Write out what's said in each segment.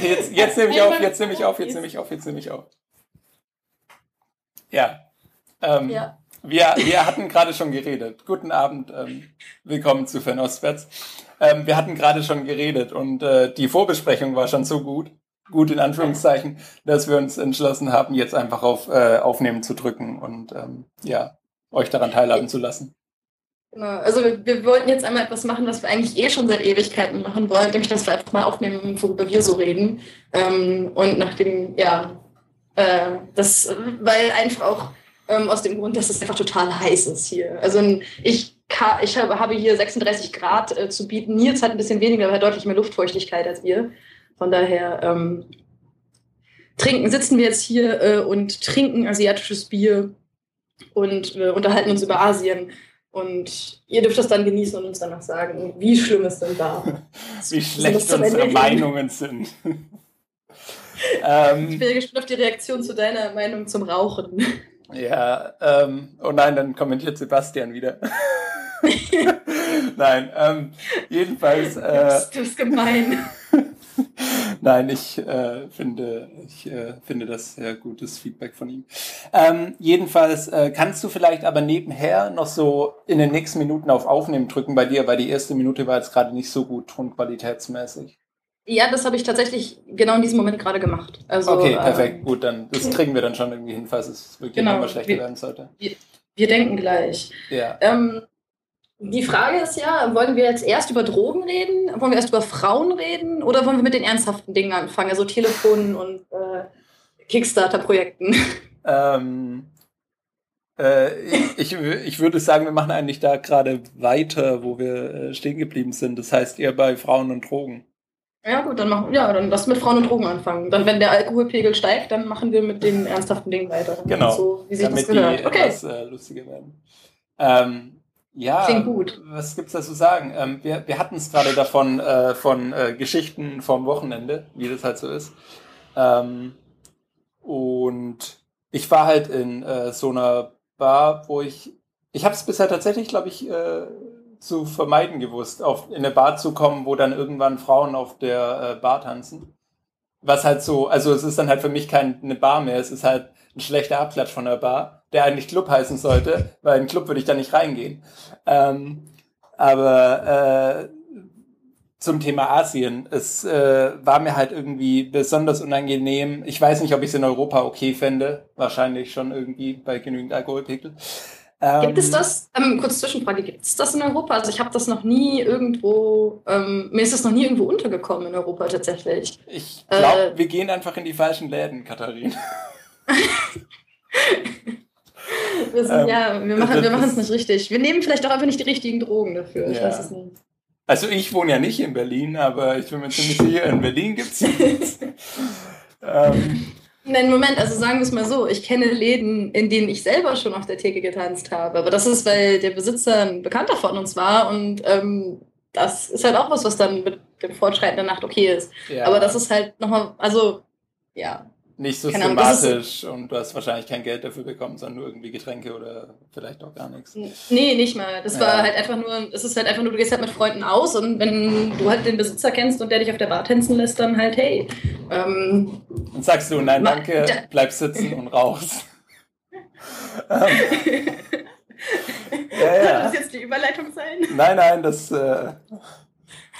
Okay, jetzt, jetzt nehme ich auf, jetzt nehme ich auf, jetzt nehme ich auf, jetzt nehme ich auf. Ja. Ähm, ja. Wir, wir hatten gerade schon geredet. Guten Abend, ähm, willkommen zu Fernostwärts. Ähm, wir hatten gerade schon geredet und äh, die Vorbesprechung war schon so gut, gut in Anführungszeichen, dass wir uns entschlossen haben, jetzt einfach auf äh, Aufnehmen zu drücken und ähm, ja, euch daran teilhaben zu lassen. Genau, also wir, wollten jetzt einmal etwas machen, was wir eigentlich eh schon seit Ewigkeiten machen wollen, nämlich dass wir einfach mal aufnehmen, worüber wir so reden. Ähm, und nach dem, ja, äh, das, weil einfach auch ähm, aus dem Grund, dass es einfach total heiß ist hier. Also ich, ich habe hier 36 Grad äh, zu bieten. Nils hat ein bisschen weniger, aber hat deutlich mehr Luftfeuchtigkeit als ihr. Von daher ähm, trinken, sitzen wir jetzt hier äh, und trinken asiatisches Bier und äh, unterhalten uns über Asien. Und ihr dürft das dann genießen und uns danach sagen, wie schlimm es denn da Wie schlecht unsere Meinungen sind. ich bin gespannt auf die Reaktion zu deiner Meinung zum Rauchen. Ja, ähm, oh nein, dann kommentiert Sebastian wieder. nein, ähm, jedenfalls. Äh, das ist gemein. Nein, ich äh, finde, ich äh, finde das sehr gutes Feedback von ihm. Ähm, jedenfalls äh, kannst du vielleicht aber nebenher noch so in den nächsten Minuten auf Aufnehmen drücken bei dir, weil die erste Minute war jetzt gerade nicht so gut tonqualitätsmäßig. Ja, das habe ich tatsächlich genau in diesem Moment gerade gemacht. Also, okay, perfekt, ähm, gut, dann das kriegen wir dann schon irgendwie hin, falls es wirklich genau, schlechter wir, werden sollte. Wir, wir denken gleich. Ja. Ähm, die Frage ist ja, wollen wir jetzt erst über Drogen reden? Wollen wir erst über Frauen reden? Oder wollen wir mit den ernsthaften Dingen anfangen? Also Telefonen und äh, Kickstarter-Projekten. Ähm, äh, ich, ich würde sagen, wir machen eigentlich da gerade weiter, wo wir äh, stehen geblieben sind. Das heißt eher bei Frauen und Drogen. Ja, gut, dann machen ja, dann lass mit Frauen und Drogen anfangen. Dann, wenn der Alkoholpegel steigt, dann machen wir mit den ernsthaften Dingen weiter. Genau. So, wie sich Damit das gehört. die okay. etwas äh, lustiger werden. Ähm, ja, Klingt gut. was gibt's da zu sagen? Ähm, wir wir hatten es gerade davon, äh, von äh, Geschichten vom Wochenende, wie das halt so ist. Ähm, und ich war halt in äh, so einer Bar, wo ich, ich habe es bisher tatsächlich, glaube ich, äh, zu vermeiden gewusst, auf, in eine Bar zu kommen, wo dann irgendwann Frauen auf der äh, Bar tanzen. Was halt so, also es ist dann halt für mich keine Bar mehr, es ist halt ein schlechter Abklatsch von der Bar der eigentlich Club heißen sollte, weil in den Club würde ich da nicht reingehen. Ähm, aber äh, zum Thema Asien, es äh, war mir halt irgendwie besonders unangenehm. Ich weiß nicht, ob ich es in Europa okay fände. Wahrscheinlich schon irgendwie bei genügend Alkoholpegel. Ähm, gibt es das, ähm, kurz Zwischenfrage, gibt es das in Europa? Also ich habe das noch nie irgendwo, ähm, mir ist das noch nie irgendwo untergekommen in Europa tatsächlich. Ich glaube, äh, wir gehen einfach in die falschen Läden, Katharin. Wir sind, ähm, ja, wir machen wir es nicht richtig. Wir nehmen vielleicht auch einfach nicht die richtigen Drogen dafür. Ich ja. weiß es nicht. Also ich wohne ja nicht in Berlin, aber ich bin mir ziemlich sicher, in Berlin gibt es ähm, Nein, Moment, also sagen wir es mal so, ich kenne Läden, in denen ich selber schon auf der Theke getanzt habe. Aber das ist, weil der Besitzer ein Bekannter von uns war und ähm, das ist halt auch was, was dann mit dem Fortschreiten der Nacht okay ist. Ja. Aber das ist halt nochmal, also ja, nicht systematisch Ahnung, und du hast wahrscheinlich kein Geld dafür bekommen, sondern nur irgendwie Getränke oder vielleicht auch gar nichts. Nee, nicht mal. Das ja. war halt einfach nur, es ist halt einfach nur, du gehst halt mit Freunden aus und wenn du halt den Besitzer kennst und der dich auf der Bar tänzen lässt, dann halt, hey. Ähm, und sagst du, nein, danke, bleib sitzen und raus. ja, ja. Soll das jetzt die Überleitung sein? Nein, nein, das. Äh,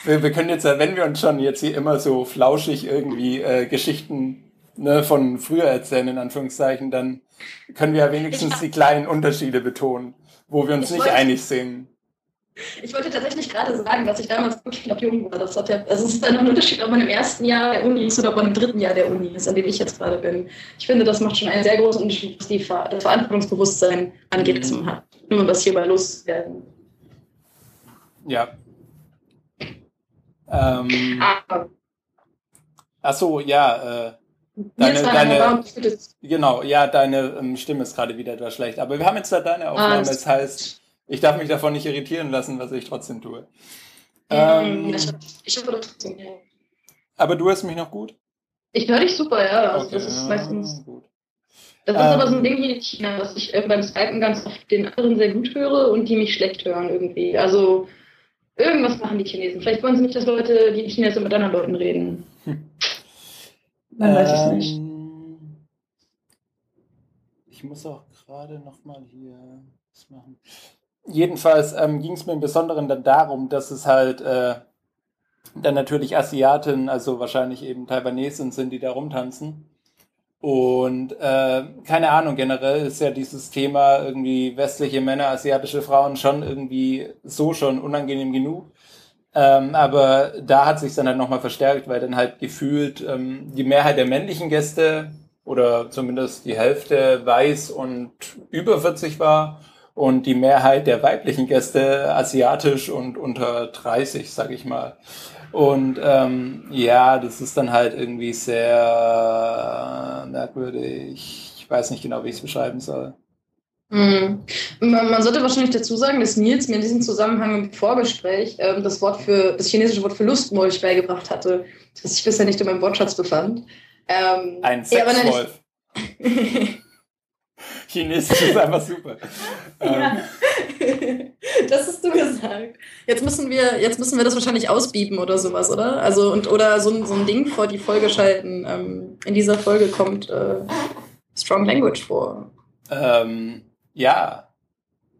wir, wir können jetzt, wenn wir uns schon jetzt hier immer so flauschig irgendwie äh, Geschichten ne, von früher erzählen, in Anführungszeichen, dann können wir ja wenigstens die kleinen Unterschiede betonen, wo wir uns ich nicht wollte, einig sehen. Ich wollte tatsächlich gerade sagen, dass ich damals wirklich noch jung war. Das hat ja, also es ist ein Unterschied, ob man im ersten Jahr der Uni ist oder ob man im dritten Jahr der Uni ist, an dem ich jetzt gerade bin. Ich finde, das macht schon einen sehr großen Unterschied, was die Ver das Verantwortungsbewusstsein angeht, das man hat. Nur um das hier mal loswerden. Ja. Ähm, ah. Ach so, ja, äh, Deine, deine, genau, ja, deine ähm, Stimme ist gerade wieder da schlecht. Aber wir haben jetzt da deine ah, Aufnahme. Ah, das heißt, ich darf mich davon nicht irritieren lassen, was ich trotzdem tue. Ähm, ich hoffe trotzdem, ja. Aber du hörst mich noch gut? Ich höre dich super, ja. Also okay, das ist meistens. Gut. Das ist ähm, aber so ein Ding hier in China, dass ich äh, beim Skypen ganz oft den anderen sehr gut höre und die mich schlecht hören irgendwie. Also irgendwas machen die Chinesen. Vielleicht wollen sie nicht, dass Leute, die in China sind, mit anderen Leuten reden. Hm. Dann weiß ich es nicht. Ähm, Ich muss auch gerade noch mal hier was machen. Jedenfalls ähm, ging es mir im Besonderen dann darum, dass es halt äh, dann natürlich Asiaten, also wahrscheinlich eben Taiwanesen sind, die da rumtanzen. Und äh, keine Ahnung, generell ist ja dieses Thema irgendwie westliche Männer, asiatische Frauen schon irgendwie so schon unangenehm genug. Ähm, aber da hat sich dann halt nochmal verstärkt, weil dann halt gefühlt ähm, die Mehrheit der männlichen Gäste oder zumindest die Hälfte weiß und über 40 war und die Mehrheit der weiblichen Gäste asiatisch und unter 30, sag ich mal. Und ähm, ja, das ist dann halt irgendwie sehr merkwürdig. Ich weiß nicht genau, wie ich es beschreiben soll. Mhm. Man, man sollte wahrscheinlich dazu sagen, dass Nils mir in diesem Zusammenhang im Vorgespräch ähm, das Wort für das chinesische Wort für Lustmolch beigebracht hatte, das sich bisher nicht in meinem Wortschatz befand. Ähm, Ein ja, Sexwolf. Chinesisch ist einfach super. Ja. Ähm, das hast du gesagt. Jetzt müssen wir, jetzt müssen wir das wahrscheinlich ausbieben oder sowas, oder? Also und oder so, ein- so ein Ding vor die Folge schalten. Ähm, in dieser Folge kommt äh, Strong Language vor. ähm, ja,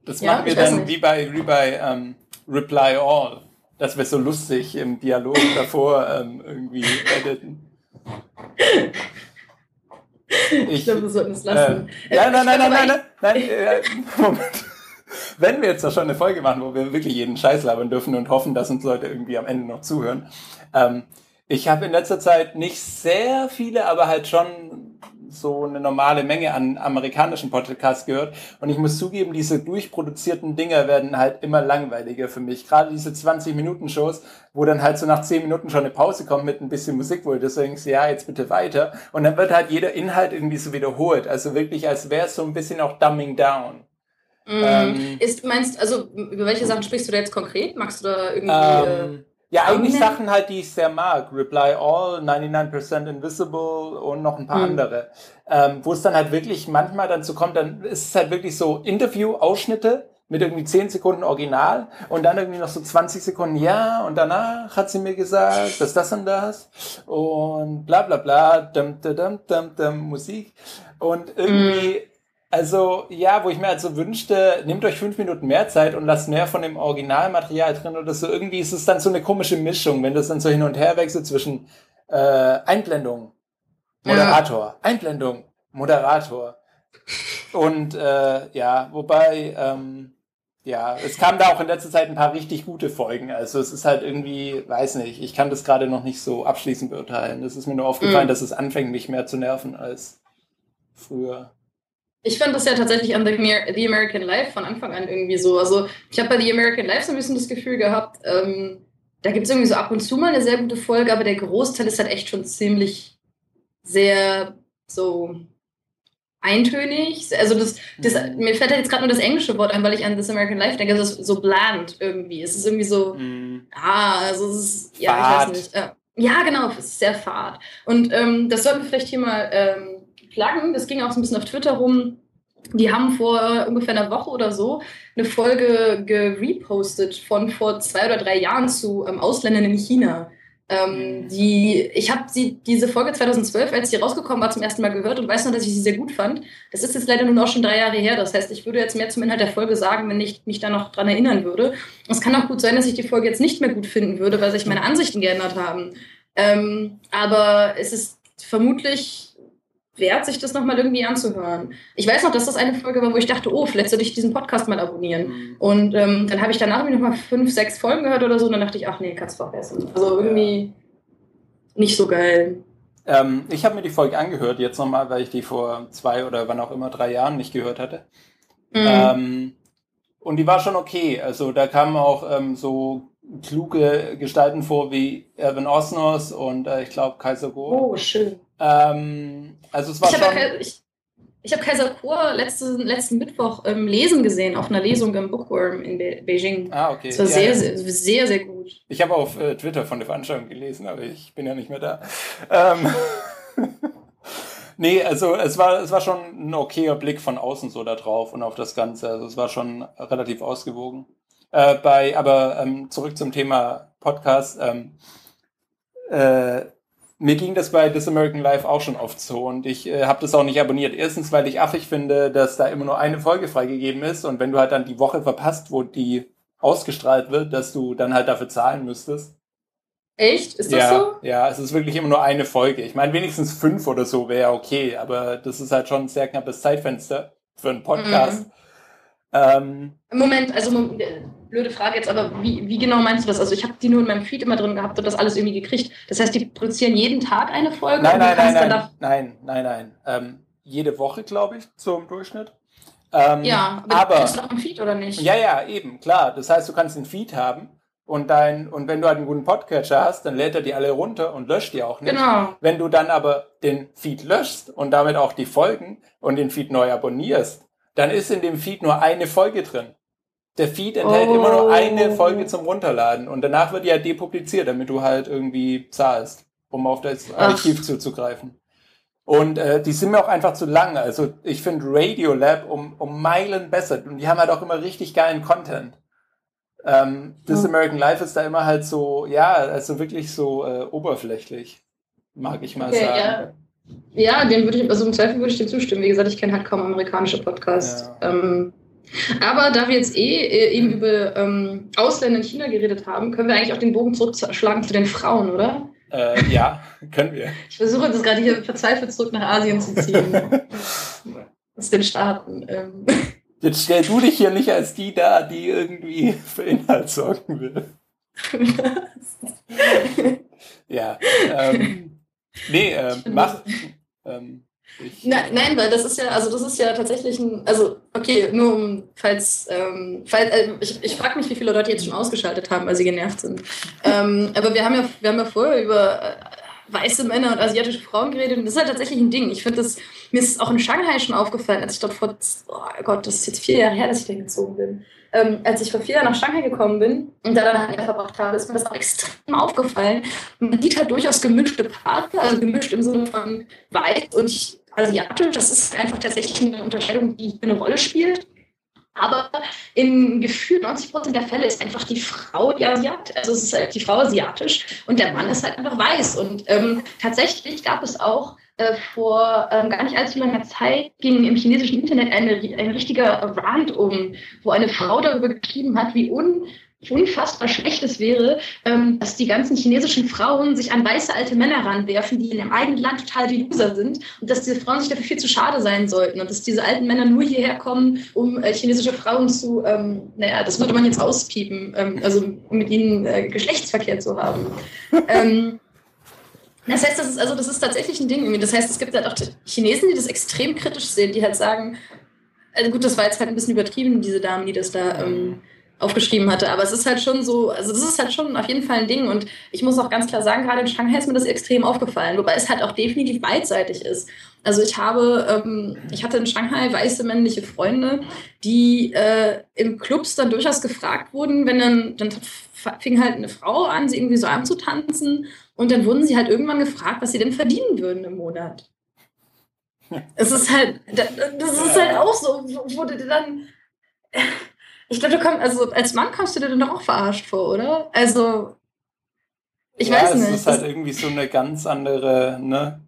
das Ja, machen wir dann wie bei, wie bei ähm, Reply All. Das wir so lustig im Dialog davor ähm, irgendwie editen. Ich Ich, glaube, wir sollten es lassen. Äh, nein, nein, nein, nein, nein, nein, nein, äh, Moment. Wenn wir jetzt doch schon eine Folge machen, wo wir wirklich jeden Scheiß labern dürfen und hoffen, dass uns Leute irgendwie am Ende noch zuhören. Ähm, ich habe in letzter Zeit nicht sehr viele, aber halt schon so eine normale Menge an amerikanischen Podcasts gehört. Und ich muss zugeben, diese durchproduzierten Dinger werden halt immer langweiliger für mich. Gerade diese 20-Minuten-Shows, wo dann halt so nach 10 Minuten schon eine Pause kommt mit ein bisschen Musik, wo du denkst, ja, jetzt bitte weiter. Und dann wird halt jeder Inhalt irgendwie so wiederholt. Also wirklich, als wäre es so ein bisschen auch Dumbing Down. Mhm. Ähm, Ist, meinst also über welche Sachen sprichst du da jetzt konkret? Magst du da irgendwie. äh, Ähm, ja, eigentlich? Sachen halt, die ich sehr mag. Reply All, 99% Invisible und noch ein paar Hm. andere. Ähm, wo es dann halt wirklich manchmal dann so kommt, dann ist es halt wirklich so Interview-Ausschnitte mit irgendwie 10 Sekunden Original und dann irgendwie noch so 20 Sekunden, ja, und danach hat sie mir gesagt, dass das und das und bla bla bla, dum, dum, dum, dum, dum, Musik und irgendwie, also ja, wo ich mir halt so wünschte, nehmt euch fünf Minuten mehr Zeit und lasst mehr von dem Originalmaterial drin oder so. Irgendwie ist es dann so eine komische Mischung, wenn das dann so hin und her wechselt zwischen äh, Einblendung, Moderator, Einblendung, Moderator. Und äh, ja, wobei, ähm, ja, es kamen da auch in letzter Zeit ein paar richtig gute Folgen. Also es ist halt irgendwie, weiß nicht, ich kann das gerade noch nicht so abschließend beurteilen. Es ist mir nur aufgefallen, Mhm. dass es anfängt, mich mehr zu nerven als früher. Ich fand das ja tatsächlich an The, Amer The American Life von Anfang an irgendwie so. Also ich habe bei The American Life so ein bisschen das Gefühl gehabt, ähm, da gibt es irgendwie so ab und zu mal eine sehr gute Folge, aber der Großteil ist halt echt schon ziemlich sehr so eintönig. Also das, das Mhm. mir fällt halt jetzt gerade nur das englische Wort ein, weil ich an This American Life denke, das ist so bland irgendwie. Es ist irgendwie so, Mhm. Ah, also es ist, ja, ich weiß nicht. Ja, genau, es ist sehr fad. Und ähm, das sollten wir vielleicht hier mal ähm, pluggen. Das ging auch so ein bisschen auf Twitter rum. Die haben vor ungefähr einer Woche oder so eine Folge gerepostet von vor zwei oder drei Jahren zu ähm, Ausländern in China. Ähm, Mhm. die, ich habe diese Folge 2012, als sie rausgekommen war, zum ersten Mal gehört und weiß noch, dass ich sie sehr gut fand. Das ist jetzt leider nun auch schon drei Jahre her. Das heißt, ich würde jetzt mehr zum Inhalt der Folge sagen, wenn ich mich da noch dran erinnern würde. Es kann auch gut sein, dass ich die Folge jetzt nicht mehr gut finden würde, weil sich meine Ansichten geändert haben. Ähm, aber es ist vermutlich wert, sich das nochmal irgendwie anzuhören. Ich weiß noch, dass das eine Folge war, wo ich dachte, oh, vielleicht sollte ich diesen Podcast mal abonnieren. Mhm. Und ähm, dann habe ich danach irgendwie nochmal fünf, sechs Folgen gehört oder so und dann dachte ich, ach nee, kannst vergessen. Also irgendwie nicht so geil. Ähm, ich habe mir die Folge angehört, jetzt nochmal, weil ich die vor zwei oder wann auch immer drei Jahren nicht gehört hatte. Mhm. Ähm, und die war schon okay. Also da kamen auch ähm, so kluge Gestalten vor wie Erwin Osnos und äh, ich glaube Kaiser Go. oh, schön. Ähm, also es war Ich habe schon. Kai- ich, ich hab Kaiser Chor letzten, letzten Mittwoch ähm, lesen gesehen, auf einer Lesung im Bookworm in Be Beijing. Ah, okay. Das war Ja, sehr, ja. sehr, sehr, sehr gut. Ich habe auf äh, Twitter von der Veranstaltung gelesen, aber ich bin ja nicht mehr da. Ähm, nee, also es war, es war schon ein okayer Blick von außen so da drauf und auf das Ganze. Also es war schon relativ ausgewogen. Äh, bei, aber ähm, zurück zum Thema Podcast. Ähm, äh, mir ging das bei This American Life auch schon oft so und ich äh, habe das auch nicht abonniert. Erstens, weil ich affig finde, dass da immer nur eine Folge freigegeben ist und wenn du halt dann die Woche verpasst, wo die ausgestrahlt wird, dass du dann halt dafür zahlen müsstest. Echt? Ist das ja, so? Ja, es ist wirklich immer nur eine Folge. Ich meine, wenigstens fünf oder so wäre okay, aber das ist halt schon ein sehr knappes Zeitfenster für einen Podcast. Mhm. Ähm, Moment, also äh, blöde Frage jetzt, aber wie, wie genau meinst du das? Also ich habe die nur in meinem Feed immer drin gehabt und das alles irgendwie gekriegt. Das heißt, die produzieren jeden Tag eine Folge? Nein, nein, nein, nein, nein, nein, nein, ähm, jede Woche, glaube ich, im Durchschnitt. Ähm, ja, aber, aber du auch einen Feed oder nicht? Ja, ja, eben, klar. Das heißt, du kannst einen Feed haben und dein, und wenn du halt einen guten Podcatcher hast, dann lädt er die alle runter und löscht die auch nicht. Genau. Wenn du dann aber den Feed löschst und damit auch die Folgen und den Feed neu abonnierst, dann ist in dem Feed nur eine Folge drin. Der Feed enthält oh. immer nur eine Folge zum Runterladen und danach wird die halt depubliziert, damit du halt irgendwie zahlst, um auf das Archiv zuzugreifen. Und äh, die sind mir auch einfach zu lang. Also ich finde Radiolab um, um Meilen besser. Und die haben halt auch immer richtig geilen Content. Ähm, This oh. American Life ist da immer halt so, ja, also wirklich so äh, oberflächlich, mag ich mal okay, sagen. Ja. Ja, dem würde ich, also im Zweifel würde ich dir zustimmen. Wie gesagt, ich kenne halt kaum amerikanische Podcasts. Ja. Ähm, aber da wir jetzt eh, eh eben über ähm, Ausländer in China geredet haben, können wir eigentlich auch den Bogen zurückschlagen zu den Frauen, oder? Äh, ja, können wir. Ich versuche das gerade hier verzweifelt zurück nach Asien zu ziehen. Aus den Staaten. Ähm. Jetzt stell du dich hier nicht als die da, die irgendwie für Inhalt sorgen will. ja. Ähm, Nee, äh, mach. Ähm, nein, nein, weil das ist ja, also das ist ja tatsächlich ein, also okay, nur um, falls, ähm, falls äh, ich, ich frage mich, wie viele Leute jetzt schon ausgeschaltet haben, weil sie genervt sind. ähm, aber wir haben ja, wir haben ja vorher über äh, weiße Männer und asiatische Frauen geredet und das ist halt tatsächlich ein Ding. Ich finde das, mir ist auch in Shanghai schon aufgefallen, als ich dort vor, oh Gott, das ist jetzt vier Jahre her, dass ich da gezogen bin ähm, als ich vor vier Jahren nach Shanghai gekommen bin und da dann halt verbracht habe, ist mir das auch extrem aufgefallen. Man sieht halt durchaus gemischte Partner, also gemischt im Sinne von weiß und asiatisch. Das ist einfach tatsächlich eine Unterscheidung, die eine Rolle spielt. Aber in gefühlt 90 Prozent der Fälle ist einfach die Frau die Asiat, also es ist halt die Frau asiatisch und der Mann ist halt einfach weiß. Und ähm, tatsächlich gab es auch äh, vor ähm, gar nicht allzu langer Zeit ging im chinesischen Internet eine, ein richtiger Rant um, wo eine Frau darüber geschrieben hat, wie un, unfassbar schlecht es wäre, ähm, dass die ganzen chinesischen Frauen sich an weiße alte Männer ranwerfen, die in ihrem eigenen Land total die Loser sind und dass diese Frauen sich dafür viel zu schade sein sollten und dass diese alten Männer nur hierher kommen, um äh, chinesische Frauen zu, ähm, naja, das würde man jetzt auspiepen, ähm, also um mit ihnen äh, Geschlechtsverkehr zu haben. ähm, das heißt, das ist, also das ist tatsächlich ein Ding irgendwie. Das heißt, es gibt halt auch Chinesen, die das extrem kritisch sehen, die halt sagen, also gut, das war jetzt halt ein bisschen übertrieben, diese Dame, die das da ähm, aufgeschrieben hatte, aber es ist halt schon so, also das ist halt schon auf jeden Fall ein Ding und ich muss auch ganz klar sagen, gerade in Shanghai ist mir das extrem aufgefallen, wobei es halt auch definitiv beidseitig ist. Also ich habe, ähm, ich hatte in Shanghai weiße männliche Freunde, die äh, im Clubs dann durchaus gefragt wurden, wenn dann, dann fing halt eine Frau an, sie irgendwie so anzutanzen und dann wurden sie halt irgendwann gefragt, was sie denn verdienen würden im Monat. Es ist halt, das ist halt auch so, wurde dann, ich glaube, du kommst, also als Mann kommst du dir dann doch auch verarscht vor, oder? Also, ich ja, weiß nicht. Es ist halt irgendwie so eine ganz andere, ne,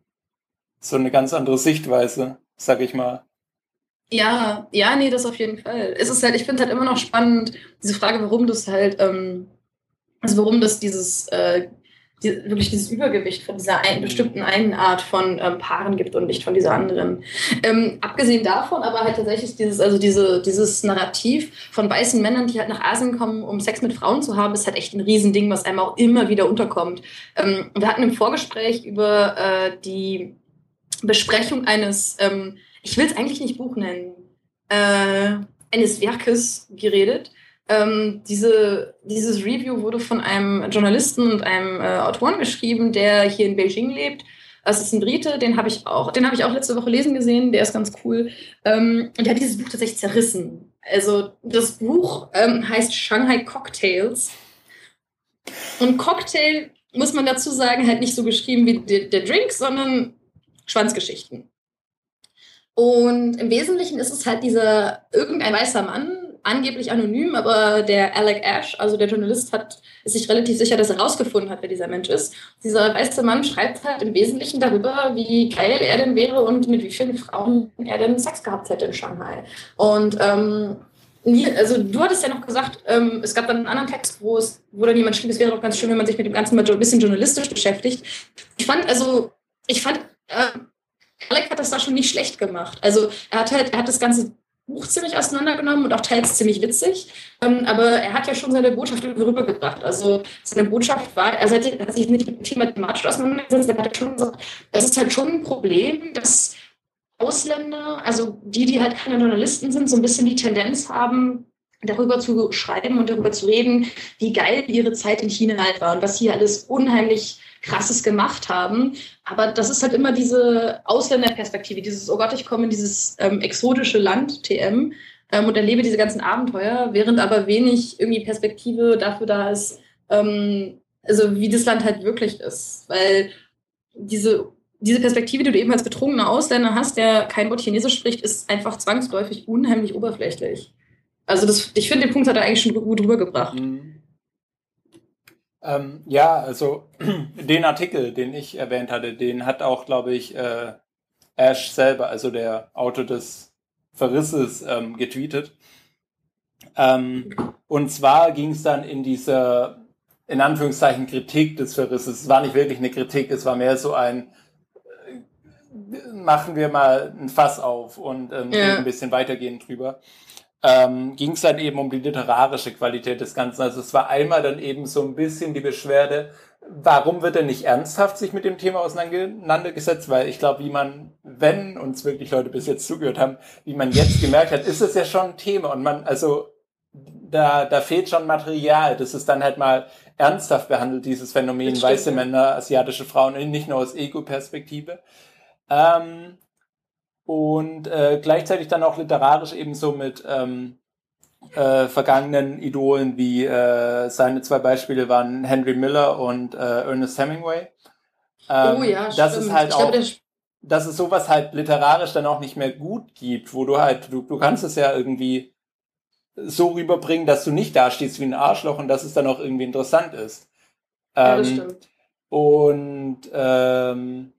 so eine ganz andere Sichtweise, sag ich mal. Ja, ja, nee, das auf jeden Fall. Es ist halt, ich finde halt immer noch spannend, diese Frage, warum das halt, ähm, also warum das dieses äh, die, wirklich dieses Übergewicht von dieser einen, bestimmten einen Art von ähm, Paaren gibt und nicht von dieser anderen. Ähm, abgesehen davon aber halt tatsächlich dieses, also diese, dieses Narrativ von weißen Männern, die halt nach Asien kommen, um Sex mit Frauen zu haben, ist halt echt ein Riesending, was einem auch immer wieder unterkommt. Ähm, wir hatten im Vorgespräch über äh, die Besprechung eines, ähm, ich will es eigentlich nicht Buch nennen, äh, eines Werkes geredet ähm, diese, dieses Review wurde von einem Journalisten und einem äh, Autoren geschrieben, der hier in Beijing lebt. Das ist ein Brite, den habe ich auch, ich auch letzte Woche lesen gesehen, der ist ganz cool. Ähm, und der hat dieses Buch tatsächlich zerrissen. Also das Buch ähm, heißt Shanghai Cocktails. Und Cocktail muss man dazu sagen, halt nicht so geschrieben wie der, der Drink, sondern Schwanzgeschichten. Und im Wesentlichen ist es halt dieser irgendein weißer Mann, angeblich anonym, aber der Alec Ash, also der Journalist, hat, ist sich relativ sicher, dass er herausgefunden hat, wer dieser Mensch ist. Dieser weiße Mann schreibt halt im Wesentlichen darüber, wie geil er denn wäre und mit wie vielen Frauen er denn Sex gehabt hätte in Shanghai. Und ähm, also du hattest ja noch gesagt, ähm, es gab dann einen anderen Text, wo es, wo dann jemand schrieb, es wäre doch ganz schön, wenn man sich mit dem Ganzen mal ein bisschen journalistisch beschäftigt. Ich fand, also, ich fand, äh, Alec hat das da schon nicht schlecht gemacht. Also er hat halt, er hat das ganze Buch ziemlich auseinandergenommen und auch teils ziemlich witzig. Ähm, aber er hat ja schon seine Botschaft rübergebracht. Also seine Botschaft war, er hat, sich nicht mit dem Thema thematisch auseinandergesetzt, er hat schon gesagt, es ist halt schon ein Problem, dass Ausländer, also die, die halt keine Journalisten sind, so ein bisschen die Tendenz haben, darüber zu schreiben und darüber zu reden, wie geil ihre Zeit in China halt war und was hier alles unheimlich Krasses gemacht haben. Aber das ist halt immer diese Ausländerperspektive, dieses, oh Gott, ich komme in dieses ähm, exotische Land, TM, ähm, und erlebe diese ganzen Abenteuer, während aber wenig irgendwie Perspektive dafür da ist, ähm, also wie das Land halt wirklich ist. Weil diese, diese Perspektive, die du eben als betrunkener Ausländer hast, der kein Wort Chinesisch spricht, ist einfach zwangsläufig unheimlich oberflächlich. Also das, ich finde, den Punkt hat er eigentlich schon gut rübergebracht. Mhm. Ähm, ja, also den Artikel, den ich erwähnt hatte, den hat auch, glaube ich, äh, Ash selber, also der Autor des Verrisses, ähm, getweetet. Ähm, und zwar ging es dann in dieser, in Anführungszeichen, Kritik des Verrisses. Es war nicht wirklich eine Kritik, es war mehr so ein, äh, machen wir mal ein Fass auf und ähm, ja. ein bisschen weitergehen drüber ähm, ging es dann eben um die literarische Qualität des Ganzen. Also es war einmal dann eben so ein bisschen die Beschwerde, warum wird denn nicht ernsthaft sich mit dem Thema auseinandergesetzt? Weil ich glaube, wie man, wenn uns wirklich Leute bis jetzt zugehört haben, wie man jetzt gemerkt hat, ist es ja schon ein Thema und man, also da, da fehlt schon Material. Das ist dann halt mal ernsthaft behandelt, dieses Phänomen weiße Männer, asiatische Frauen, nicht nur aus Ego-Perspektive. Ähm, und äh, gleichzeitig dann auch literarisch ebenso mit ähm, äh, vergangenen Idolen wie äh, seine zwei Beispiele waren Henry Miller und äh, Ernest Hemingway. Ähm, oh ja, das stimmt. ist halt auch, glaube, dass es sowas halt literarisch dann auch nicht mehr gut gibt, wo du halt, du, du kannst es ja irgendwie so rüberbringen, dass du nicht dastehst wie ein Arschloch und dass es dann auch irgendwie interessant ist. Ähm, ja, das ähm, stimmt. Und ähm,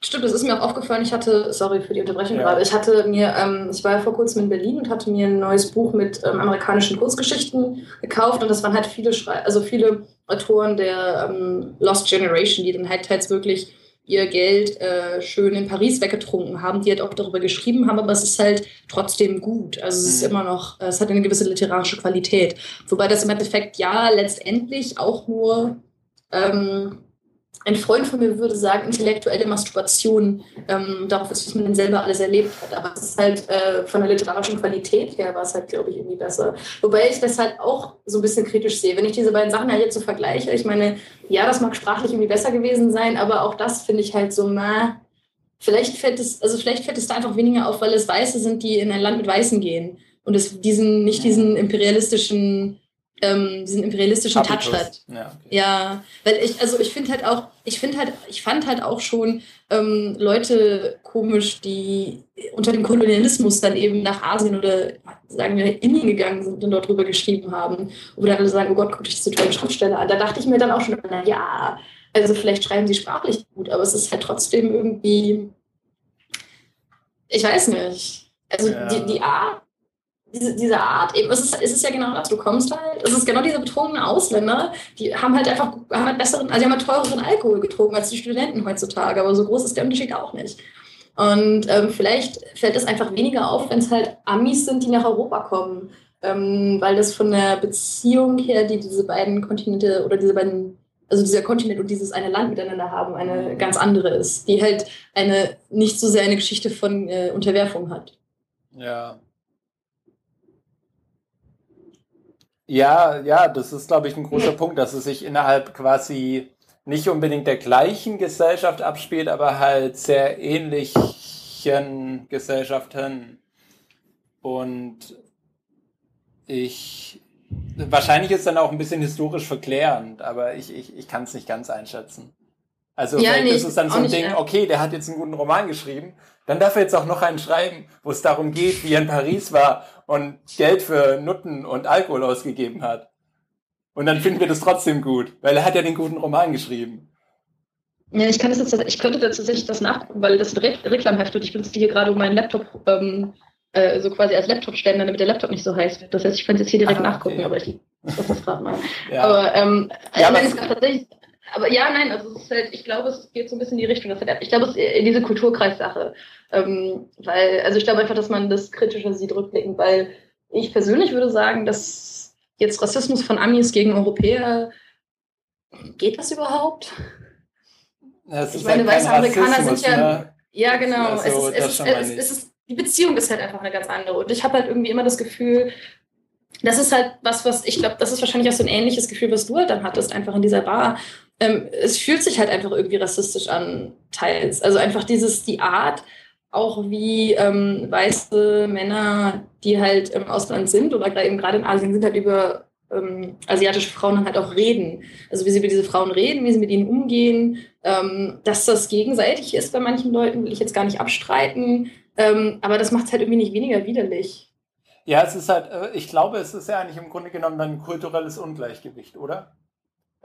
Stimmt, das ist mir auch aufgefallen. Ich hatte, sorry für die Unterbrechung ja. gerade, ich hatte mir, ähm, ich war ja vor kurzem in Berlin und hatte mir ein neues Buch mit ähm, amerikanischen Kurzgeschichten gekauft und das waren halt viele, Schrei also viele Autoren der ähm, Lost Generation, die dann halt teils wirklich ihr Geld äh, schön in Paris weggetrunken haben, die halt auch darüber geschrieben haben, aber es ist halt trotzdem gut. Also es ist mhm. immer noch, es hat eine gewisse literarische Qualität. Wobei das im Endeffekt ja letztendlich auch nur ähm, ein Freund von mir würde sagen, intellektuelle Masturbation ähm, darauf ist, was man denn selber alles erlebt hat. Aber es ist halt äh, von der literarischen Qualität her war es halt, glaube ich, irgendwie besser. Wobei ich das halt auch so ein bisschen kritisch sehe. Wenn ich diese beiden Sachen halt jetzt so vergleiche, ich meine, ja, das mag sprachlich irgendwie besser gewesen sein, aber auch das finde ich halt so, na, vielleicht fällt es, also vielleicht fällt es da einfach weniger auf, weil es Weiße sind, die in ein Land mit Weißen gehen und es diesen, nicht diesen imperialistischen ähm, diesen imperialistischen Habitus. Touch hat. Ja, okay. ja, weil ich, also ich finde halt auch, ich finde halt, ich fand halt auch schon ähm, Leute komisch, die unter dem Kolonialismus dann eben nach Asien oder sagen wir Indien gegangen sind und dort drüber geschrieben haben. Und dann alle sagen, oh Gott, guck dich diese tolle Schriftsteller an. Da dachte ich mir dann auch schon, na ja, also vielleicht schreiben sie sprachlich gut, aber es ist halt trotzdem irgendwie, ich weiß nicht. Also ja. die, die Art, diese, diese Art, eben, es ist, es ist ja genau das, du kommst halt, es ist genau diese betrunkenen Ausländer, die haben halt einfach, haben halt besseren, also die haben halt teureren Alkohol getrunken als die Studenten heutzutage, aber so groß ist der Unterschied auch nicht. Und ähm, vielleicht fällt es einfach weniger auf, wenn es halt Amis sind, die nach Europa kommen, ähm, weil das von der Beziehung her, die diese beiden Kontinente oder diese beiden, also dieser Kontinent und dieses eine Land miteinander haben, eine ganz andere ist, die halt eine nicht so sehr eine Geschichte von äh, Unterwerfung hat. Ja, Ja, ja, das ist, glaube ich, ein großer Punkt, dass es sich innerhalb quasi nicht unbedingt der gleichen Gesellschaft abspielt, aber halt sehr ähnlichen Gesellschaften. Und ich, wahrscheinlich ist dann auch ein bisschen historisch verklärend, aber ich, ich, ich kann es nicht ganz einschätzen. Also ja, nee, das ist dann so ein Ding, okay, der hat jetzt einen guten Roman geschrieben, dann darf er jetzt auch noch einen schreiben, wo es darum geht, wie er in Paris war und Geld für Nutten und Alkohol ausgegeben hat. Und dann finden wir das trotzdem gut, weil er hat ja den guten Roman geschrieben. Ja, ich kann das jetzt, ich könnte tatsächlich das nachgucken, weil das Re Reklamheft und ich benutze hier gerade um meinen Laptop ähm, äh, so quasi als Laptop-Ständer, damit der Laptop nicht so heiß wird. Das heißt, ich könnte jetzt hier direkt ah, nachgucken, aber ich das ist gerade mal. Ja. Aber ähm, ja, aber es tatsächlich aber ja, nein, also es ist halt, ich glaube, es geht so ein bisschen in die Richtung. Dass halt, ich glaube, es ist in diese Kulturkreissache. Ähm, weil, also ich glaube einfach, dass man das kritischer sieht rückblickend, weil ich persönlich würde sagen, dass jetzt Rassismus von Amis gegen Europäer, geht das überhaupt? Das ich meine, weiße Amerikaner sind ja. Ne? Ja, genau. Also, es, ist, es, ist, es, ist, die Beziehung ist halt einfach eine ganz andere. Und ich habe halt irgendwie immer das Gefühl, das ist halt was, was ich glaube, das ist wahrscheinlich auch so ein ähnliches Gefühl, was du halt dann hattest, einfach in dieser Bar. Ähm, es fühlt sich halt einfach irgendwie rassistisch an, teils. Also einfach dieses, die Art, auch wie ähm, weiße Männer, die halt im Ausland sind oder eben gerade in Asien sind, halt über ähm, asiatische Frauen dann halt auch reden. Also wie sie mit diesen Frauen reden, wie sie mit ihnen umgehen. Ähm, dass das gegenseitig ist bei manchen Leuten, will ich jetzt gar nicht abstreiten. Ähm, aber das macht es halt irgendwie nicht weniger widerlich. Ja, es ist halt, äh, ich glaube, es ist ja eigentlich im Grunde genommen ein kulturelles Ungleichgewicht, oder?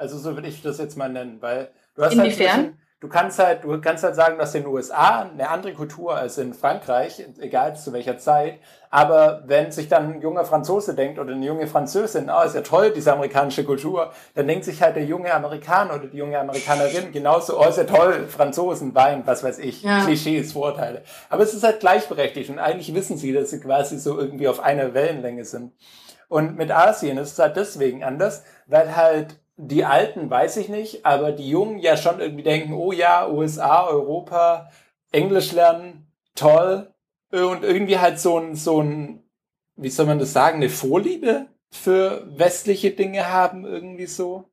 Also so würde ich das jetzt mal nennen, weil du hast halt Inwiefern? halt du kannst halt, du kannst halt sagen, dass in den USA eine andere Kultur als in Frankreich, egal zu welcher Zeit. Aber wenn sich dann ein junger Franzose denkt oder eine junge Französin, oh, ist ja toll, diese amerikanische Kultur, dann denkt sich halt der junge Amerikaner oder die junge Amerikanerin genauso, oh, ist ja toll, Franzosen, Wein, was weiß ich, ja. Klischees, Vorurteile. Aber es ist halt gleichberechtigt und eigentlich wissen sie, dass sie quasi so irgendwie auf einer Wellenlänge sind. Und mit Asien ist es halt deswegen anders, weil halt die Alten weiß ich nicht, aber die Jungen ja schon irgendwie denken, oh ja, USA, Europa, Englisch lernen, toll. Und irgendwie halt so ein, so ein, wie soll man das sagen, eine Vorliebe für westliche Dinge haben, irgendwie so.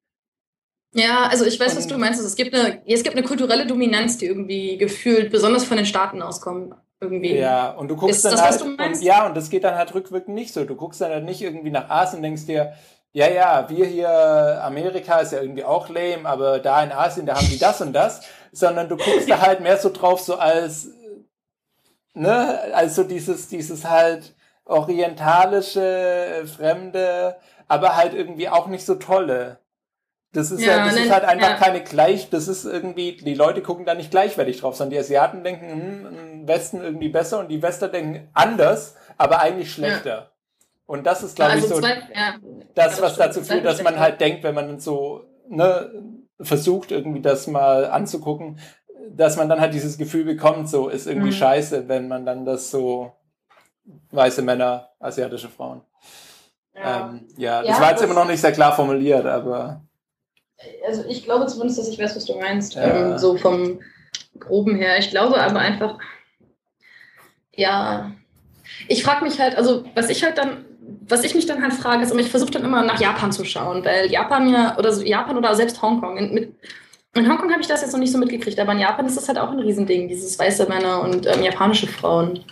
Ja, also ich weiß, was du meinst. Es gibt, eine, es gibt eine kulturelle Dominanz, die irgendwie gefühlt besonders von den Staaten auskommt. Irgendwie. Ja, und du guckst Ist dann das, halt, und, ja, und das geht dann halt rückwirkend nicht so. Du guckst dann halt nicht irgendwie nach Asien und denkst dir, ja, ja, wir hier, Amerika ist ja irgendwie auch lame, aber da in Asien, da haben die das und das, sondern du guckst da halt mehr so drauf, so als, ne, also dieses, dieses halt orientalische, fremde, aber halt irgendwie auch nicht so tolle. Das ist ja, ja das ist halt einfach ja. keine gleich, das ist irgendwie, die Leute gucken da nicht gleichwertig drauf, sondern die Asiaten denken, hm, im Westen irgendwie besser und die Wester denken anders, aber eigentlich schlechter. Ja. Und das ist, glaube also ich, so zwei, ja, das, was dazu führt, dass man halt denkt, wenn man so ne, versucht, irgendwie das mal anzugucken, dass man dann halt dieses Gefühl bekommt, so ist irgendwie mhm. scheiße, wenn man dann das so weiße Männer, asiatische Frauen. Ja, ähm, ja, ja das war jetzt immer noch nicht sehr klar formuliert, aber. Also ich glaube zumindest, dass ich weiß, was du meinst. Ja. Ähm, so vom Groben her. Ich glaube aber einfach, ja, ich frage mich halt, also was ich halt dann was ich mich dann halt frage, ist, ich versuche dann immer nach Japan zu schauen, weil Japan ja, oder Japan oder selbst Hongkong, in, mit, in Hongkong habe ich das jetzt noch nicht so mitgekriegt, aber in Japan ist das halt auch ein Riesending, dieses weiße Männer und ähm, japanische Frauen.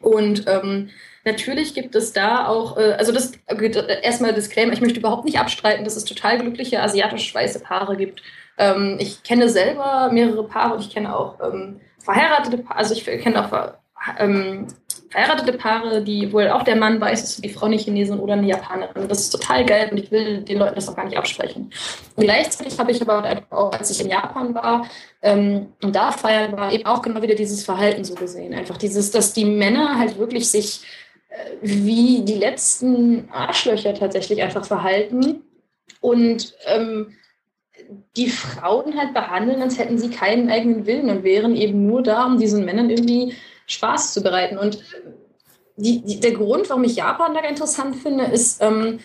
Und ähm, natürlich gibt es da auch, äh, also das äh, erstmal Disclaimer, ich möchte überhaupt nicht abstreiten, dass es total glückliche asiatisch-weiße Paare gibt. Ähm, ich kenne selber mehrere Paare und ich kenne auch ähm, verheiratete Paare, also ich kenne auch ähm, verheiratete Paare, die wohl auch der Mann weiß, dass die Frau eine Chinesin oder eine Japanerin. Das ist total geil und ich will den Leuten das auch gar nicht absprechen. Und gleichzeitig habe ich aber auch, als ich in Japan war ähm, und da feiern war, eben auch genau wieder dieses Verhalten so gesehen. Einfach dieses, dass die Männer halt wirklich sich äh, wie die letzten Arschlöcher tatsächlich einfach verhalten und ähm, die Frauen halt behandeln, als hätten sie keinen eigenen Willen und wären eben nur da, um diesen Männern irgendwie Spaß zu bereiten. Und die, die, der Grund, warum ich Japan da interessant finde, ist, ähm,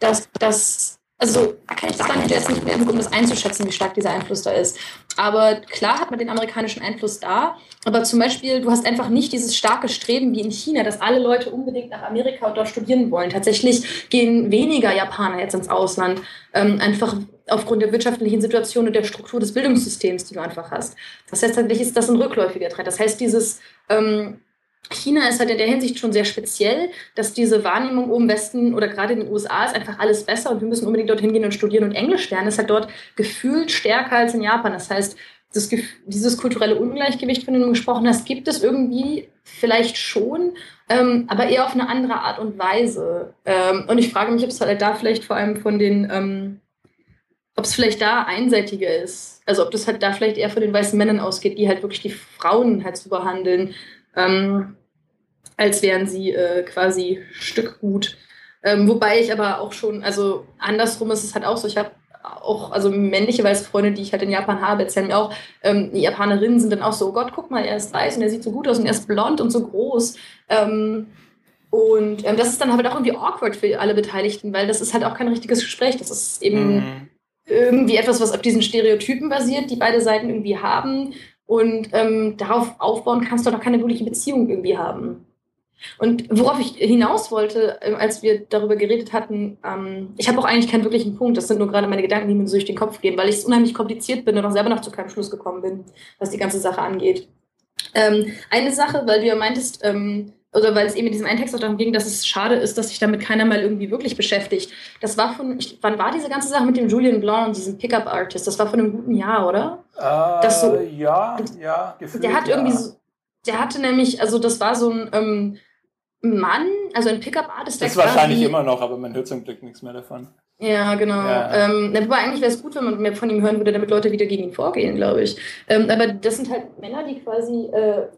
dass, dass also kann ich sagen, ich jetzt nicht mehr, um das einzuschätzen, wie stark dieser Einfluss da ist. Aber klar hat man den amerikanischen Einfluss da. Aber zum Beispiel, du hast einfach nicht dieses starke Streben wie in China, dass alle Leute unbedingt nach Amerika und dort studieren wollen. Tatsächlich gehen weniger Japaner jetzt ins Ausland, ähm, einfach aufgrund der wirtschaftlichen Situation und der Struktur des Bildungssystems, die du einfach hast. Das heißt, tatsächlich ist das ein rückläufiger Trend. Das heißt, dieses ähm, China ist halt in der Hinsicht schon sehr speziell, dass diese Wahrnehmung oben Westen oder gerade in den USA ist einfach alles besser und wir müssen unbedingt dorthin gehen und studieren und Englisch lernen, ist halt dort gefühlt stärker als in Japan. Das heißt, das, dieses kulturelle Ungleichgewicht, von dem du gesprochen hast, gibt es irgendwie vielleicht schon, ähm, aber eher auf eine andere Art und Weise. Ähm, und ich frage mich, ob es halt da vielleicht vor allem von den, ähm, ob es vielleicht da einseitiger ist. Also ob das halt da vielleicht eher von den weißen Männern ausgeht, die halt wirklich die Frauen halt zu behandeln, ähm, als wären sie äh, quasi Stückgut. Ähm, wobei ich aber auch schon, also andersrum ist es halt auch so, ich habe auch, also männliche weiße Freunde, die ich halt in Japan habe, erzählen mir auch, ähm, die Japanerinnen sind dann auch so, oh Gott, guck mal, er ist weiß und er sieht so gut aus und er ist blond und so groß. Ähm, und ähm, das ist dann halt auch irgendwie awkward für alle Beteiligten, weil das ist halt auch kein richtiges Gespräch. Das ist eben mhm. Irgendwie etwas, was auf diesen Stereotypen basiert, die beide Seiten irgendwie haben. Und ähm, darauf aufbauen kannst du doch keine wirkliche Beziehung irgendwie haben. Und worauf ich hinaus wollte, ähm, als wir darüber geredet hatten, ähm, ich habe auch eigentlich keinen wirklichen Punkt. Das sind nur gerade meine Gedanken, die mir so durch den Kopf gehen, weil ich es unheimlich kompliziert bin und auch selber noch zu keinem Schluss gekommen bin, was die ganze Sache angeht. Ähm, eine Sache, weil du ja meintest, ähm, oder weil es eben in diesem einen Text auch darum ging, dass es schade ist, dass sich damit keiner mal irgendwie wirklich beschäftigt. Das war von, ich, wann war diese ganze Sache mit dem Julian Blanc und diesem Pickup-Artist? Das war von einem guten Jahr, oder? Äh, das so, ja, ja, gefühlt, Der hat irgendwie so, der hatte nämlich, also das war so ein, ähm, Mann, also ein Pickup-Artist. Das ist wahrscheinlich immer noch, aber man hört zum Glück nichts mehr davon. Ja, genau. Ja. Ähm, wobei eigentlich wäre es gut, wenn man mehr von ihm hören würde, damit Leute wieder gegen ihn vorgehen, glaube ich. Ähm, aber das sind halt Männer, die quasi äh,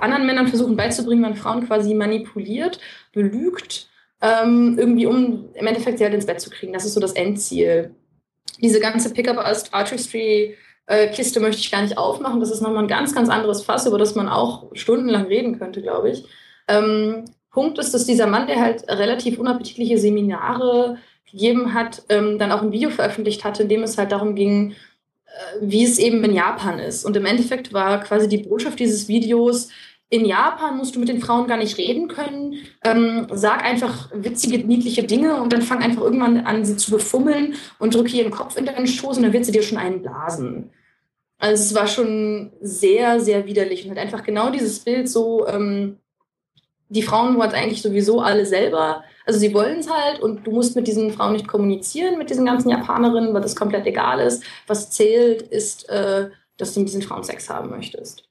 anderen Männern versuchen beizubringen, man Frauen quasi manipuliert, belügt, ähm, irgendwie um im Endeffekt sie halt ins Bett zu kriegen. Das ist so das Endziel. Diese ganze Pickup-Artistry äh, Kiste möchte ich gar nicht aufmachen. Das ist nochmal ein ganz, ganz anderes Fass, über das man auch stundenlang reden könnte, glaube ich. Ähm, Punkt ist, dass dieser Mann, der halt relativ unappetitliche Seminare gegeben hat, ähm, dann auch ein Video veröffentlicht hatte, in dem es halt darum ging, wie es eben in Japan ist. Und im Endeffekt war quasi die Botschaft dieses Videos, in Japan musst du mit den Frauen gar nicht reden können. Ähm, sag einfach witzige, niedliche Dinge und dann fang einfach irgendwann an, sie zu befummeln und drücke ihren Kopf in deinen Schoß und dann wird sie dir schon einen blasen. Also es war schon sehr, sehr widerlich und halt einfach genau dieses Bild so, ähm, die Frauen wollen eigentlich sowieso alle selber. Also sie wollen es halt und du musst mit diesen Frauen nicht kommunizieren, mit diesen ganzen Japanerinnen, weil das komplett egal ist. Was zählt, ist, äh, dass du mit diesen Frauen Sex haben möchtest.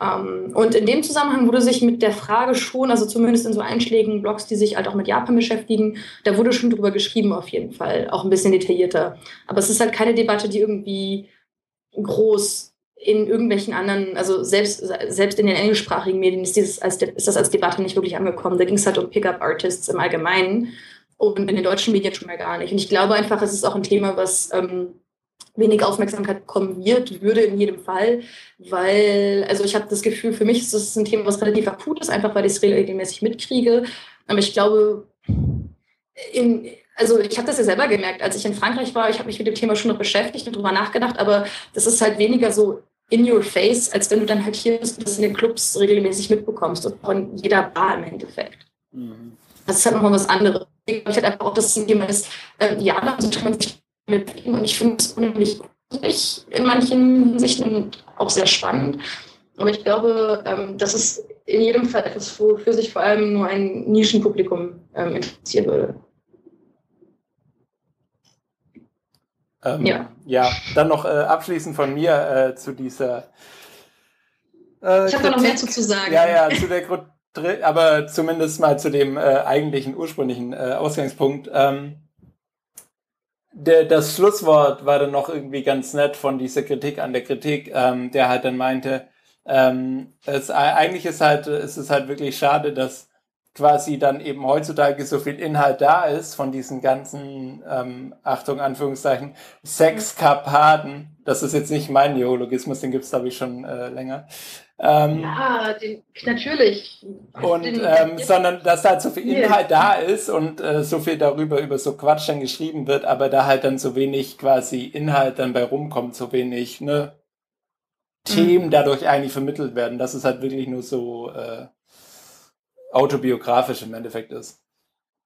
Ähm, und in dem Zusammenhang wurde sich mit der Frage schon, also zumindest in so einschlägigen Blogs, die sich halt auch mit Japan beschäftigen, da wurde schon drüber geschrieben auf jeden Fall, auch ein bisschen detaillierter. Aber es ist halt keine Debatte, die irgendwie groß in irgendwelchen anderen, also selbst, selbst in den englischsprachigen Medien ist, dieses als, ist das als Debatte nicht wirklich angekommen. Da ging es halt um Pickup-Artists im Allgemeinen und in den deutschen Medien schon mal gar nicht. Und ich glaube einfach, es ist auch ein Thema, was ähm, wenig Aufmerksamkeit bekommen wird, würde in jedem Fall, weil, also ich habe das Gefühl, für mich ist das ein Thema, was relativ akut ist, einfach weil ich es regelmäßig mitkriege. Aber ich glaube, in, also ich habe das ja selber gemerkt, als ich in Frankreich war, ich habe mich mit dem Thema schon noch beschäftigt und darüber nachgedacht, aber das ist halt weniger so in your face, als wenn du dann halt hier bist und das in den Clubs regelmäßig mitbekommst und von jeder Bar im Endeffekt. Mhm. Das ist halt nochmal was anderes. Ich glaube halt einfach auch, ein Thema ist, äh, ja, da kann man sich mit und ich finde es unheimlich in manchen Hinsichten auch sehr spannend. Aber ich glaube, ähm, das ist in jedem Fall etwas, wofür sich vor allem nur ein Nischenpublikum ähm, interessieren würde. Ähm, ja. ja, dann noch äh, abschließend von mir äh, zu dieser. Äh, ich habe da noch mehr zu, zu sagen. Ja, ja, zu der aber zumindest mal zu dem äh, eigentlichen ursprünglichen äh, Ausgangspunkt. Ähm, der, das Schlusswort war dann noch irgendwie ganz nett von dieser Kritik an der Kritik, ähm, der halt dann meinte, ähm, es, eigentlich ist halt, es ist halt wirklich schade, dass quasi dann eben heutzutage so viel Inhalt da ist von diesen ganzen, ähm, Achtung, Anführungszeichen, Sexkarpaden. Das ist jetzt nicht mein Neologismus, den gibt's glaube ich schon äh, länger. Ähm, ja, den, natürlich. Und den, ähm, sondern dass da halt so viel Inhalt da ist und äh, so viel darüber über so Quatsch dann geschrieben wird, aber da halt dann so wenig quasi Inhalt dann bei rumkommt, so wenig ne, Themen mhm. dadurch eigentlich vermittelt werden, dass es halt wirklich nur so äh, autobiografisch im Endeffekt ist.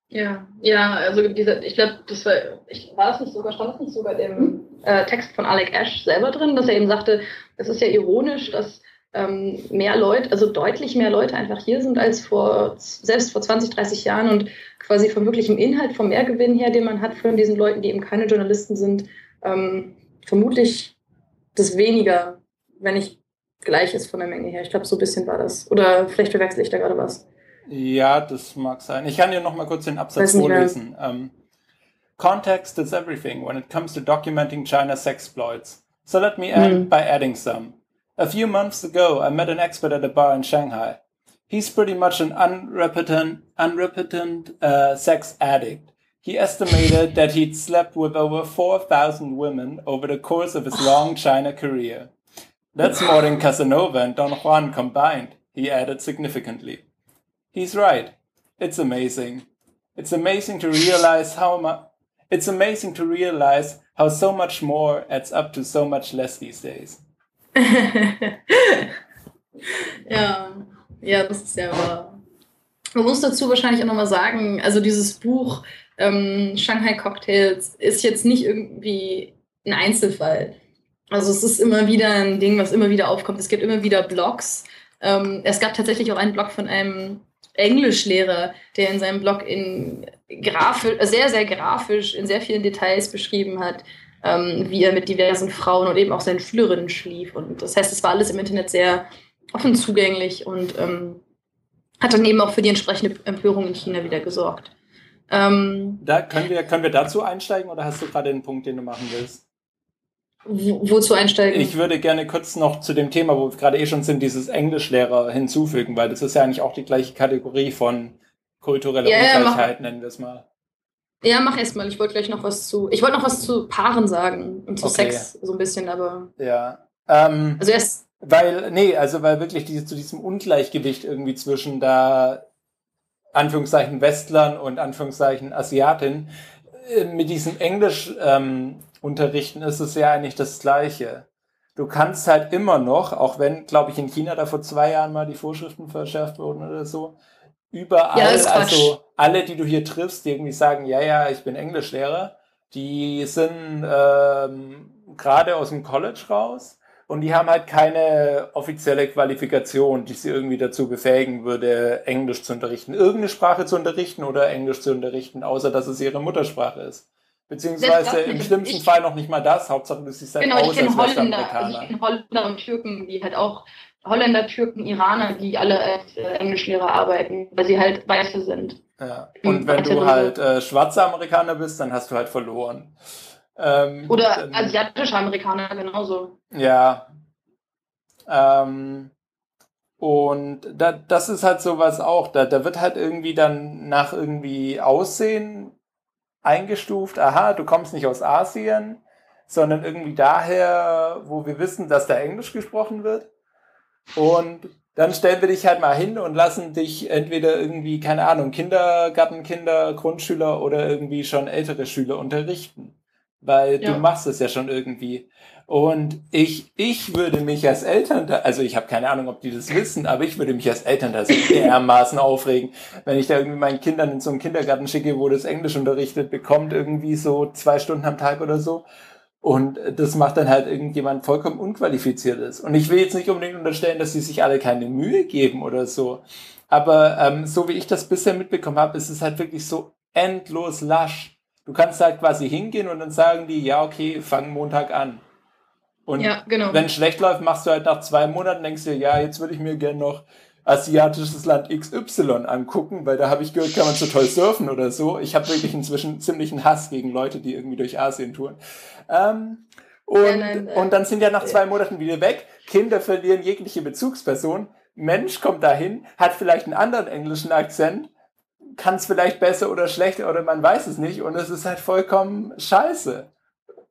Ja, ja, also dieser, ich glaube, das war, ich, war das nicht sogar, stand das nicht sogar im äh, Text von Alec Ash selber drin, dass er eben sagte, es ist ja ironisch, dass ähm, mehr Leute, also deutlich mehr Leute einfach hier sind als vor, selbst vor 20, 30 Jahren und quasi vom wirklichen Inhalt, vom Mehrgewinn her, den man hat von diesen Leuten, die eben keine Journalisten sind, ähm, vermutlich das weniger, wenn nicht gleich ist von der Menge her. Ich glaube, so ein bisschen war das. Oder vielleicht verwechsel ich da gerade was. Ja, das mag sein. Ich kann dir noch mal kurz den Absatz vorlesen. Um, Context is everything when it comes to documenting China's sexploits. So let me end mm. by adding some. A few months ago, I met an expert at a bar in Shanghai. He's pretty much an unrepentant, unrepentant uh, sex addict. He estimated that he'd slept with over 4,000 women over the course of his long China career. That's more than Casanova and Don Juan combined, he added significantly. He's right. It's amazing. It's amazing to realize how much. It's amazing to realize how so much more adds up to so much less these days. ja, ja, das ist ja wahr. Man muss dazu wahrscheinlich auch nochmal sagen, also dieses Buch ähm, Shanghai Cocktails ist jetzt nicht irgendwie ein Einzelfall. Also es ist immer wieder ein Ding, was immer wieder aufkommt. Es gibt immer wieder Blogs. Ähm, es gab tatsächlich auch einen Blog von einem Englischlehrer, der in seinem Blog in grafisch, sehr, sehr grafisch in sehr vielen Details beschrieben hat, ähm, wie er mit diversen Frauen und eben auch seinen Schülerinnen schlief. Und das heißt, es war alles im Internet sehr offen zugänglich und ähm, hat dann eben auch für die entsprechende Empörung in China wieder gesorgt. Ähm, da können wir, können wir dazu einsteigen oder hast du gerade den Punkt, den du machen willst? Wozu einsteigen? Ich würde gerne kurz noch zu dem Thema, wo wir gerade eh schon sind, dieses Englischlehrer hinzufügen, weil das ist ja eigentlich auch die gleiche Kategorie von kultureller ja, Ungleichheit, ja, nennen wir es mal. Ja, mach erst mal. Ich wollte gleich noch was zu. Ich wollte noch was zu Paaren sagen und zu okay. Sex so ein bisschen, aber. Ja. Ähm, also erst. Weil, nee, also weil wirklich diese, zu diesem Ungleichgewicht irgendwie zwischen da Anführungszeichen Westlern und Anführungszeichen Asiatin äh, mit diesem Englisch ähm, unterrichten ist es ja eigentlich das Gleiche. Du kannst halt immer noch, auch wenn, glaube ich, in China da vor zwei Jahren mal die Vorschriften verschärft wurden oder so, überall, ja, also alle, die du hier triffst, die irgendwie sagen, ja, ja, ich bin Englischlehrer, die sind ähm, gerade aus dem College raus und die haben halt keine offizielle Qualifikation, die sie irgendwie dazu befähigen würde, Englisch zu unterrichten, irgendeine Sprache zu unterrichten oder Englisch zu unterrichten, außer dass es ihre Muttersprache ist. Beziehungsweise im schlimmsten ich, Fall noch nicht mal das. Hauptsache, du siehst halt genau, aus als Holländer, ich kenne Holländer und Türken, die halt auch Holländer, Türken, Iraner, die alle als äh, Englischlehrer arbeiten, weil sie halt Weiße sind. Ja. Und wenn du halt äh, schwarzer Amerikaner bist, dann hast du halt verloren. Ähm, Oder dann, asiatische Amerikaner genauso. Ja. Ähm, und da, das ist halt sowas auch. Da, da wird halt irgendwie dann nach irgendwie Aussehen eingestuft, aha, du kommst nicht aus Asien, sondern irgendwie daher, wo wir wissen, dass da Englisch gesprochen wird. Und dann stellen wir dich halt mal hin und lassen dich entweder irgendwie, keine Ahnung, Kindergartenkinder, Grundschüler oder irgendwie schon ältere Schüler unterrichten. Weil ja. du machst es ja schon irgendwie. Und ich, ich würde mich als Eltern, da, also ich habe keine Ahnung, ob die das wissen, aber ich würde mich als Eltern da so dermaßen aufregen, wenn ich da irgendwie meinen Kindern in so einen Kindergarten schicke, wo das Englisch unterrichtet bekommt, irgendwie so zwei Stunden am Tag oder so. Und das macht dann halt irgendjemand vollkommen unqualifiziertes. Und ich will jetzt nicht unbedingt unterstellen, dass sie sich alle keine Mühe geben oder so. Aber ähm, so wie ich das bisher mitbekommen habe, ist es halt wirklich so endlos lasch. Du kannst halt quasi hingehen und dann sagen die, ja, okay, fang Montag an. Und ja, genau. wenn es schlecht läuft, machst du halt nach zwei Monaten, denkst du, ja, jetzt würde ich mir gerne noch asiatisches Land XY angucken, weil da habe ich gehört, kann man so toll surfen oder so. Ich habe wirklich inzwischen ziemlichen Hass gegen Leute, die irgendwie durch Asien touren. Ähm, und, ja, nein, äh, und dann sind ja nach zwei Monaten wieder weg. Kinder verlieren jegliche Bezugsperson. Mensch kommt dahin, hat vielleicht einen anderen englischen Akzent, kann es vielleicht besser oder schlechter oder man weiß es nicht. Und es ist halt vollkommen scheiße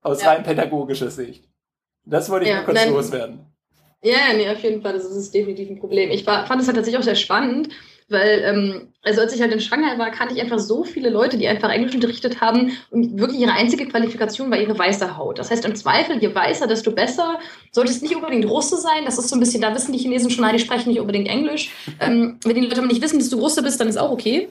aus ja. rein pädagogischer Sicht. Das wollte ich ja, nur kurz nein, loswerden. Ja, nee, auf jeden Fall, das ist definitiv ein Problem. Ich war, fand es halt tatsächlich auch sehr spannend, weil, ähm, also als ich halt in Shanghai war, kannte ich einfach so viele Leute, die einfach Englisch unterrichtet haben und wirklich ihre einzige Qualifikation war ihre weiße Haut. Das heißt, im Zweifel, je weißer, desto besser. Sollte es nicht unbedingt Russe sein, das ist so ein bisschen, da wissen die Chinesen schon, nein, die sprechen nicht unbedingt Englisch. Ähm, wenn die Leute aber nicht wissen, dass du Russe bist, dann ist auch okay.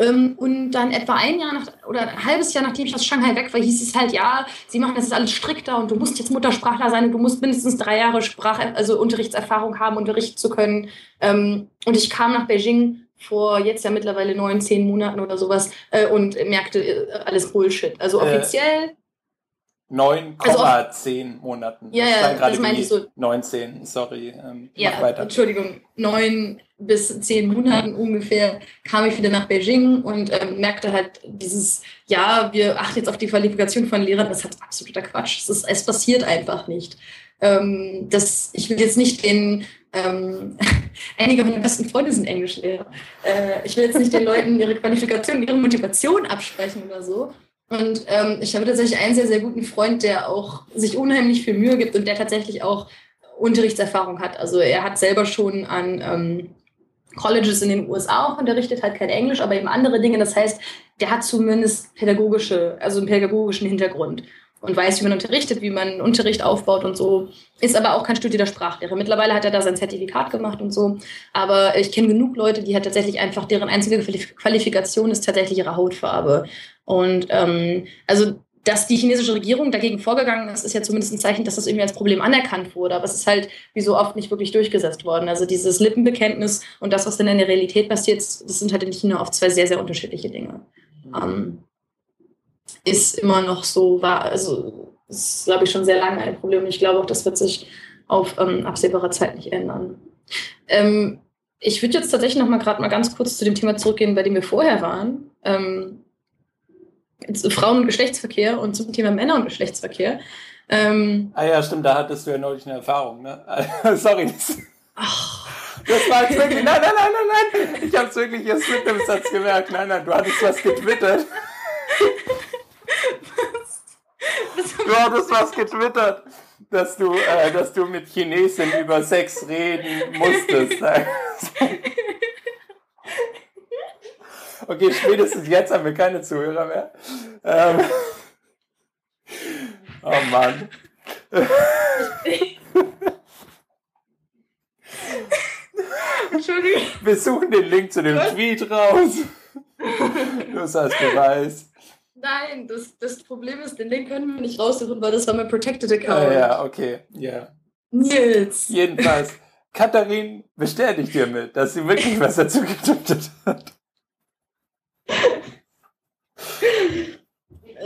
Ähm, und dann etwa ein Jahr nach, oder ein halbes Jahr nachdem ich aus Shanghai weg war, hieß es halt, ja, sie machen das jetzt alles strikter und du musst jetzt Muttersprachler sein und du musst mindestens drei Jahre Sprach, also Unterrichtserfahrung haben, unterrichten zu können. Ähm, und ich kam nach Beijing vor jetzt ja mittlerweile neun, zehn Monaten oder sowas äh, und merkte äh, alles Bullshit. Also äh, offiziell 9,10 also Monaten. Ja, ja, das meinte ich so. 19, sorry. Ähm, ja, weiter. Entschuldigung, 9 bis 10 Monaten ungefähr kam ich wieder nach Beijing und ähm, merkte halt dieses, ja, wir achten jetzt auf die Qualifikation von Lehrern, das ist halt absoluter Quatsch. Es, ist, es passiert einfach nicht. Ähm, das, ich will jetzt nicht den, ähm, einige meiner besten Freunde sind Englischlehrer. Äh, ich will jetzt nicht den Leuten ihre Qualifikation, ihre Motivation absprechen oder so. Und ähm, ich habe tatsächlich einen sehr, sehr guten Freund, der auch sich unheimlich viel Mühe gibt und der tatsächlich auch Unterrichtserfahrung hat. Also er hat selber schon an ähm, Colleges in den USA auch unterrichtet, halt kein Englisch, aber eben andere Dinge. Das heißt, der hat zumindest pädagogische, also einen pädagogischen Hintergrund und weiß, wie man unterrichtet, wie man Unterricht aufbaut und so. Ist aber auch kein studierter Sprachlehrer. Mittlerweile hat er da sein Zertifikat gemacht und so. Aber ich kenne genug Leute, die halt tatsächlich einfach, deren einzige Qualifikation ist tatsächlich ihre Hautfarbe. Und ähm, also, dass die chinesische Regierung dagegen vorgegangen ist, ist ja zumindest ein Zeichen, dass das irgendwie als Problem anerkannt wurde. Aber es ist halt wie so oft nicht wirklich durchgesetzt worden. Also dieses Lippenbekenntnis und das, was dann in der Realität passiert, das sind halt in China oft zwei sehr, sehr unterschiedliche Dinge. Mhm. Ähm, ist immer noch so, war, also ist, glaube ich, schon sehr lange ein Problem. Und ich glaube auch, das wird sich auf ähm, absehbare Zeit nicht ändern. Ähm, ich würde jetzt tatsächlich noch mal gerade mal ganz kurz zu dem Thema zurückgehen, bei dem wir vorher waren. Ähm, Frauen- und Geschlechtsverkehr und zum Thema Männer- und Geschlechtsverkehr. Ähm, ah ja, stimmt, da hattest du ja neulich eine Erfahrung, ne? Sorry. Das, das war jetzt wirklich, nein, nein, nein, nein, nein. Ich habe es wirklich erst mit dem Satz gemerkt. Nein, nein, du hattest was getwittert. Du hattest was getwittert, dass du, äh, dass du mit Chinesen über Sex reden musstest. Okay, spätestens jetzt haben wir keine Zuhörer mehr. Ähm. Oh Mann. Entschuldigung. Wir suchen den Link zu dem Was? Tweet raus. Das als Beweis. Nein, das, das Problem ist, den Link können wir nicht raussuchen, weil das war mein Protected Account. Ah, ja, okay, ja. Nils. Jedenfalls, Katharin bestätigt hiermit, dass sie wirklich was dazu getwittert hat.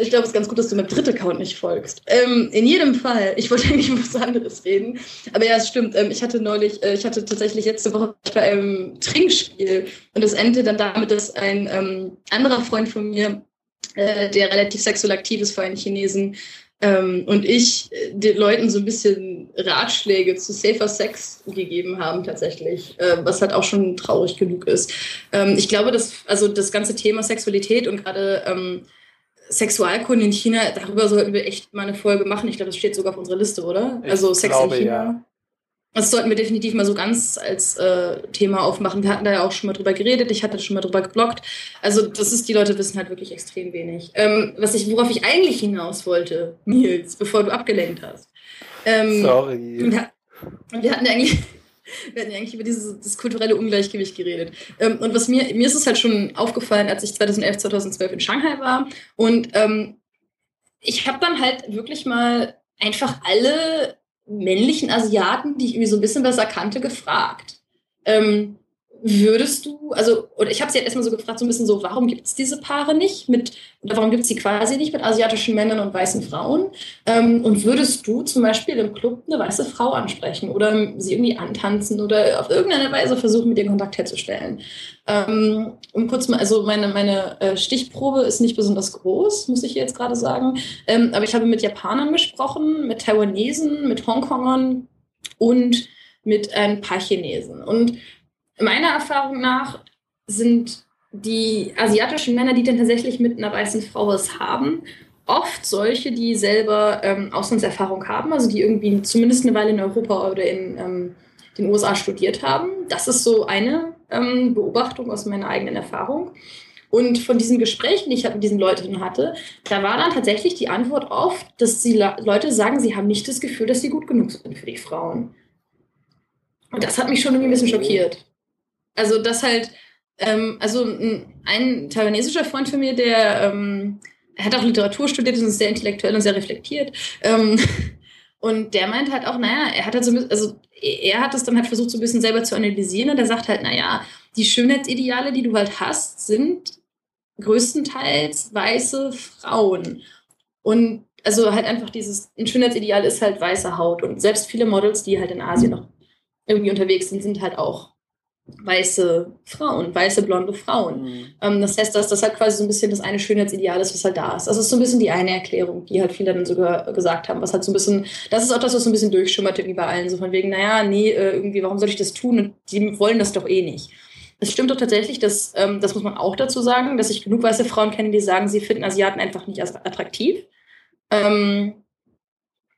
Ich glaube, es ist ganz gut, dass du meinem dritten Account nicht folgst. Ähm, in jedem Fall, ich wollte eigentlich über was anderes reden. Aber ja, es stimmt. Ähm, ich hatte neulich, äh, ich hatte tatsächlich letzte Woche bei einem Trinkspiel und es endete dann damit, dass ein ähm, anderer Freund von mir, äh, der relativ sexuell aktiv ist für einen Chinesen, ähm, und ich äh, den Leuten so ein bisschen Ratschläge zu safer Sex gegeben haben tatsächlich, äh, was halt auch schon traurig genug ist. Ähm, ich glaube, dass also das ganze Thema Sexualität und gerade ähm, Sexualkunde in China, darüber sollten wir echt mal eine Folge machen. Ich glaube, das steht sogar auf unserer Liste, oder? Ich also Sex glaube, in China. Ja. Das sollten wir definitiv mal so ganz als äh, Thema aufmachen. Wir hatten da ja auch schon mal drüber geredet, ich hatte schon mal drüber geblockt. Also, das ist, die Leute wissen halt wirklich extrem wenig. Ähm, was ich, worauf ich eigentlich hinaus wollte, Nils, bevor du abgelenkt hast. Ähm, Sorry. Wir, wir hatten eigentlich. Wir hatten ja eigentlich über dieses das kulturelle Ungleichgewicht geredet. Ähm, und was mir, mir ist es halt schon aufgefallen, als ich 2011, 2012 in Shanghai war. Und ähm, ich habe dann halt wirklich mal einfach alle männlichen Asiaten, die ich irgendwie so ein bisschen besser kannte, gefragt. Ähm, würdest du, also, oder ich habe sie halt erstmal so gefragt, so ein bisschen so, warum gibt es diese Paare nicht mit, oder warum gibt es sie quasi nicht mit asiatischen Männern und weißen Frauen? Ähm, und würdest du zum Beispiel im Club eine weiße Frau ansprechen oder sie irgendwie antanzen oder auf irgendeine Weise versuchen, mit ihr Kontakt herzustellen? Ähm, um kurz mal, also meine, meine äh, Stichprobe ist nicht besonders groß, muss ich jetzt gerade sagen, ähm, aber ich habe mit Japanern gesprochen, mit Taiwanesen, mit Hongkongern und mit ein paar Chinesen. Und meiner Erfahrung nach sind die asiatischen Männer, die dann tatsächlich mit einer weißen Frau was haben, oft solche, die selber ähm, Auslandserfahrung haben, also die irgendwie zumindest eine Weile in Europa oder in ähm, den USA studiert haben. Das ist so eine ähm, Beobachtung aus meiner eigenen Erfahrung. Und von diesen Gesprächen, die ich mit diesen Leuten hatte, da war dann tatsächlich die Antwort oft, dass die Leute sagen, sie haben nicht das Gefühl, dass sie gut genug sind für die Frauen. Und das hat mich schon irgendwie ein bisschen schockiert. Also, dass halt Ähm, also ein taiwanesischer Freund von mir, der ähm, hat auch Literatur studiert und ist sehr intellektuell und sehr reflektiert. Ähm, und der meint halt auch, naja, er hat halt so, also er hat es dann halt versucht, so ein bisschen selber zu analysieren und er sagt halt, naja, die Schönheitsideale, die du halt hast, sind größtenteils weiße Frauen. Und also halt einfach dieses, ein Schönheitsideal ist halt weiße Haut. Und selbst viele Models, die halt in Asien noch irgendwie unterwegs sind, sind halt auch weiße Frauen, weiße blonde Frauen. Mhm. Ähm, das heißt, dass das halt quasi so ein bisschen das eine Schönheitsideal ist, was halt da ist. Das ist so ein bisschen die eine Erklärung, die halt viele dann sogar gesagt haben, was halt so ein bisschen, das ist auch das, was so ein bisschen durchschimmerte wie bei allen, so von wegen, naja, nee, äh, irgendwie, warum soll ich das tun? Und die wollen das doch eh nicht. Es stimmt doch tatsächlich, dass, ähm, das muss man auch dazu sagen, dass ich genug weiße Frauen kenne, die sagen, sie finden Asiaten einfach nicht attraktiv. Ähm,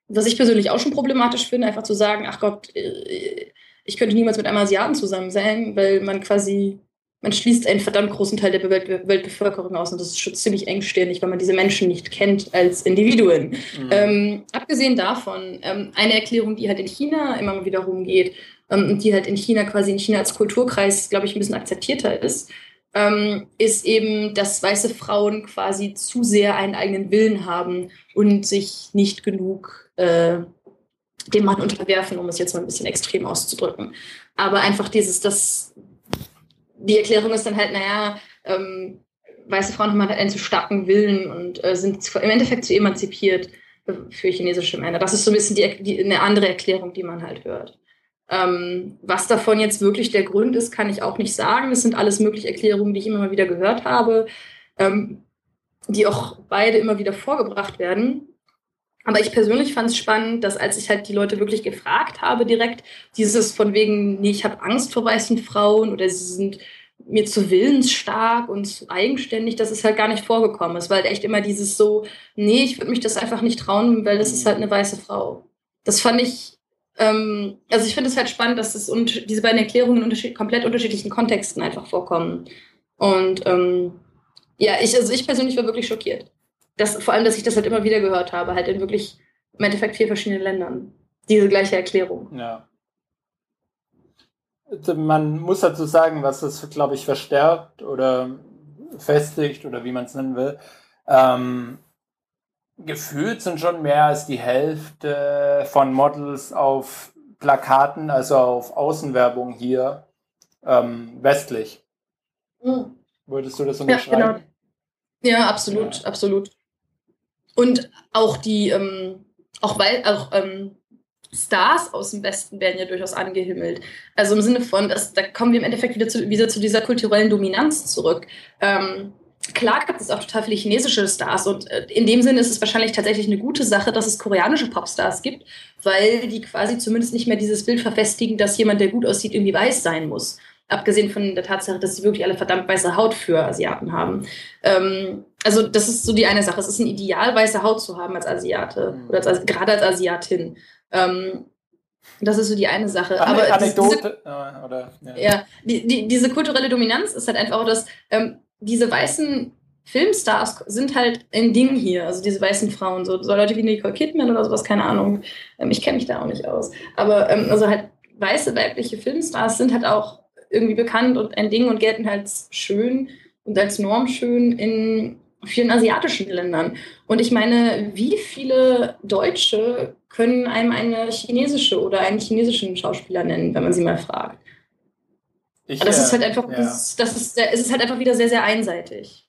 was ich persönlich auch schon problematisch finde, einfach zu sagen, ach Gott, äh, ich könnte niemals mit einem Asiaten zusammen sein, weil man quasi, man schließt einen verdammt großen Teil der Welt, Weltbevölkerung aus und das ist schon ziemlich engstirnig, weil man diese Menschen nicht kennt als Individuen. Mhm. Ähm, abgesehen davon, ähm, eine Erklärung, die halt in China immer wieder rumgeht ähm, und die halt in China quasi in China als Kulturkreis, glaube ich, ein bisschen akzeptierter ist, ähm, ist eben, dass weiße Frauen quasi zu sehr einen eigenen Willen haben und sich nicht genug äh, dem Mann unterwerfen, um es jetzt mal ein bisschen extrem auszudrücken. Aber einfach dieses, das, die Erklärung ist dann halt, naja, ähm, weiße Frauen haben halt einen zu starken Willen und äh, sind im Endeffekt zu emanzipiert für chinesische Männer. Das ist so ein bisschen die, die, eine andere Erklärung, die man halt hört. Ähm, was davon jetzt wirklich der Grund ist, kann ich auch nicht sagen. Das sind alles mögliche Erklärungen, die ich immer mal wieder gehört habe, ähm, die auch beide immer wieder vorgebracht werden. Aber ich persönlich fand es spannend, dass als ich halt die Leute wirklich gefragt habe direkt, dieses von wegen, nee, ich habe Angst vor weißen Frauen oder sie sind mir zu willensstark und zu eigenständig, das ist halt gar nicht vorgekommen. Es war halt echt immer dieses so, nee, ich würde mich das einfach nicht trauen, weil das ist halt eine weiße Frau. Das fand ich, ähm, also ich finde es halt spannend, dass das und diese beiden Erklärungen in unterschied komplett unterschiedlichen Kontexten einfach vorkommen. Und ähm, ja, ich, also ich persönlich war wirklich schockiert das, vor allem, dass ich das halt immer wieder gehört habe, halt in wirklich im Endeffekt vier verschiedenen Ländern. Diese gleiche Erklärung. Ja. Man muss dazu sagen, was das, glaube ich, verstärkt oder festigt oder wie man es nennen will. Ähm, gefühlt sind schon mehr als die Hälfte von Models auf Plakaten, also auf Außenwerbung hier ähm, westlich. Mhm. Würdest du das unterschreiben? Ja, genau. ja absolut, ja. absolut. Und auch die, ähm, auch weil, auch ähm, Stars aus dem Westen werden ja durchaus angehimmelt. Also im Sinne von, dass, da kommen wir im Endeffekt wieder zu, wieder zu dieser kulturellen Dominanz zurück. Ähm, klar gibt es auch total viele chinesische Stars und äh, in dem Sinne ist es wahrscheinlich tatsächlich eine gute Sache, dass es koreanische Popstars gibt, weil die quasi zumindest nicht mehr dieses Bild verfestigen, dass jemand, der gut aussieht, irgendwie weiß sein muss. Abgesehen von der Tatsache, dass sie wirklich alle verdammt weiße Haut für Asiaten haben. Ähm, also das ist so die eine Sache. Es ist ein Ideal, weiße Haut zu haben als Asiate mhm. oder als, gerade als Asiatin. Ähm, das ist so die eine Sache. Aber Anekdote diese, äh, oder ja, ja die, die, diese kulturelle Dominanz ist halt einfach auch, dass ähm, diese weißen Filmstars sind halt ein Ding hier, also diese weißen Frauen, so, so Leute wie Nicole Kidman oder sowas, keine Ahnung. Ähm, ich kenne mich da auch nicht aus. Aber ähm, also halt weiße weibliche Filmstars sind halt auch irgendwie bekannt und ein Ding und gelten halt schön und als Norm schön in vielen asiatischen Ländern. Und ich meine, wie viele Deutsche können einem eine chinesische oder einen chinesischen Schauspieler nennen, wenn man sie mal fragt? Ich, das äh, ist halt einfach, ja. das, das ist, es ist halt einfach wieder sehr, sehr einseitig.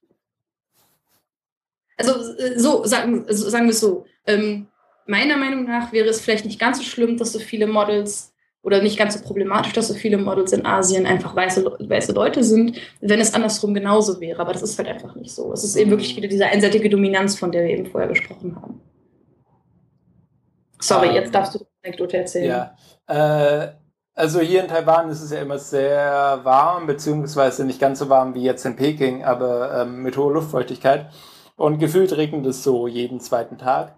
Also so, sagen, sagen wir es so. Ähm, meiner Meinung nach wäre es vielleicht nicht ganz so schlimm, dass so viele Models oder nicht ganz so problematisch, dass so viele Models in Asien einfach weiße, weiße Leute sind, wenn es andersrum genauso wäre. Aber das ist halt einfach nicht so. Es ist eben wirklich wieder diese einseitige Dominanz, von der wir eben vorher gesprochen haben. Sorry, jetzt darfst du die Anekdote erzählen. Ja. Äh, also hier in Taiwan ist es ja immer sehr warm, beziehungsweise nicht ganz so warm wie jetzt in Peking, aber ähm, mit hoher Luftfeuchtigkeit. Und gefühlt regnet es so jeden zweiten Tag.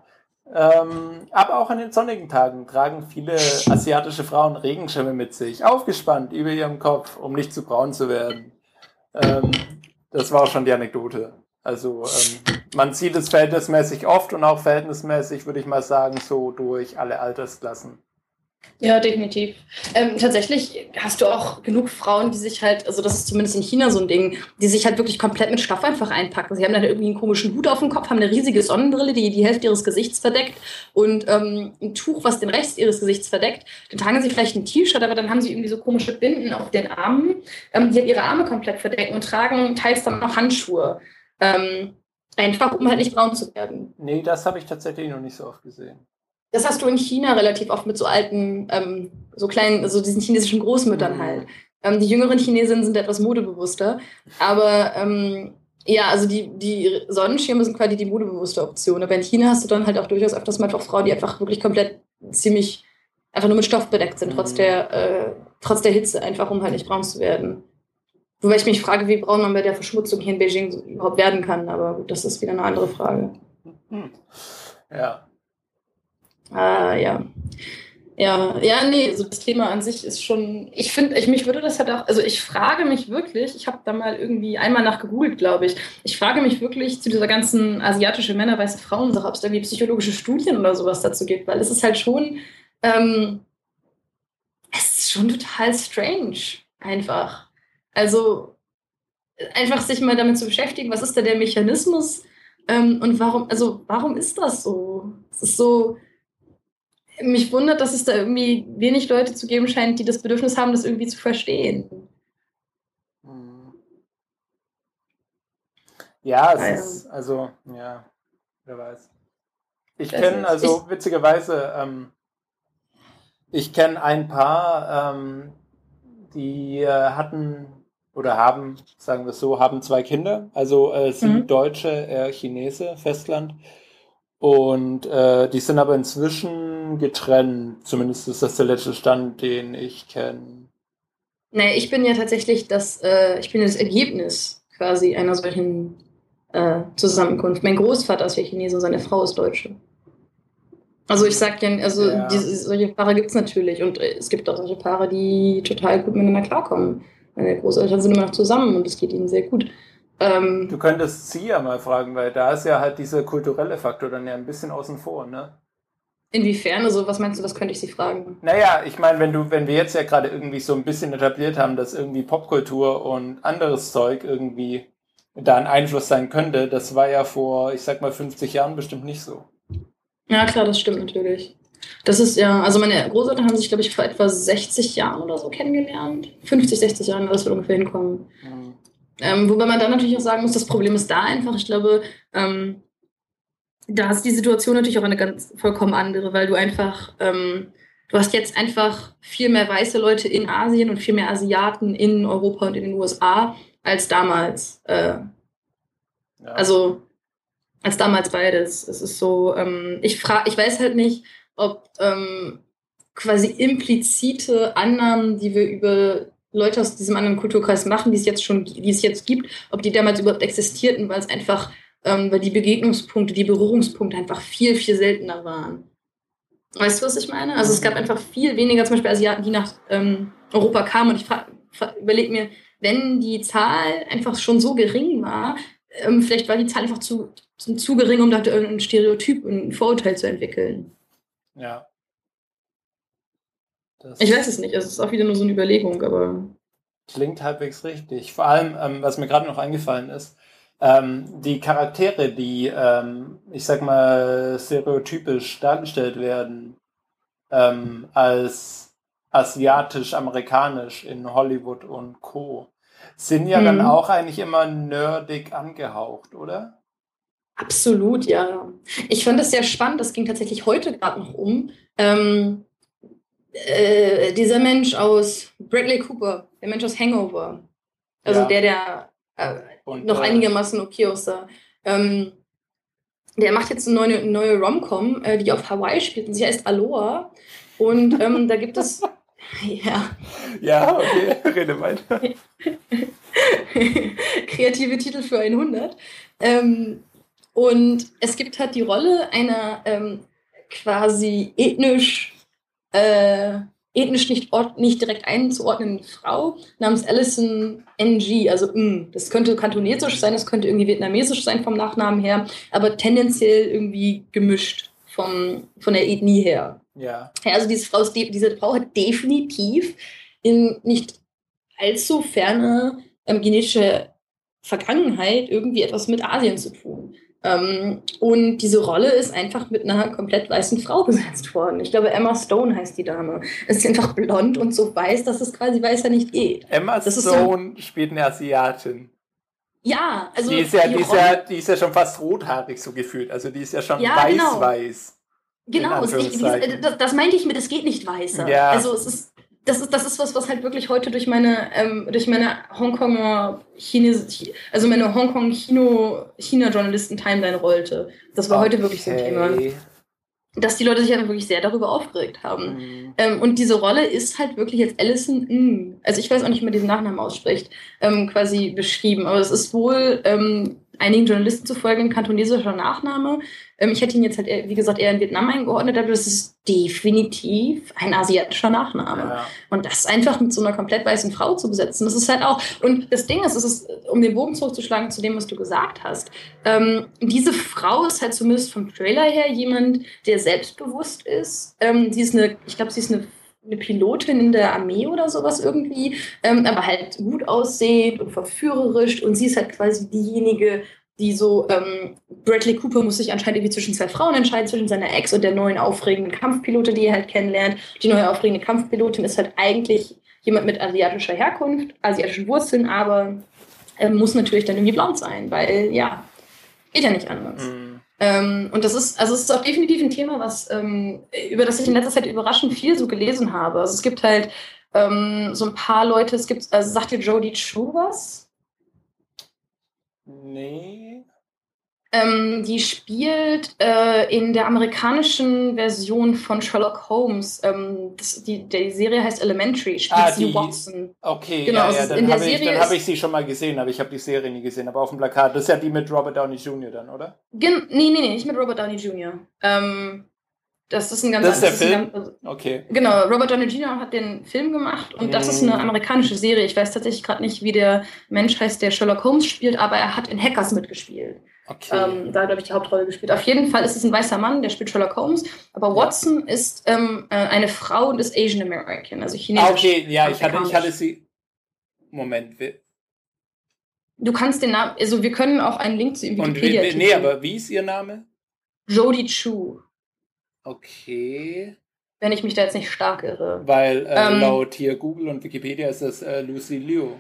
Ähm, aber auch an den sonnigen Tagen tragen viele asiatische Frauen Regenschirme mit sich, aufgespannt über ihrem Kopf, um nicht zu braun zu werden. Ähm, das war auch schon die Anekdote. Also ähm, man sieht es verhältnismäßig oft und auch verhältnismäßig, würde ich mal sagen, so durch alle Altersklassen. Ja, definitiv. Ähm, tatsächlich hast du auch genug Frauen, die sich halt, also das ist zumindest in China so ein Ding, die sich halt wirklich komplett mit Stoff einfach einpacken. Sie haben dann irgendwie einen komischen Hut auf dem Kopf, haben eine riesige Sonnenbrille, die die Hälfte ihres Gesichts verdeckt und ähm, ein Tuch, was den Rest ihres Gesichts verdeckt. Dann tragen sie vielleicht ein T-Shirt, aber dann haben sie irgendwie so komische Binden auf den Armen, ähm, die halt ihre Arme komplett verdecken und tragen teils dann noch Handschuhe. Ähm, einfach, um halt nicht braun zu werden. Nee, das habe ich tatsächlich noch nicht so oft gesehen. Das hast du in China relativ oft mit so alten, ähm, so kleinen, also diesen chinesischen Großmüttern mhm. halt. Ähm, die jüngeren Chinesinnen sind etwas modebewusster. Aber ähm, ja, also die, die Sonnenschirme sind quasi die modebewusste Option. Aber in China hast du dann halt auch durchaus öfters mal auch Frauen, die einfach wirklich komplett ziemlich einfach nur mit Stoff bedeckt sind, mhm. trotz, der, äh, trotz der Hitze, einfach um halt nicht braun zu werden. Wobei ich mich frage, wie braun man bei der Verschmutzung hier in Beijing überhaupt werden kann. Aber gut, das ist wieder eine andere Frage. Mhm. Ja, Ah, ja. Ja, ja, nee, also das Thema an sich ist schon, ich finde, ich, mich würde das halt auch, also ich frage mich wirklich, ich habe da mal irgendwie einmal nach gegoogelt, glaube ich, ich frage mich wirklich zu dieser ganzen asiatische Männer, weiße Frauen-Sache, ob es da irgendwie psychologische Studien oder sowas dazu gibt, weil es ist halt schon, ähm, es ist schon total strange, einfach. Also, einfach sich mal damit zu beschäftigen, was ist da der Mechanismus ähm, und warum, also, warum ist das so? Es ist so, mich wundert, dass es da irgendwie wenig Leute zu geben scheint, die das Bedürfnis haben, das irgendwie zu verstehen. Hm. Ja, es also. ist, also, ja, wer weiß. Ich kenne, also ich, witzigerweise, ähm, ich kenne ein paar, ähm, die äh, hatten oder haben, sagen wir es so, haben zwei Kinder. Also äh, sie mhm. Deutsche, er Chinese, Festland. Und äh, die sind aber inzwischen getrennt. Zumindest ist das der letzte Stand, den ich kenne. Nee, ich bin ja tatsächlich das, äh, ich bin das Ergebnis quasi einer solchen äh, Zusammenkunft. Mein Großvater ist ja Chinese und seine Frau ist Deutsche. Also ich sag ja, also ja. Diese, solche Paare gibt es natürlich und äh, es gibt auch solche Paare, die total gut miteinander klarkommen. Meine Großeltern sind immer noch zusammen und es geht ihnen sehr gut. Ähm, du könntest sie ja mal fragen, weil da ist ja halt dieser kulturelle Faktor dann ja ein bisschen außen vor, ne? Inwiefern? Also, was meinst du, was könnte ich sie fragen? Naja, ich meine, wenn du, wenn wir jetzt ja gerade irgendwie so ein bisschen etabliert haben, dass irgendwie Popkultur und anderes Zeug irgendwie da ein Einfluss sein könnte, das war ja vor, ich sag mal, 50 Jahren bestimmt nicht so. Ja, klar, das stimmt natürlich. Das ist ja, also meine Großeltern haben sich, glaube ich, vor etwa 60 Jahren oder so kennengelernt. 50, 60 Jahren, das wird ungefähr hinkommen. Mhm. Ähm, wobei man dann natürlich auch sagen muss, das Problem ist da einfach. Ich glaube, ähm, da ist die Situation natürlich auch eine ganz vollkommen andere, weil du einfach, ähm, du hast jetzt einfach viel mehr weiße Leute in Asien und viel mehr Asiaten in Europa und in den USA als damals. Äh, ja. Also als damals beides. Es ist so, ähm, ich frage, ich weiß halt nicht, ob ähm, quasi implizite Annahmen, die wir über Leute aus diesem anderen Kulturkreis machen, die es jetzt schon, die es jetzt gibt, ob die damals überhaupt existierten, weil es einfach, ähm, weil die Begegnungspunkte, die Berührungspunkte einfach viel, viel seltener waren. Weißt du, was ich meine? Also es gab einfach viel weniger zum Beispiel Asiaten, die nach ähm, Europa kamen. Und ich überlege mir, wenn die Zahl einfach schon so gering war, ähm, vielleicht war die Zahl einfach zu, zu, zu gering, um da ein Stereotyp und ein Vorurteil zu entwickeln. Ja. Das ich weiß es nicht, es ist auch wieder nur so eine Überlegung, aber. Klingt halbwegs richtig. Vor allem, ähm, was mir gerade noch eingefallen ist, ähm, die Charaktere, die, ähm, ich sag mal, stereotypisch dargestellt werden, ähm, als asiatisch-amerikanisch in Hollywood und Co., sind ja mhm. dann auch eigentlich immer nerdig angehaucht, oder? Absolut, ja. Ich fand es sehr spannend, das ging tatsächlich heute gerade noch um. Ähm, äh, dieser Mensch aus Bradley Cooper, der Mensch aus Hangover, also ja. der, der äh, Und, noch äh, einigermaßen okay aussah, ähm, der macht jetzt eine neue, neue Rom-Com, äh, die auf Hawaii spielt und sie heißt Aloha. Und ähm, da gibt es. Ja. Ja, okay, rede weiter. Kreative Titel für 100. Ähm, und es gibt halt die Rolle einer ähm, quasi ethnisch äh, ethnisch nicht, nicht direkt einzuordnende Frau namens Alison NG. Also, mm, das könnte kantonesisch sein, das könnte irgendwie vietnamesisch sein vom Nachnamen her, aber tendenziell irgendwie gemischt vom, von der Ethnie her. Ja. ja also diese Frau, diese Frau hat definitiv in nicht allzu ferne ähm, genetische Vergangenheit irgendwie etwas mit Asien zu tun. Ähm, und diese Rolle ist einfach mit einer komplett weißen Frau besetzt worden. Ich glaube, Emma Stone heißt die Dame. Es ist einfach blond und so weiß, dass es quasi weißer nicht geht. Emma das Stone so spielt eine Asiatin. Ja, also. Die ist ja, die, die, ist ja, die ist ja schon fast rothaarig so gefühlt. Also die ist ja schon ja, genau. weiß-weiß. Genau, ich, das, das, meinte ich mit, es geht nicht weißer. Ja. Also es ist, das ist, das ist was, was halt wirklich heute durch meine, ähm, durch meine Hongkonger Chines, also meine Hongkong-China-Journalisten-Timeline rollte. Das war okay. heute wirklich so ein Thema. Dass die Leute sich halt wirklich sehr darüber aufgeregt haben. Mhm. Ähm, und diese Rolle ist halt wirklich jetzt Alison, mm, also ich weiß auch nicht, wie man diesen Nachnamen ausspricht, ähm, quasi beschrieben. Aber es ist wohl ähm, einigen Journalisten zufolge ein kantonesischer Nachname. Ähm, ich hätte ihn jetzt halt, wie gesagt, eher in Vietnam eingeordnet, aber das ist definitiv ein asiatischer Nachname. Ja. Und das einfach mit so einer komplett weißen Frau zu besetzen, das ist halt auch, und das Ding ist, es ist, um den Bogen zurückzuschlagen zu dem, was du gesagt hast, ähm, diese Frau ist halt zumindest vom Trailer her jemand, der selbstbewusst ist. Ähm, sie ist eine, ich glaube, sie ist eine eine Pilotin in der Armee oder sowas irgendwie, ähm, aber halt gut aussehend und verführerisch und sie ist halt quasi diejenige, die so, ähm, Bradley Cooper muss sich anscheinend irgendwie zwischen zwei Frauen entscheiden, zwischen seiner Ex und der neuen aufregenden Kampfpilotin, die er halt kennenlernt. Die neue aufregende Kampfpilotin ist halt eigentlich jemand mit asiatischer Herkunft, asiatischen Wurzeln, aber äh, muss natürlich dann irgendwie blond sein, weil ja, geht ja nicht anders. Mhm. Ähm, und das ist, also es ist auch definitiv ein Thema, was, ähm, über das ich in letzter Zeit überraschend viel so gelesen habe. Also es gibt halt ähm, so ein paar Leute, es gibt, also sagt dir Jodie Chu was? Nee. Ähm, die spielt äh, in der amerikanischen Version von Sherlock Holmes. Ähm, das, die, die Serie heißt Elementary, spielt ah, sie Watson. Okay, genau, ja, ja, dann habe ich, hab ich sie schon mal gesehen, aber ich habe die Serie nie gesehen. Aber auf dem Plakat, das ist ja die mit Robert Downey Jr. dann, oder? Gen nee, nee, nee, nicht mit Robert Downey Jr. Ähm, das ist ein ganz Das ist der Film? Ganz, okay. Genau, Robert Downey Jr. hat den Film gemacht und mm. das ist eine mm. amerikanische Serie. Ich weiß tatsächlich gerade nicht, wie der Mensch heißt, der Sherlock Holmes spielt, aber er hat in Hackers mitgespielt. Okay. Ähm, da glaube ich die Hauptrolle gespielt. Auf jeden Fall ist es ein weißer Mann, der spielt Sherlock Holmes, aber Watson ist ähm, äh, eine Frau und ist Asian American, also chinesisch. Ah, okay, ja, ich hatte, ich hatte sie. Moment. Du kannst den Namen, also wir können auch einen Link zu ihm Wikipedia Und Nee, aber wie ist ihr Name? Jodie Chu. Okay. Wenn ich mich da jetzt nicht stark irre. Weil äh, ähm, laut hier Google und Wikipedia ist das äh, Lucy Liu.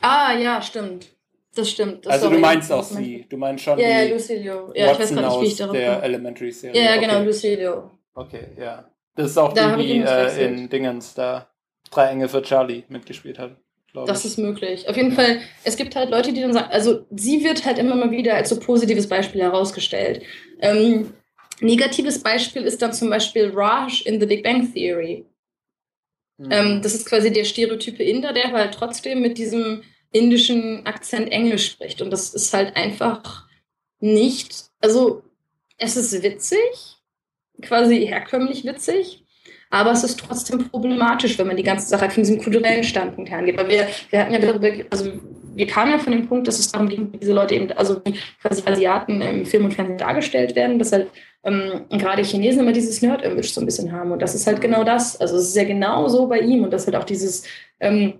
Ah, ja, stimmt. Das stimmt. Das also du meinst auch sie. Du meinst schon ja, ja, Lucilio. Ja, ich weiß gar nicht, wie ich darauf der komme. Elementary Serie. Ja, ja genau, okay. Lucilio. Okay, ja. Das ist auch da die, die äh, in Dingens da Drei Engel für Charlie mitgespielt hat. Das ich. ist möglich. Auf jeden Fall, es gibt halt Leute, die dann sagen, also sie wird halt immer mal wieder als so positives Beispiel herausgestellt. Ähm, negatives Beispiel ist dann zum Beispiel Raj in The Big Bang Theory. Mhm. Ähm, das ist quasi der stereotype Inder, der halt trotzdem mit diesem indischen Akzent Englisch spricht. Und das ist halt einfach nicht, also es ist witzig, quasi herkömmlich witzig, aber es ist trotzdem problematisch, wenn man die ganze Sache von diesem kulturellen Standpunkt her angeht. Weil wir, wir hatten ja darüber, also wir kamen ja von dem Punkt, dass es darum ging, diese Leute eben, also wie quasi Asiaten im Film und Fernsehen dargestellt werden, dass halt ähm, gerade Chinesen immer dieses Nerd-Image so ein bisschen haben. Und das ist halt genau das. Also es ist ja genau so bei ihm und das halt auch dieses ähm,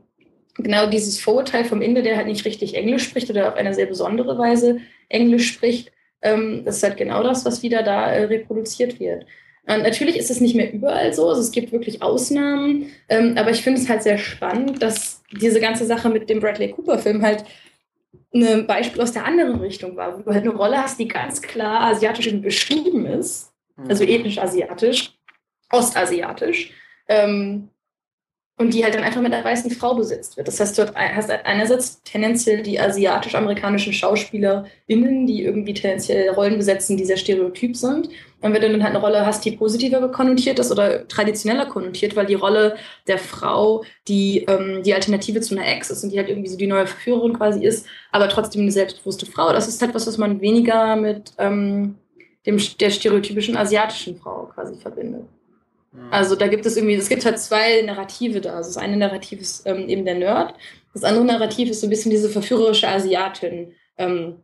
genau dieses Vorurteil vom Inder, der halt nicht richtig Englisch spricht oder auf eine sehr besondere Weise Englisch spricht, ähm, das ist halt genau das, was wieder da äh, reproduziert wird. Und natürlich ist es nicht mehr überall so, also es gibt wirklich Ausnahmen, ähm, aber ich finde es halt sehr spannend, dass diese ganze Sache mit dem Bradley Cooper-Film halt ein Beispiel aus der anderen Richtung war, wo du halt eine Rolle hast, die ganz klar asiatisch beschrieben ist, also mhm. ethnisch asiatisch, ostasiatisch, ähm, und die halt dann einfach mit einer weißen Frau besetzt wird. Das heißt, du hast einerseits tendenziell die asiatisch-amerikanischen SchauspielerInnen, die irgendwie tendenziell Rollen besetzen, die sehr stereotyp sind. Und wenn du dann halt eine Rolle hast, die positiver konnotiert ist oder traditioneller konnotiert, weil die Rolle der Frau, die ähm, die Alternative zu einer Ex ist und die halt irgendwie so die neue Verführerin quasi ist, aber trotzdem eine selbstbewusste Frau, das ist halt was, was man weniger mit ähm, dem, der stereotypischen asiatischen Frau quasi verbindet. Also da gibt es irgendwie, es gibt halt zwei Narrative da. Also das eine Narrativ ist ähm, eben der Nerd, das andere Narrativ ist so ein bisschen diese verführerische Asiatin, ähm,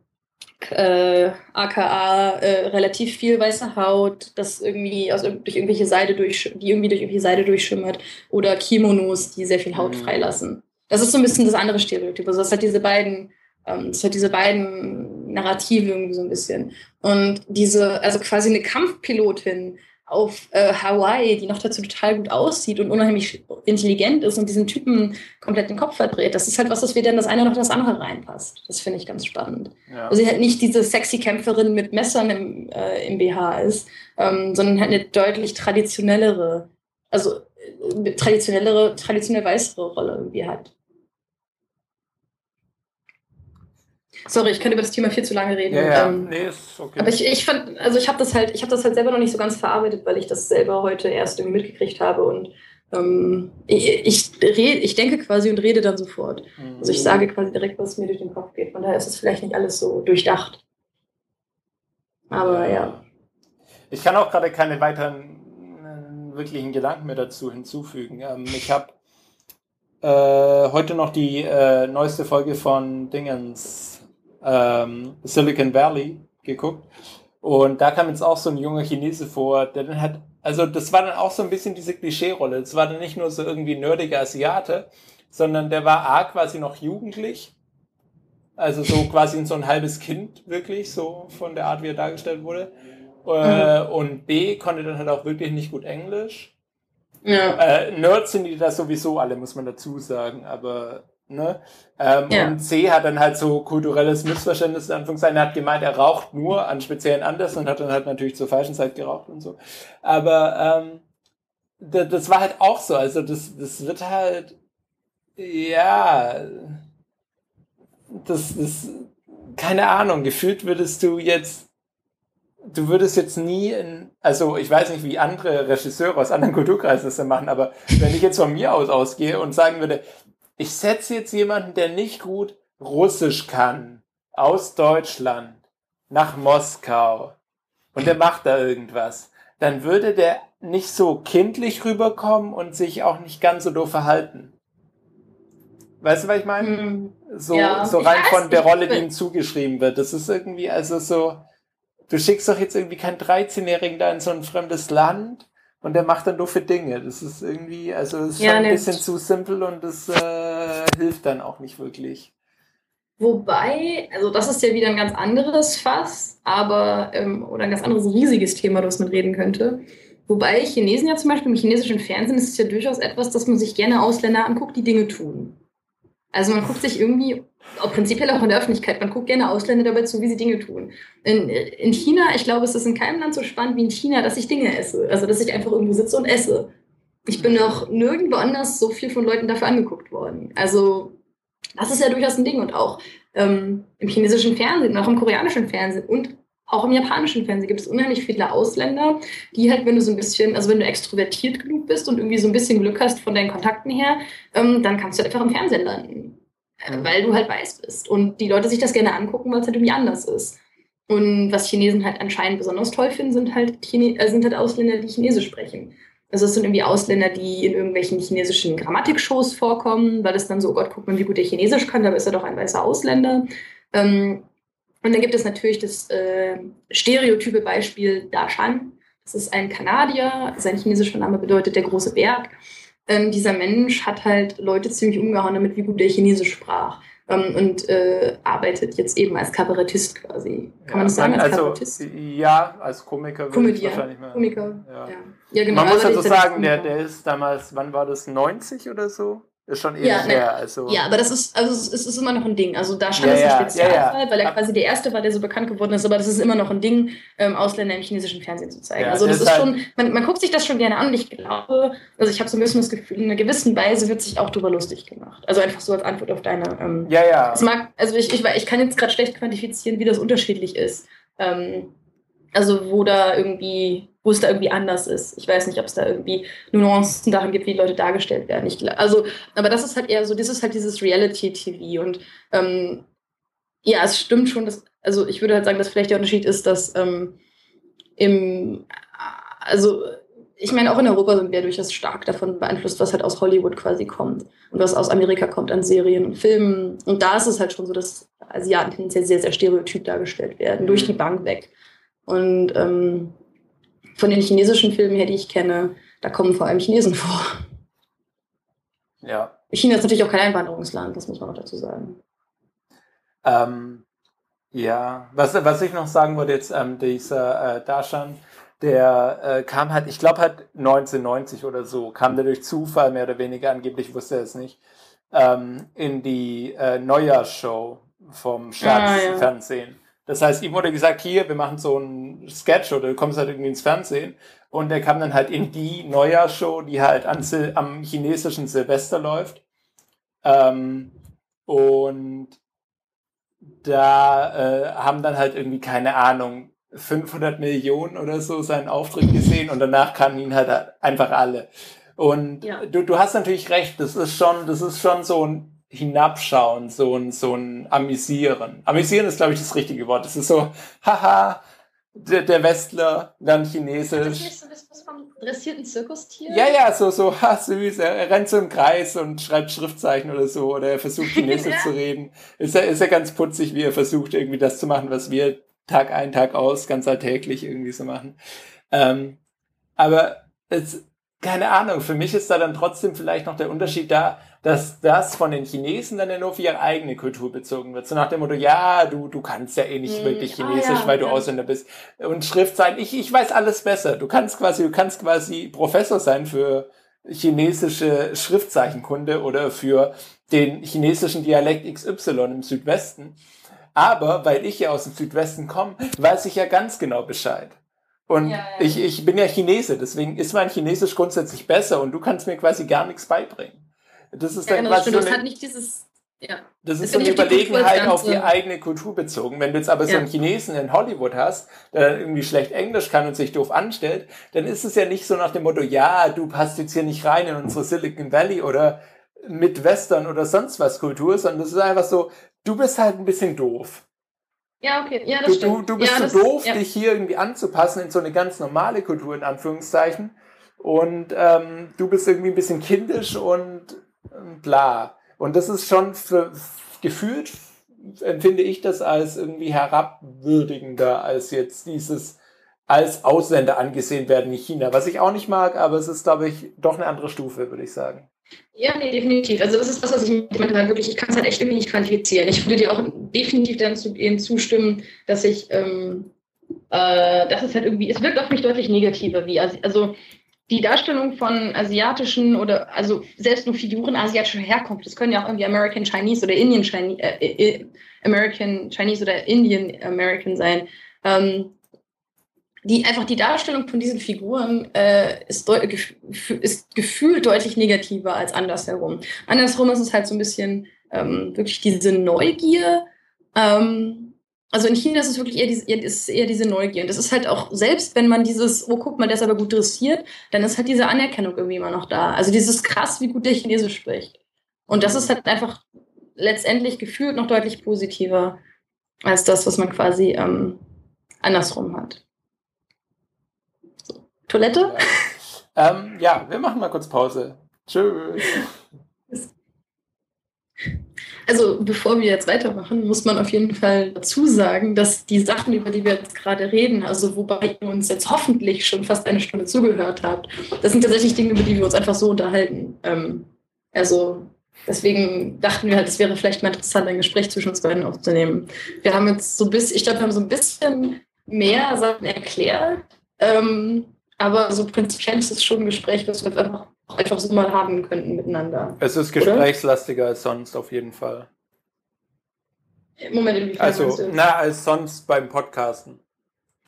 äh, aka äh, relativ viel weiße Haut, das irgendwie aus, durch irgendwelche Seide durch, die irgendwie durch irgendwelche Seide durchschimmert, oder Kimonos, die sehr viel Haut mhm. freilassen. Das ist so ein bisschen das andere Stereotyp. Also das hat diese beiden, ähm, das hat diese beiden Narrative irgendwie so ein bisschen. Und diese, also quasi eine Kampfpilotin, auf äh, Hawaii, die noch dazu total gut aussieht und unheimlich intelligent ist und diesen Typen komplett den Kopf verdreht. Das ist halt was, das weder in das eine noch das andere reinpasst. Das finde ich ganz spannend. Ja. Also sie halt nicht diese sexy Kämpferin mit Messern im, äh, im BH ist, ähm, sondern halt eine deutlich traditionellere, also äh, traditionellere, traditionell weißere Rolle irgendwie hat. Sorry, ich könnte über das Thema viel zu lange reden. Ja, ja. Ähm, nee, ist okay. Aber ich, ich fand, also ich habe das halt, ich habe das halt selber noch nicht so ganz verarbeitet, weil ich das selber heute erst irgendwie mitgekriegt habe und ähm, ich, ich, red, ich denke quasi und rede dann sofort. Mhm. Also ich sage quasi direkt, was mir durch den Kopf geht. Von daher ist es vielleicht nicht alles so durchdacht. Aber ja. Ich kann auch gerade keine weiteren äh, wirklichen Gedanken mehr dazu hinzufügen. Ähm, ich habe äh, heute noch die äh, neueste Folge von Dingens ähm, Silicon Valley geguckt. Und da kam jetzt auch so ein junger Chinese vor, der dann hat, also das war dann auch so ein bisschen diese Klischee-Rolle. Das war dann nicht nur so irgendwie nerdiger Asiate, sondern der war A quasi noch jugendlich. Also so quasi so ein halbes Kind, wirklich, so von der Art, wie er dargestellt wurde. Äh, mhm. Und B konnte dann halt auch wirklich nicht gut Englisch. Ja. Äh, Nerds sind die da sowieso alle, muss man dazu sagen, aber Ne? Ähm, ja. Und C hat dann halt so kulturelles Missverständnis, in Anführungszeichen. Er hat gemeint, er raucht nur an speziellen Anlässen und hat dann halt natürlich zur falschen Zeit geraucht und so. Aber ähm, das, das war halt auch so. Also das, das wird halt, ja, das ist, keine Ahnung, gefühlt würdest du jetzt, du würdest jetzt nie in, also ich weiß nicht, wie andere Regisseure aus anderen Kulturkreisen das machen, aber wenn ich jetzt von mir aus ausgehe und sagen würde, ich setze jetzt jemanden, der nicht gut Russisch kann, aus Deutschland, nach Moskau und der macht da irgendwas, dann würde der nicht so kindlich rüberkommen und sich auch nicht ganz so doof verhalten. Weißt du, was ich meine? Hm. So, ja. so rein von der Rolle, die ihm zugeschrieben wird. Das ist irgendwie, also so, du schickst doch jetzt irgendwie keinen 13-Jährigen da in so ein fremdes Land und der macht dann doofe Dinge. Das ist irgendwie, also es ist ja, schon ein bisschen zu simpel und das äh, hilft dann auch nicht wirklich. Wobei, also das ist ja wieder ein ganz anderes Fass, aber ähm, oder ein ganz anderes riesiges Thema, das man reden könnte. Wobei Chinesen ja zum Beispiel im chinesischen Fernsehen ist es ja durchaus etwas, dass man sich gerne Ausländer anguckt, die Dinge tun. Also man guckt sich irgendwie, auch prinzipiell auch in der Öffentlichkeit, man guckt gerne Ausländer dabei zu, wie sie Dinge tun. In, in China, ich glaube, es ist in keinem Land so spannend wie in China, dass ich Dinge esse. Also dass ich einfach irgendwo sitze und esse. Ich bin noch nirgendwo anders so viel von Leuten dafür angeguckt worden. Also das ist ja durchaus ein Ding. Und auch ähm, im chinesischen Fernsehen, auch im koreanischen Fernsehen und auch im japanischen Fernsehen gibt es unheimlich viele Ausländer, die halt, wenn du so ein bisschen, also wenn du extrovertiert genug bist und irgendwie so ein bisschen Glück hast von deinen Kontakten her, ähm, dann kannst du einfach im Fernsehen landen. Äh, mhm. Weil du halt weiß bist. Und die Leute sich das gerne angucken, weil es halt irgendwie anders ist. Und was Chinesen halt anscheinend besonders toll finden, sind halt, Chine äh, sind halt Ausländer, die Chinesisch sprechen. Also es sind irgendwie Ausländer, die in irgendwelchen chinesischen Grammatikshows vorkommen, weil es dann so, oh Gott, guck mal, wie gut der Chinesisch kann, da ist er doch ein weißer Ausländer. Ähm, und dann gibt es natürlich das äh, stereotype Beispiel Dashan. Das ist ein Kanadier, sein chinesischer Name bedeutet der große Berg. Ähm, dieser Mensch hat halt Leute ziemlich umgehauen damit, wie gut er Chinesisch sprach. Ähm, und äh, arbeitet jetzt eben als Kabarettist quasi. Kann ja, man das sagen, als also, Kabarettist? Ja, als Komiker Komödiant. wahrscheinlich mal. Komiker, ja. ja. ja genau, man muss also sagen, der, der ist damals, wann war das, 90 oder so? Ist schon ewig ja, ne, her. Also. Ja, aber das ist, also es ist immer noch ein Ding. Also da stand ja, es ein Spezialfall, ja, weil er quasi der erste war, der so bekannt geworden ist, aber das ist immer noch ein Ding, ähm, Ausländer im chinesischen Fernsehen zu zeigen. also das, das ist halt schon, man, man guckt sich das schon gerne an und ich glaube, also ich habe so ein bisschen das Gefühl, in einer gewissen Weise wird sich auch darüber lustig gemacht. Also einfach so als Antwort auf deine. Ähm, ja, ja. Es mag, also ich, ich, ich kann jetzt gerade schlecht quantifizieren, wie das unterschiedlich ist. Ähm, also wo da irgendwie, wo es da irgendwie anders ist. Ich weiß nicht, ob es da irgendwie Nuancen darin gibt, wie Leute dargestellt werden. Ich, also, aber das ist halt eher so, das ist halt dieses Reality-TV und ähm, ja, es stimmt schon, dass, also ich würde halt sagen, dass vielleicht der Unterschied ist, dass ähm, im, also ich meine, auch in Europa sind wir durchaus stark davon beeinflusst, was halt aus Hollywood quasi kommt und was aus Amerika kommt an Serien und Filmen. Und da ist es halt schon so, dass Asiaten tendenziell sehr, sehr stereotyp dargestellt werden, mhm. durch die Bank weg. Und ähm, von den chinesischen Filmen her, die ich kenne, da kommen vor allem Chinesen vor. Ja. China ist natürlich auch kein Einwanderungsland, das muss man auch dazu sagen. Ähm, ja, was, was ich noch sagen wollte jetzt, ähm, dieser äh, Darshan, der äh, kam halt, ich glaube halt 1990 oder so, kam der durch Zufall mehr oder weniger, angeblich wusste er es nicht, ähm, in die äh, Neujahrsshow vom Staatsfernsehen. Das heißt, ihm wurde gesagt, hier, wir machen so einen Sketch oder du kommst halt irgendwie ins Fernsehen. Und er kam dann halt in die Neujahrsshow, die halt an am chinesischen Silvester läuft. Ähm, und da äh, haben dann halt irgendwie, keine Ahnung, 500 Millionen oder so seinen Auftritt gesehen und danach kamen ihn halt einfach alle. Und ja. du, du hast natürlich recht, das ist schon, das ist schon so ein Hinabschauen, so ein, so ein Amüsieren. Amüsieren ist, glaube ich, das richtige Wort. Das ist so, haha, der, der Westler, dann Chinesisch. Das ist nicht so das vom dressierten Zirkustier? Ja, ja, so, so, ha, süß. Er, er rennt so im Kreis und schreibt Schriftzeichen oder so, oder er versucht Chinesisch ja. zu reden. Ist ja, ist ja ganz putzig, wie er versucht, irgendwie das zu machen, was wir Tag ein, Tag aus, ganz alltäglich irgendwie so machen. Ähm, aber es, keine Ahnung, für mich ist da dann trotzdem vielleicht noch der Unterschied da, dass das von den Chinesen dann ja nur auf ihre eigene Kultur bezogen wird. So nach dem Motto, ja, du, du kannst ja eh nicht hm. wirklich Chinesisch, ah, ja, weil du ja. Ausländer bist. Und Schriftzeichen, ich, ich weiß alles besser. Du kannst quasi, du kannst quasi Professor sein für chinesische Schriftzeichenkunde oder für den chinesischen Dialekt XY im Südwesten. Aber weil ich ja aus dem Südwesten komme, weiß ich ja ganz genau Bescheid. Und ja, ja. Ich, ich bin ja Chinese, deswegen ist mein Chinesisch grundsätzlich besser und du kannst mir quasi gar nichts beibringen. Das ist ja, dann genau, quasi so eine, halt nicht dieses, ja. Das ist so eine Überlegenheit auf die eigene Kultur bezogen. Wenn du jetzt aber ja. so einen Chinesen in Hollywood hast, der dann irgendwie schlecht Englisch kann und sich doof anstellt, dann ist es ja nicht so nach dem Motto, ja, du passt jetzt hier nicht rein in unsere Silicon Valley oder Midwestern oder sonst was Kultur, sondern das ist einfach so, du bist halt ein bisschen doof. Ja, okay, ja, das du, stimmt. Du, du bist ja, so doof, ja. dich hier irgendwie anzupassen in so eine ganz normale Kultur, in Anführungszeichen. Und ähm, du bist irgendwie ein bisschen kindisch und bla. Und das ist schon für, gefühlt, empfinde ich das als irgendwie herabwürdigender als jetzt dieses als Ausländer angesehen werden in China. Was ich auch nicht mag, aber es ist, glaube ich, doch eine andere Stufe, würde ich sagen. Ja, nee, definitiv. Also das ist das, was ich halt wirklich, ich kann es halt echt irgendwie nicht quantifizieren. Ich würde dir auch definitiv dann zu, eben zustimmen, dass ich, ähm, äh, dass es halt irgendwie, es wirkt auf mich deutlich negativer wie, also die Darstellung von asiatischen oder also selbst nur Figuren asiatischer Herkunft, das können ja auch irgendwie American Chinese oder Indian Chinese, äh, äh, American Chinese oder Indian American sein. Ähm, die einfach die Darstellung von diesen Figuren äh, ist, ist gefühlt deutlich negativer als andersherum. Andersherum ist es halt so ein bisschen ähm, wirklich diese Neugier. Ähm, also in China ist es wirklich eher diese, ist eher diese Neugier. Und das ist halt auch, selbst wenn man dieses, oh, guck mal, der ist aber gut dressiert, dann ist halt diese Anerkennung irgendwie immer noch da. Also dieses krass, wie gut der Chinesisch spricht. Und das ist halt einfach letztendlich gefühlt noch deutlich positiver als das, was man quasi ähm, andersrum hat. Toilette? Ja. Ähm, ja, wir machen mal kurz Pause. Tschüss. Also bevor wir jetzt weitermachen, muss man auf jeden Fall dazu sagen, dass die Sachen, über die wir jetzt gerade reden, also wobei ihr uns jetzt hoffentlich schon fast eine Stunde zugehört habt, das sind tatsächlich Dinge, über die wir uns einfach so unterhalten. Ähm, also deswegen dachten wir halt, es wäre vielleicht mal interessant, ein Gespräch zwischen uns beiden aufzunehmen. Wir haben jetzt so ein bisschen, ich glaube, wir haben so ein bisschen mehr Sachen erklärt. Ähm, aber so prinzipiell ist es schon ein Gespräch, das wir einfach, einfach so mal haben könnten miteinander. Es ist gesprächslastiger als sonst auf jeden Fall. Moment, inwiefern Also, na, als sonst beim Podcasten.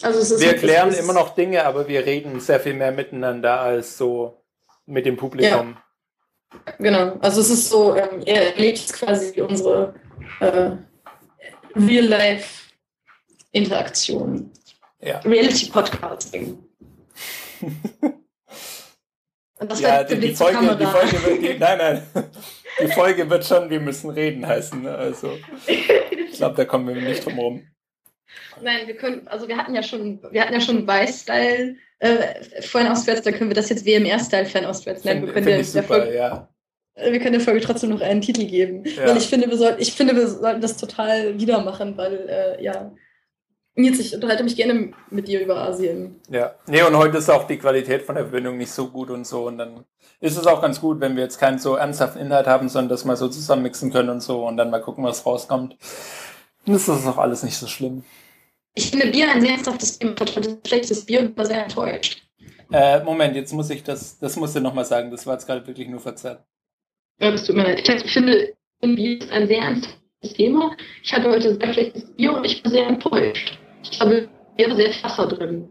Also wir erklären immer noch Dinge, aber wir reden sehr viel mehr miteinander als so mit dem Publikum. Ja. Genau, also es ist so, ähm, er erlebt quasi unsere äh, Real-Life-Interaktion. Ja. Reality-Podcasting. Und das ja, die, die, Folge, die Folge wird, die, nein, nein, die Folge wird schon, wir müssen reden heißen. Ne? Also, ich glaube, da kommen wir nicht drum rum. Nein, wir können, also wir hatten ja schon, wir hatten ja schon Weiß-Style äh, Fernostwärts, da können wir das jetzt WMR-Style Fernostwärts nennen. Finde find ich super, Folge, ja. wir können der Folge trotzdem noch einen Titel geben. Ja. Weil ich finde, wir sollten, ich finde, wir sollten das total wieder machen, weil, äh, ja. Nils, ich unterhalte mich gerne mit dir über Asien. Ja. Nee, und heute ist auch die Qualität von der Verbindung nicht so gut und so. Und dann ist es auch ganz gut, wenn wir jetzt keinen so ernsthaften Inhalt haben, sondern das mal so zusammenmixen können und so und dann mal gucken, was rauskommt. Dann ist das auch alles nicht so schlimm. Ich finde Bier ein sehr ernsthaftes Thema. Schlechtes Bier und war sehr enttäuscht. Äh, Moment, jetzt muss ich das, das musst du nochmal sagen. Das war jetzt gerade wirklich nur verzerrt. Ja, das tut mir leid. Ich finde, Bier ist ein sehr ernstes Thema. Ich hatte heute sehr schlechtes Bier und ich war sehr enttäuscht. Ich habe Bier sehr Wasser drin.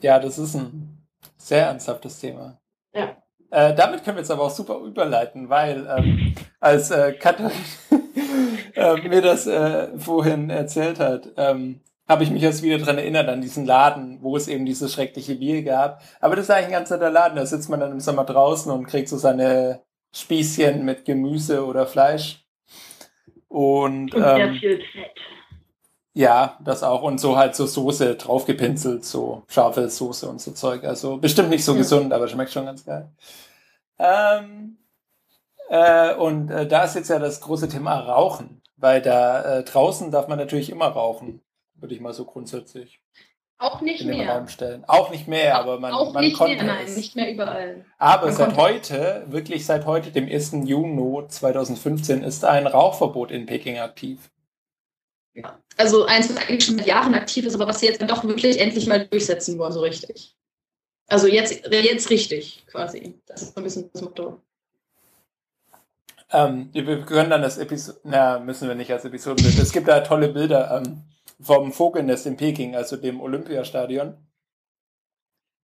Ja, das ist ein sehr ernsthaftes Thema. Ja. Äh, damit können wir jetzt aber auch super überleiten, weil ähm, als äh, Katrin äh, mir das äh, vorhin erzählt hat, ähm, habe ich mich jetzt wieder dran erinnert an diesen Laden, wo es eben dieses schreckliche Bier gab. Aber das ist eigentlich ein ganz netter Laden. Da sitzt man dann im Sommer draußen und kriegt so seine Spießchen mit Gemüse oder Fleisch. Und, und sehr ähm, viel Fett. Ja, das auch. Und so halt so Soße draufgepinselt, so scharfe Soße und so Zeug. Also bestimmt nicht so ja. gesund, aber schmeckt schon ganz geil. Ähm, äh, und äh, da ist jetzt ja das große Thema Rauchen. Weil da äh, draußen darf man natürlich immer rauchen, würde ich mal so grundsätzlich. Auch nicht in den mehr. Raum stellen. Auch nicht mehr, aber man, auch man nicht konnte mehr, nein, es. nicht mehr überall. Aber man seit heute, wirklich seit heute, dem 1. Juni 2015, ist ein Rauchverbot in Peking aktiv. Also eins, was eigentlich schon seit Jahren aktiv ist, aber was sie jetzt dann doch wirklich endlich mal durchsetzen wollen, so richtig. Also jetzt, jetzt richtig, quasi. Das ist so ein bisschen das Motto. Ähm, wir können dann das Episode, na, müssen wir nicht als Episode. Es gibt da tolle Bilder. Ähm, vom Vogelnest in Peking, also dem Olympiastadion,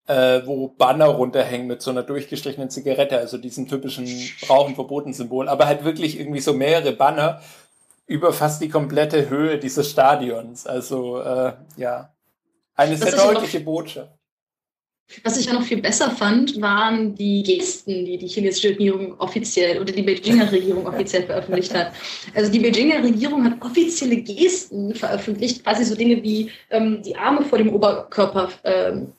äh, wo Banner runterhängen mit so einer durchgestrichenen Zigarette, also diesem typischen Rauchen verboten Symbol, aber halt wirklich irgendwie so mehrere Banner über fast die komplette Höhe dieses Stadions. Also äh, ja, eine sehr deutliche Botschaft. Was ich ja noch viel besser fand, waren die Gesten, die die chinesische Regierung offiziell oder die Beijinger Regierung offiziell veröffentlicht hat. Also die Beijinger Regierung hat offizielle Gesten veröffentlicht, quasi so Dinge wie ähm, die Arme vor dem Oberkörper ähm,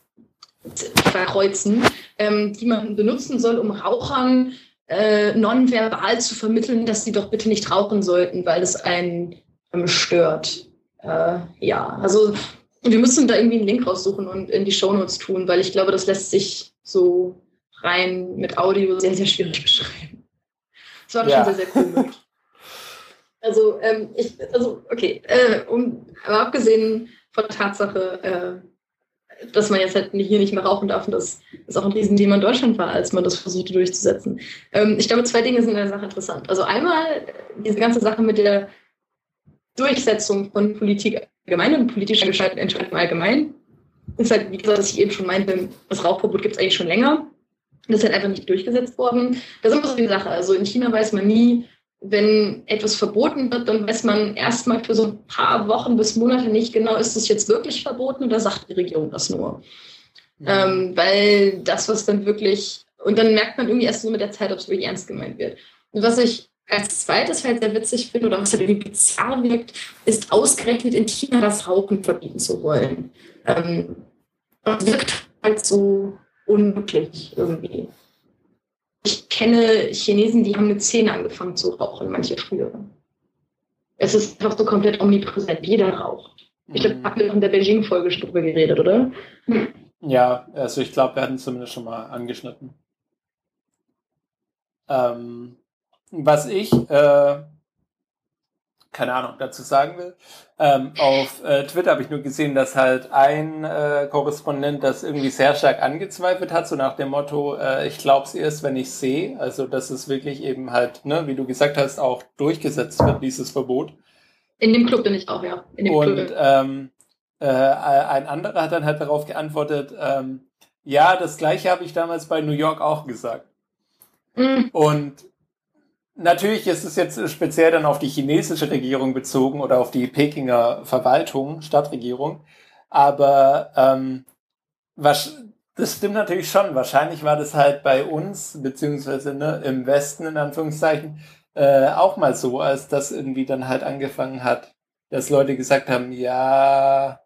verkreuzen, ähm, die man benutzen soll, um Rauchern äh, nonverbal zu vermitteln, dass sie doch bitte nicht rauchen sollten, weil es einen ähm, stört. Äh, ja, also wir müssen da irgendwie einen Link raussuchen und in die Shownotes tun, weil ich glaube, das lässt sich so rein mit Audio sehr, sehr schwierig beschreiben. Das war ja. schon sehr, sehr cool. also, ähm, ich, also, okay, äh, um, aber abgesehen von der Tatsache, äh, dass man jetzt halt hier nicht mehr rauchen darf und das ist auch ein Riesenthema in Deutschland war, als man das versuchte durchzusetzen. Ähm, ich glaube, zwei Dinge sind in der Sache interessant. Also einmal diese ganze Sache mit der Durchsetzung von Politik allgemein und politischer Entscheidung allgemein. Ist halt, wie gesagt, was ich eben schon meinte, das Rauchverbot gibt es eigentlich schon länger. Das ist halt einfach nicht durchgesetzt worden. Das ist immer so die Sache. Also in China weiß man nie, wenn etwas verboten wird, dann weiß man erstmal für so ein paar Wochen bis Monate nicht genau, ist es jetzt wirklich verboten oder sagt die Regierung das nur? Mhm. Ähm, weil das, was dann wirklich, und dann merkt man irgendwie erst so mit der Zeit, ob es wirklich ernst gemeint wird. Und was ich als zweites halt sehr witzig finde oder was halt irgendwie bizarr wirkt, ist ausgerechnet in China das Rauchen verbieten zu wollen. Ähm, das wirkt halt so unmöglich irgendwie. Ich kenne Chinesen, die haben mit zehn angefangen zu rauchen, manche früher. Es ist einfach so komplett omnipräsent. Jeder raucht. Ich glaube, wir haben in der Beijing-Folge drüber geredet, oder? Ja, also ich glaube, wir hatten es zumindest schon mal angeschnitten. Ähm, was ich, äh, keine Ahnung, dazu sagen will. Ähm, auf äh, Twitter habe ich nur gesehen, dass halt ein äh, Korrespondent das irgendwie sehr stark angezweifelt hat, so nach dem Motto, äh, ich glaube es erst, wenn ich sehe. Also, dass es wirklich eben halt, ne, wie du gesagt hast, auch durchgesetzt wird, dieses Verbot. In dem Club bin ich auch, ja. Und ähm, äh, ein anderer hat dann halt darauf geantwortet, ähm, ja, das gleiche habe ich damals bei New York auch gesagt. Mhm. Und Natürlich ist es jetzt speziell dann auf die chinesische Regierung bezogen oder auf die Pekinger Verwaltung, Stadtregierung. Aber ähm, was, das stimmt natürlich schon. Wahrscheinlich war das halt bei uns, beziehungsweise ne, im Westen in Anführungszeichen, äh, auch mal so, als das irgendwie dann halt angefangen hat, dass Leute gesagt haben, ja,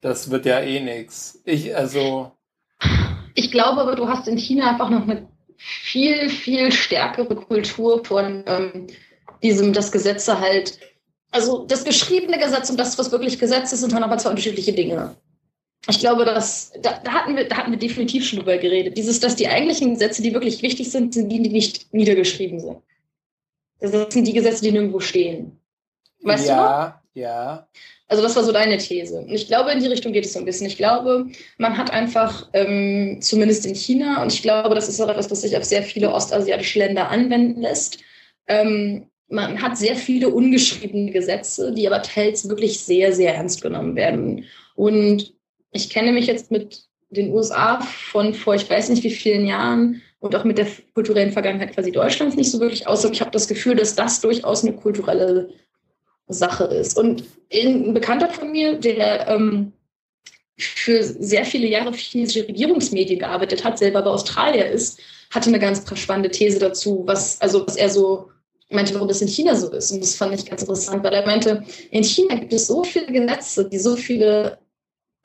das wird ja eh nix. Ich, also. Ich glaube aber, du hast in China einfach noch eine viel, viel stärkere Kultur von ähm, diesem, dass Gesetze halt, also das geschriebene Gesetz und das, was wirklich Gesetz ist, sind dann aber zwei unterschiedliche Dinge. Ich glaube, dass, da, da, hatten wir, da hatten wir definitiv schon drüber geredet. Dieses, dass die eigentlichen Gesetze, die wirklich wichtig sind, sind die, die nicht niedergeschrieben sind. Das sind die Gesetze, die nirgendwo stehen. Weißt ja, du? Ja, ja. Also das war so deine These. Und ich glaube, in die Richtung geht es so ein bisschen. Ich glaube, man hat einfach, ähm, zumindest in China, und ich glaube, das ist auch etwas, was sich auf sehr viele ostasiatische Länder anwenden lässt, ähm, man hat sehr viele ungeschriebene Gesetze, die aber teils wirklich sehr, sehr ernst genommen werden. Und ich kenne mich jetzt mit den USA von vor, ich weiß nicht wie vielen Jahren und auch mit der kulturellen Vergangenheit quasi Deutschlands nicht so wirklich aus, aber ich habe das Gefühl, dass das durchaus eine kulturelle Sache ist. Und ein Bekannter von mir, der ähm, für sehr viele Jahre für chinesische Regierungsmedien gearbeitet hat, selber bei Australier ist, hatte eine ganz spannende These dazu, was, also was er so meinte, warum das in China so ist. Und das fand ich ganz interessant, weil er meinte, in China gibt es so viele Gesetze, die so viele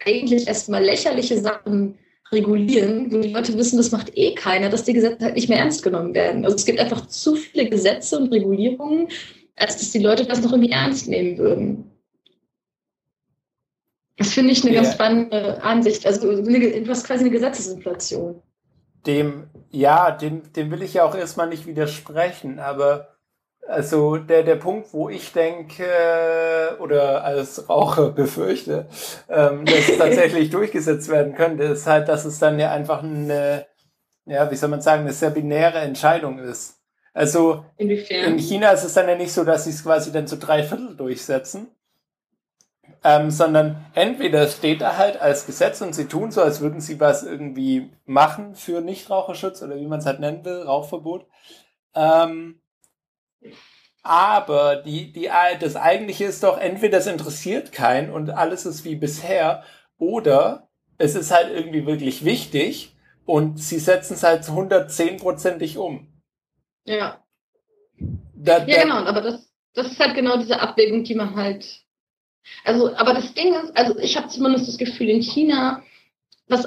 eigentlich erstmal lächerliche Sachen regulieren, wo die Leute wissen, das macht eh keiner, dass die Gesetze halt nicht mehr ernst genommen werden. Also es gibt einfach zu viele Gesetze und Regulierungen, als dass die Leute das noch irgendwie ernst nehmen würden. Das finde ich eine ja. ganz spannende Ansicht. Also du hast quasi eine Gesetzesinflation. Dem, ja, dem, dem will ich ja auch erstmal nicht widersprechen, aber also der, der Punkt, wo ich denke oder als Raucher befürchte, ähm, dass es tatsächlich durchgesetzt werden könnte, ist halt, dass es dann ja einfach eine, ja, wie soll man sagen, eine sehr binäre Entscheidung ist. Also Inwiefern? in China ist es dann ja nicht so, dass sie es quasi dann zu drei Viertel durchsetzen, ähm, sondern entweder steht da halt als Gesetz und sie tun so, als würden sie was irgendwie machen für Nichtraucherschutz oder wie man es halt nennen will, Rauchverbot. Ähm, aber die, die, das eigentliche ist doch, entweder es interessiert keinen und alles ist wie bisher, oder es ist halt irgendwie wirklich wichtig und sie setzen es halt 110%ig um. Ja. Da, da, ja, genau, aber das, das ist halt genau diese Abwägung, die man halt. Also, aber das Ding ist, also ich habe zumindest das Gefühl, in China, was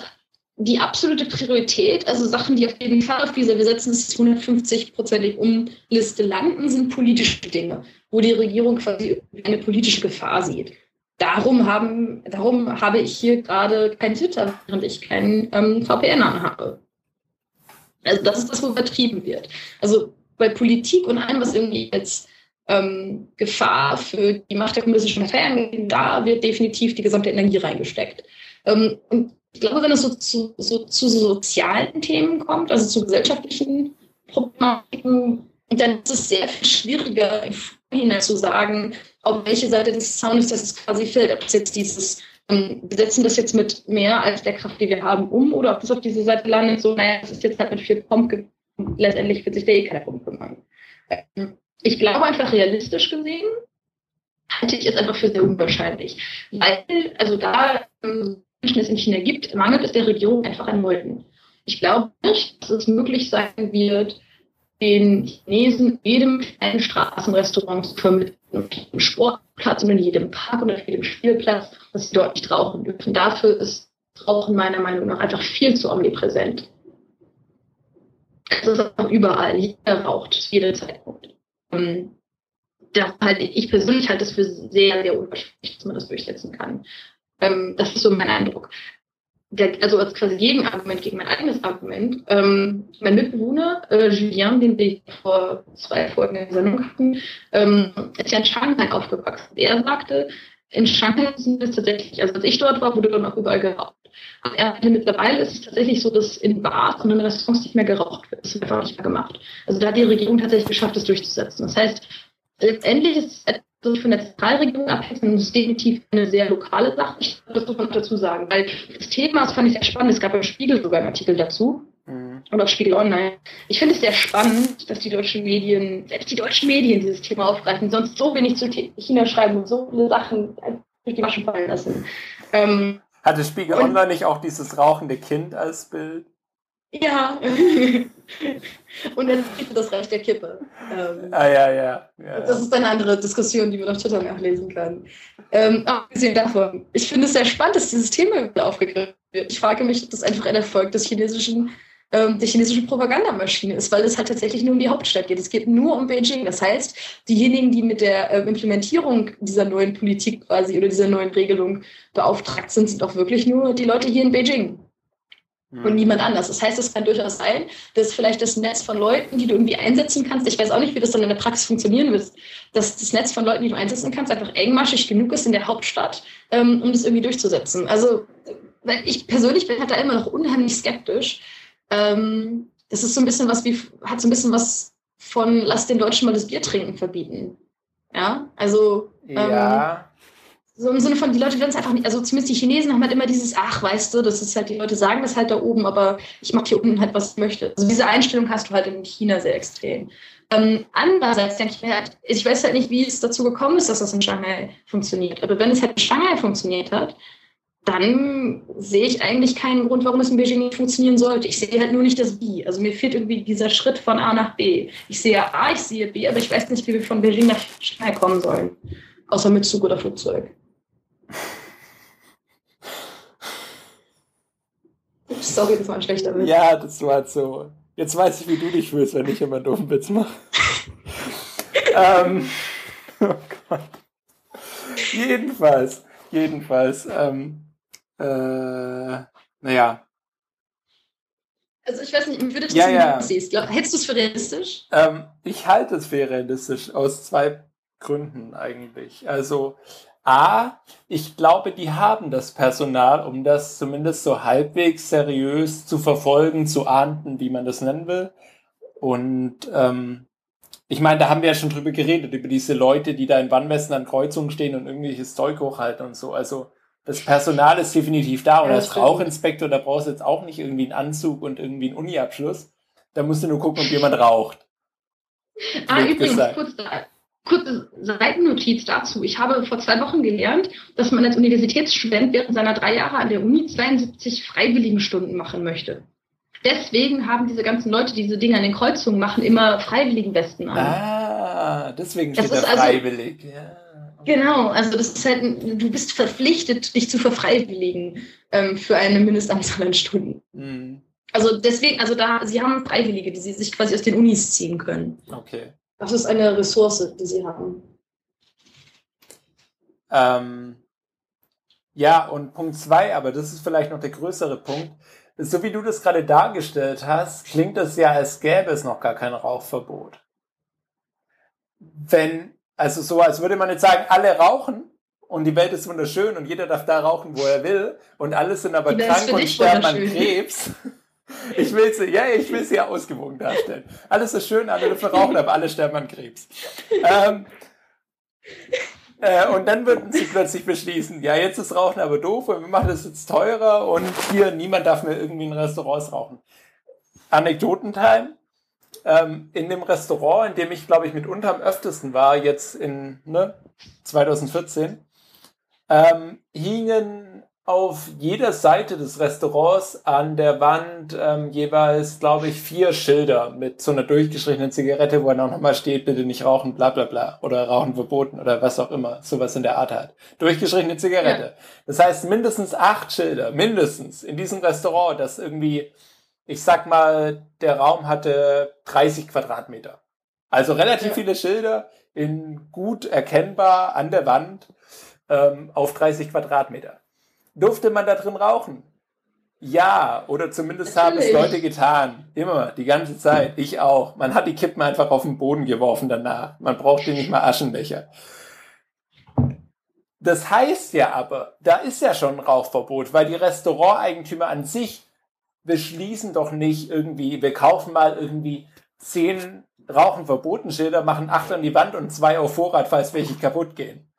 die absolute Priorität, also Sachen, die auf jeden Fall auf dieser, wir setzen es 150-prozentig um Liste landen, sind politische Dinge, wo die Regierung quasi eine politische Gefahr sieht. Darum, haben, darum habe ich hier gerade kein Twitter, während ich keinen ähm, VPN anhabe. Also das ist das, wo übertrieben wird. Also bei Politik und allem, was irgendwie jetzt ähm, Gefahr für die Macht der kommunistischen Partei angeht, da wird definitiv die gesamte Energie reingesteckt. Ähm, und ich glaube, wenn es so zu, so zu sozialen Themen kommt, also zu gesellschaftlichen Problematiken, dann ist es sehr viel schwieriger, im Vorhinein zu sagen, auf welche Seite des Zaunes das quasi fällt. Ob es jetzt dieses, wir setzen das jetzt mit mehr als der Kraft, die wir haben, um, oder ob das auf diese Seite landet, so, naja, das ist jetzt halt mit viel Pomp, letztendlich wird sich der eh keiner drum kümmern. Ich glaube einfach realistisch gesehen, halte ich es einfach für sehr unwahrscheinlich. Weil, also da ähm, Menschen es in China gibt, mangelt es der Regierung einfach an Leuten. Ich glaube nicht, dass es möglich sein wird, den Chinesen jedem kleinen Straßenrestaurant zu vermitteln, jedem Sportplatz und in jedem Park oder jedem Spielplatz, dass sie dort nicht rauchen dürfen. Dafür ist Rauchen meiner Meinung nach einfach viel zu omnipräsent. Es ist auch überall. Jeder raucht zu jedem Zeitpunkt. Ähm, da halte ich persönlich halte es für sehr, sehr unwahrscheinlich, dass man das durchsetzen kann. Ähm, das ist so mein Eindruck. Der, also als quasi Gegenargument gegen mein eigenes Argument. Ähm, mein Mitbewohner, äh, Julien, den wir vor zwei Folgen in der Sendung hatten, ähm, ist ja in Shanghai aufgewachsen. Er sagte, in Shanghai sind es tatsächlich, also als ich dort war, wurde dort auch überall geraucht. Aber er hatte mittlerweile ist es tatsächlich so, dass in Bars und in Restaurants nicht mehr geraucht wird. Das wird einfach nicht mehr gemacht. Also da hat die Regierung tatsächlich geschafft, das durchzusetzen. Das heißt, letztendlich ist es so von der Zentralregierung abhängt, sondern es ist definitiv eine sehr lokale Sache. Das muss man dazu sagen. Weil das Thema, das fand ich sehr spannend, es gab im Spiegel sogar einen Artikel dazu. Mhm. Und auf Spiegel Online. Ich finde es sehr spannend, dass die deutschen Medien, selbst die deutschen Medien dieses Thema aufgreifen, sonst so wenig zu China schreiben und so viele Sachen durch die Masche fallen lassen. Ähm, Hatte Spiegel Online nicht auch dieses rauchende Kind als Bild? Ja. und dann gibt das Recht der Kippe. Ähm, ah, ja, ja, ja, Das ist eine andere Diskussion, die man auf Twitter nachlesen kann. Ähm, abgesehen davon, ich finde es sehr spannend, dass dieses Thema aufgegriffen wird. Ich frage mich, ob das einfach ein Erfolg des chinesischen ähm, die chinesische Propagandamaschine ist, weil es halt tatsächlich nur um die Hauptstadt geht. Es geht nur um Beijing. Das heißt, diejenigen, die mit der äh, Implementierung dieser neuen Politik quasi oder dieser neuen Regelung beauftragt sind, sind auch wirklich nur die Leute hier in Beijing und hm. niemand anders. Das heißt, es kann durchaus sein, dass vielleicht das Netz von Leuten, die du irgendwie einsetzen kannst, ich weiß auch nicht, wie das dann in der Praxis funktionieren wird, dass das Netz von Leuten, die du einsetzen kannst, einfach engmaschig genug ist in der Hauptstadt, ähm, um das irgendwie durchzusetzen. Also ich persönlich bin halt da immer noch unheimlich skeptisch. Ähm, das ist so ein bisschen was wie, hat so ein bisschen was von lass den Deutschen mal das Bier trinken verbieten. Ja, also ähm, ja so im Sinne von, die Leute werden es einfach nicht, also zumindest die Chinesen haben halt immer dieses, ach, weißt du, das ist halt, die Leute sagen das halt da oben, aber ich mache hier unten halt, was ich möchte. Also diese Einstellung hast du halt in China sehr extrem. Ähm, andererseits denke ich mir halt, ich weiß halt nicht, wie es dazu gekommen ist, dass das in Shanghai funktioniert. Aber wenn es halt in Shanghai funktioniert hat, dann sehe ich eigentlich keinen Grund, warum es in Beijing nicht funktionieren sollte. Ich sehe halt nur nicht das Wie. Also mir fehlt irgendwie dieser Schritt von A nach B. Ich sehe A, ich sehe B, aber ich weiß nicht, wie wir von Beijing nach Shanghai kommen sollen. Außer mit Zug oder Flugzeug. Sorry, das war ein schlechter Witz. Ja, das war so. Jetzt weiß ich, wie du dich fühlst, wenn ich immer einen doofen Witz mache. ähm, oh Gott. Jedenfalls, jedenfalls, ähm, äh, naja. Also ich weiß nicht, wie würdest du ja, das ja. siehst? Hältst du es für realistisch? Ähm, ich halte es für realistisch, aus zwei Gründen eigentlich. Also A, ich glaube, die haben das Personal, um das zumindest so halbwegs seriös zu verfolgen, zu ahnden, wie man das nennen will. Und ähm, ich meine, da haben wir ja schon drüber geredet, über diese Leute, die da in Wannmessen an Kreuzungen stehen und irgendwelches Zeug hochhalten und so. Also das Personal ist definitiv da und ja, als Rauchinspektor, da brauchst du jetzt auch nicht irgendwie einen Anzug und irgendwie einen Uniabschluss. Da musst du nur gucken, ob jemand raucht. Ah, übrigens, kurz da kurze Seitennotiz dazu. Ich habe vor zwei Wochen gelernt, dass man als Universitätsstudent während seiner drei Jahre an der Uni 72 Freiwilligenstunden machen möchte. Deswegen haben diese ganzen Leute, die diese Dinge an den Kreuzungen machen, immer Freiwilligenwesten an. Ah, deswegen steht das da also freiwillig. Also, ja. Genau, also das ist halt, du bist verpflichtet, dich zu verfreiwilligen ähm, für eine Mindestanzahl an Stunden. Mhm. Also deswegen, also da, sie haben Freiwillige, die sie sich quasi aus den Unis ziehen können. Okay. Das ist eine Ressource, die sie haben. Ähm, ja, und Punkt zwei, aber das ist vielleicht noch der größere Punkt. So wie du das gerade dargestellt hast, klingt es ja, als gäbe es noch gar kein Rauchverbot. Wenn, also so, als würde man jetzt sagen, alle rauchen und die Welt ist wunderschön und jeder darf da rauchen, wo er will und alle sind aber krank und sterben an Krebs. Ich will sie, ja, ich will sie ja ausgewogen darstellen. Alles ist schön, alle dürfen rauchen, aber alle sterben an Krebs. Ähm, äh, und dann würden sie plötzlich beschließen, ja, jetzt ist Rauchen aber doof und wir machen das jetzt teurer und hier niemand darf mehr irgendwie in Restaurants rauchen. Anekdotentime. Ähm, in dem Restaurant, in dem ich, glaube ich, mitunter am öftesten war, jetzt in ne, 2014, ähm, hingen auf jeder Seite des Restaurants an der Wand ähm, jeweils, glaube ich, vier Schilder mit so einer durchgestrichenen Zigarette, wo dann auch nochmal steht, bitte nicht rauchen, bla bla bla. Oder rauchen verboten oder was auch immer. Sowas in der Art halt. Durchgestrichene Zigarette. Ja. Das heißt mindestens acht Schilder, mindestens in diesem Restaurant, das irgendwie, ich sag mal, der Raum hatte 30 Quadratmeter. Also relativ ja. viele Schilder in gut erkennbar an der Wand ähm, auf 30 Quadratmeter. Durfte man da drin rauchen? Ja, oder zumindest Natürlich. haben es Leute getan. Immer, die ganze Zeit. Ich auch. Man hat die Kippen einfach auf den Boden geworfen danach. Man brauchte nicht mal Aschenbecher. Das heißt ja aber, da ist ja schon ein Rauchverbot, weil die Restauranteigentümer an sich beschließen doch nicht irgendwie, wir kaufen mal irgendwie zehn Rauchen verboten Schilder, machen acht an die Wand und zwei auf Vorrat, falls welche kaputt gehen.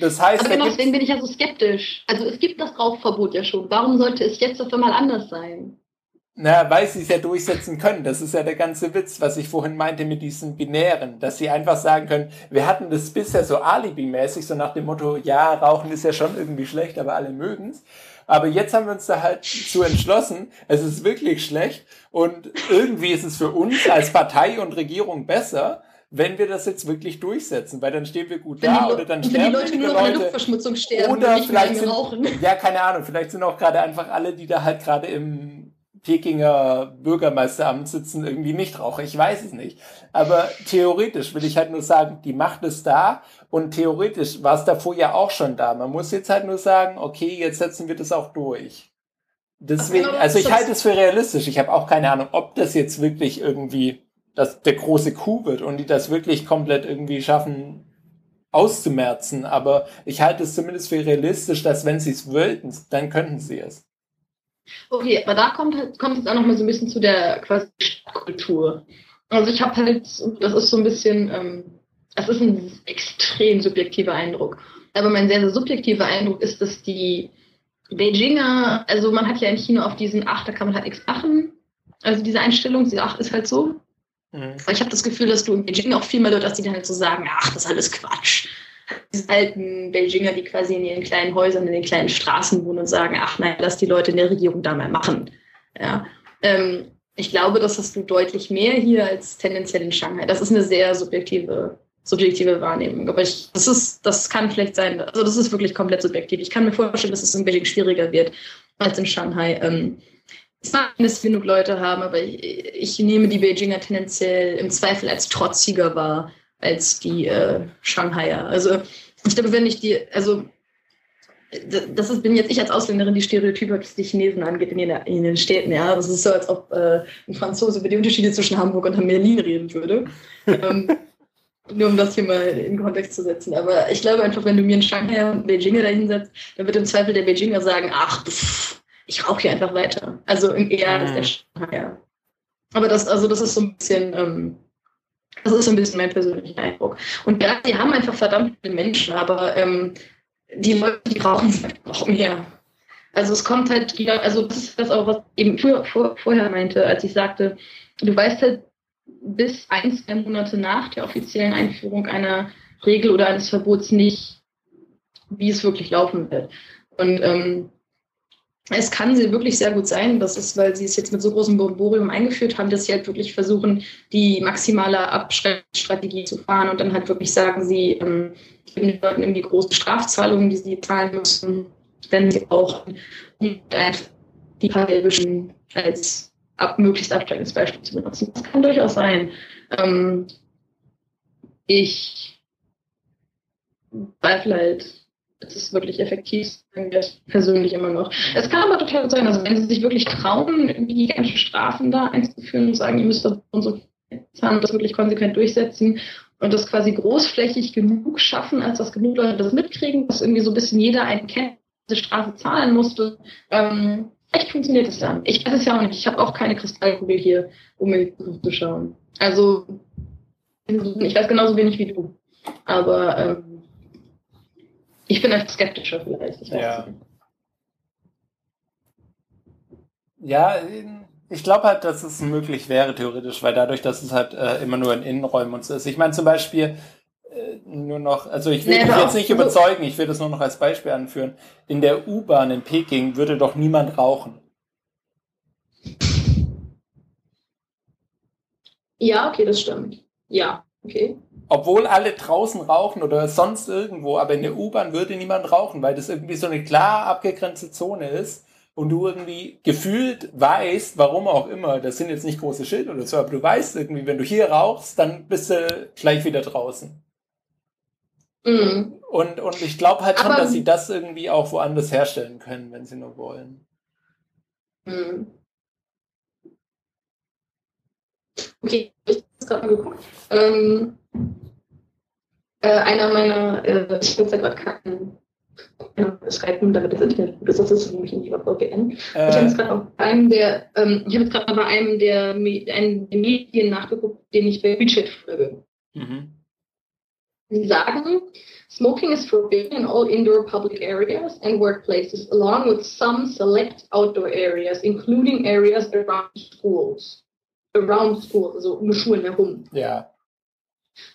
Das heißt, Aber genau deswegen bin ich ja so skeptisch. Also es gibt das Rauchverbot ja schon. Warum sollte es jetzt auf einmal anders sein? Na, weil sie es ja durchsetzen können. Das ist ja der ganze Witz, was ich vorhin meinte mit diesen Binären, dass sie einfach sagen können, wir hatten das bisher so alibimäßig, so nach dem Motto, ja, Rauchen ist ja schon irgendwie schlecht, aber alle mögen's. Aber jetzt haben wir uns da halt zu entschlossen, es ist wirklich schlecht und irgendwie ist es für uns als Partei und Regierung besser, wenn wir das jetzt wirklich durchsetzen, weil dann stehen wir gut wenn da oder dann sterben wenn die Leute nur noch an der Luftverschmutzung sterben oder vielleicht sind, rauchen. ja keine Ahnung, vielleicht sind auch gerade einfach alle, die da halt gerade im Pekinger Bürgermeisteramt sitzen, irgendwie nicht rauche. Ich weiß es nicht. Aber theoretisch will ich halt nur sagen, die Macht ist da und theoretisch war es davor ja auch schon da. Man muss jetzt halt nur sagen, okay, jetzt setzen wir das auch durch. Deswegen, also ich halte es für realistisch. Ich habe auch keine Ahnung, ob das jetzt wirklich irgendwie das, der große Coup wird und die das wirklich komplett irgendwie schaffen auszumerzen. Aber ich halte es zumindest für realistisch, dass wenn sie es wollten, dann könnten sie es. Okay, aber da kommt halt, kommt jetzt auch noch mal so ein bisschen zu der quasi Kultur. Also ich habe halt, das ist so ein bisschen, ähm, es ist ein extrem subjektiver Eindruck. Aber mein sehr, sehr subjektiver Eindruck ist, dass die Beijinger, also man hat ja in China auf diesen, ach, da kann man halt nichts machen. Also diese Einstellung, diese ach, ist halt so. Mhm. Ich habe das Gefühl, dass du in Beijing auch viel mehr Leute hast, die dann halt so sagen, ach, das ist alles Quatsch. Diese alten Beijinger, die quasi in ihren kleinen Häusern, in den kleinen Straßen wohnen und sagen, ach nein, lass die Leute in der Regierung da mal machen. Ja. Ähm, ich glaube, das hast du deutlich mehr hier als tendenziell in Shanghai. Das ist eine sehr subjektive, subjektive Wahrnehmung. Aber ich, das ist, das kann vielleicht sein, also das ist wirklich komplett subjektiv. Ich kann mir vorstellen, dass es in Beijing schwieriger wird als in Shanghai. Ähm, zwar dass genug Leute haben, aber ich, ich, nehme die Beijinger tendenziell im Zweifel als trotziger wahr als die äh, Shanghaier. Also ich glaube, wenn ich die, also das ist, bin jetzt ich als Ausländerin, die Stereotype, was die Chinesen angeht, in den, in den Städten. Ja, das ist so, als ob äh, ein Franzose über die Unterschiede zwischen Hamburg und Berlin reden würde. ähm, nur um das hier mal in Kontext zu setzen. Aber ich glaube einfach, wenn du mir einen Shanghai und Beijinger dahinsetzt, dann wird im Zweifel der Beijinger sagen, ach, pff, ich rauche hier einfach weiter. Also eher als der mhm. Shanghai. Aber das, also das ist so ein bisschen, ähm, das ist so ein bisschen mein persönlicher Eindruck. Und ja, die haben einfach verdammt viele Menschen, aber ähm, die Leute, die rauchen noch mehr. Also es kommt halt, also das ist das auch, was eben vor, vor, vorher meinte, als ich sagte, du weißt halt bis ein, zwei Monate nach der offiziellen Einführung einer Regel oder eines Verbots nicht, wie es wirklich laufen wird. Und ähm, es kann sie wirklich sehr gut sein, das ist, weil sie es jetzt mit so großem Bomborium eingeführt haben, dass sie halt wirklich versuchen, die maximale Abschreckstrategie zu fahren und dann halt wirklich sagen, sie ähm, geben den Leuten irgendwie große Strafzahlungen, die sie zahlen müssen, wenn sie auch die Parallelwischen als ab, möglichst abschreckendes Beispiel zu benutzen. Das kann durchaus sein. Ähm, ich zweifle halt ist wirklich effektiv, sagen wir persönlich immer noch. Es kann aber total sein, also wenn sie sich wirklich trauen, irgendwie gigantische Strafen da einzuführen und sagen, ihr müsst das und so zahlen das wirklich konsequent durchsetzen und das quasi großflächig genug schaffen, als dass genug Leute das mitkriegen, dass irgendwie so ein bisschen jeder einen kennt, diese Strafe zahlen musste. Ähm, vielleicht funktioniert es dann. Ich weiß es ja auch nicht. Ich habe auch keine Kristallkugel hier, um die Zukunft zu schauen. Also, ich weiß genauso wenig wie du. Aber ähm, ich bin einfach skeptischer vielleicht. Ich ja. ja, ich glaube halt, dass es möglich wäre, theoretisch, weil dadurch, dass es halt äh, immer nur in Innenräumen und so ist. Ich meine zum Beispiel äh, nur noch, also ich will nee, dich jetzt nicht überzeugen, ich will das nur noch als Beispiel anführen. In der U-Bahn in Peking würde doch niemand rauchen. Ja, okay, das stimmt. Ja, okay obwohl alle draußen rauchen oder sonst irgendwo, aber in der U-Bahn würde niemand rauchen, weil das irgendwie so eine klar abgegrenzte Zone ist und du irgendwie gefühlt weißt, warum auch immer, das sind jetzt nicht große Schilder oder so, aber du weißt irgendwie, wenn du hier rauchst, dann bist du gleich wieder draußen. Mhm. Und, und ich glaube halt schon, aber, dass sie das irgendwie auch woanders herstellen können, wenn sie nur wollen. Mhm. Okay, ich habe gerade mal geguckt. Ähm, äh, einer meiner, äh, ich bin seit gerade keinen schreiben, damit das Internet gut ist, das ist nämlich nicht über VPN. Äh, ich habe jetzt gerade auf einem der, ähm, ich habe jetzt gerade bei einem der, einem der Medien nachgeguckt, den ich bei WeChat folge. Mhm. Sie sagen, smoking is forbidden in all indoor public areas and workplaces, along with some select outdoor areas, including areas around schools. Around schools, also um Schulen herum. Ja.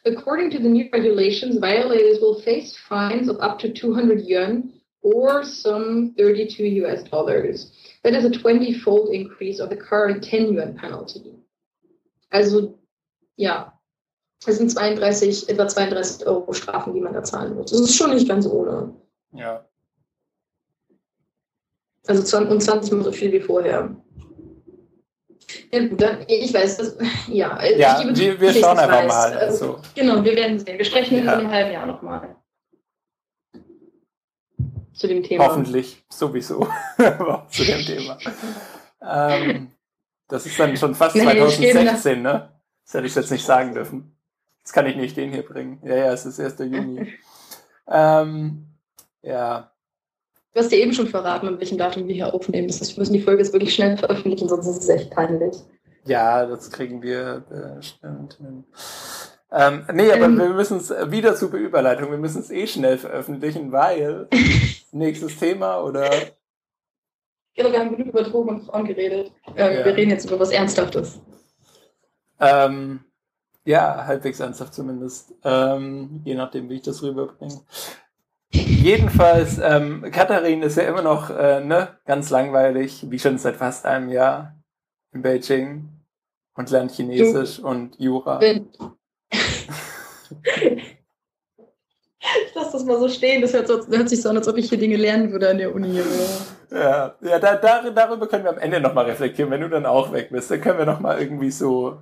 According to the new regulations, violators will face fines of up to 200 yuan or some 32 US dollars. That is a 20-fold increase of the current 10 yuan penalty. Also, ja, es sind 32, etwa 32 Euro Strafen, die man da zahlen muss. Das ist schon nicht ganz ohne. Ja. Also 20, und 20 mal so viel wie vorher. Ja, gut, dann, ich weiß, das, ja. Ja, ich, wir, wir schauen einfach weiß. mal. Also, genau, wir werden sehen. Wir sprechen ja. in einem halben Jahr nochmal. Zu dem Thema. Hoffentlich, sowieso. zu dem Thema. ähm, das ist dann schon fast 2016, ne? Das hätte ich jetzt nicht sagen dürfen. Jetzt kann ich nicht den hier bringen. Ja, ja, es ist 1. Juni. ähm, ja. Du hast dir eben schon verraten, an welchem Datum wir hier aufnehmen. Das heißt, wir müssen die Folge jetzt wirklich schnell veröffentlichen, sonst ist es echt peinlich. Ja, das kriegen wir bestimmt hin. Ähm, nee, aber ähm, wir müssen es wieder zur Überleitung. Wir müssen es eh schnell veröffentlichen, weil nächstes Thema oder. Genau, wir haben genug über Drogen und Frauen geredet. Ähm, ja. Wir reden jetzt über was Ernsthaftes. Ähm, ja, halbwegs ernsthaft zumindest. Ähm, je nachdem, wie ich das rüberbringe. Jedenfalls, ähm, Katharin ist ja immer noch äh, ne, ganz langweilig, wie schon seit fast einem Jahr in Beijing und lernt Chinesisch du, und Jura. ich lasse das mal so stehen, das hört, so, hört, sich so an, als ob ich hier Dinge lernen würde an der Uni. Ja, ja da, da, darüber können wir am Ende nochmal reflektieren, wenn du dann auch weg bist. Dann können wir nochmal irgendwie so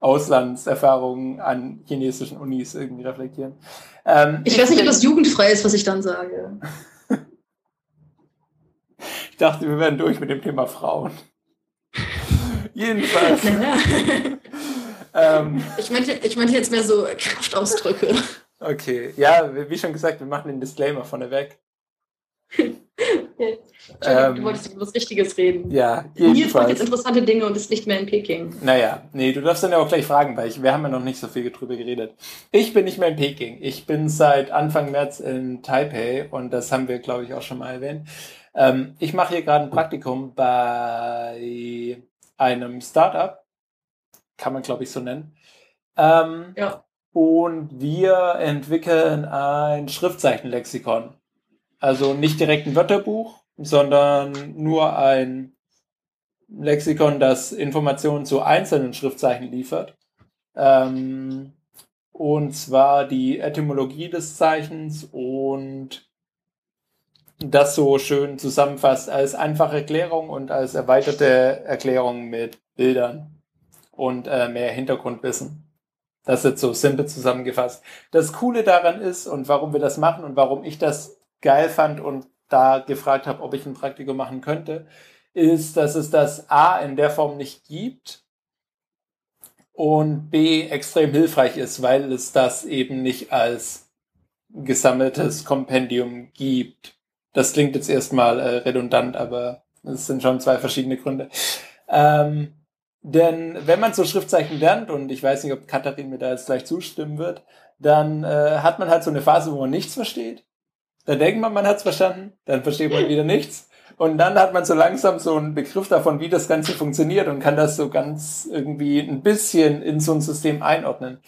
Auslandserfahrungen an chinesischen Unis irgendwie reflektieren. Ähm, ich, weiß nicht, ob das jugendfrei ist, was ich dann sage. ich dachte, wir wären durch mit dem Thema Frauen. Jedenfalls. ähm, ich, meinte, ich meinte jetzt mehr so Kraftausdrücke. Okay, ja, wie schon gesagt, wir machen den Disclaimer vorne weg. Ähm, du wolltest über was Richtiges reden. Ja, jedenfalls. Nils macht jetzt interessante Dinge und ist nicht mehr in Peking. Naja, nee, du darfst dann ja auch gleich fragen, weil ich, wir haben ja noch nicht so viel drüber geredet. Ich bin nicht mehr in Peking. Ich bin seit Anfang März in Taipei und das haben wir, glaube ich, auch schon mal erwähnt. Ähm, ich mache hier gerade ein Praktikum bei einem Startup. Kann man, glaube ich, so nennen. Ähm, ja. Und wir entwickeln ein Schriftzeichenlexikon. Also nicht direkt ein Wörterbuch, sondern nur ein Lexikon, das Informationen zu einzelnen Schriftzeichen liefert. Ähm, und zwar die Etymologie des Zeichens und das so schön zusammenfasst als einfache Erklärung und als erweiterte Erklärung mit Bildern und äh, mehr Hintergrundwissen. Das ist so simpel zusammengefasst. Das Coole daran ist und warum wir das machen und warum ich das geil fand und da gefragt habe, ob ich ein Praktikum machen könnte, ist, dass es das A in der Form nicht gibt und B extrem hilfreich ist, weil es das eben nicht als gesammeltes Kompendium gibt. Das klingt jetzt erstmal äh, redundant, aber es sind schon zwei verschiedene Gründe. Ähm, denn wenn man so Schriftzeichen lernt, und ich weiß nicht, ob Katharin mir da jetzt gleich zustimmen wird, dann äh, hat man halt so eine Phase, wo man nichts versteht. Dann denkt man, man hat es verstanden, dann versteht man wieder nichts. Und dann hat man so langsam so einen Begriff davon, wie das Ganze funktioniert und kann das so ganz irgendwie ein bisschen in so ein System einordnen.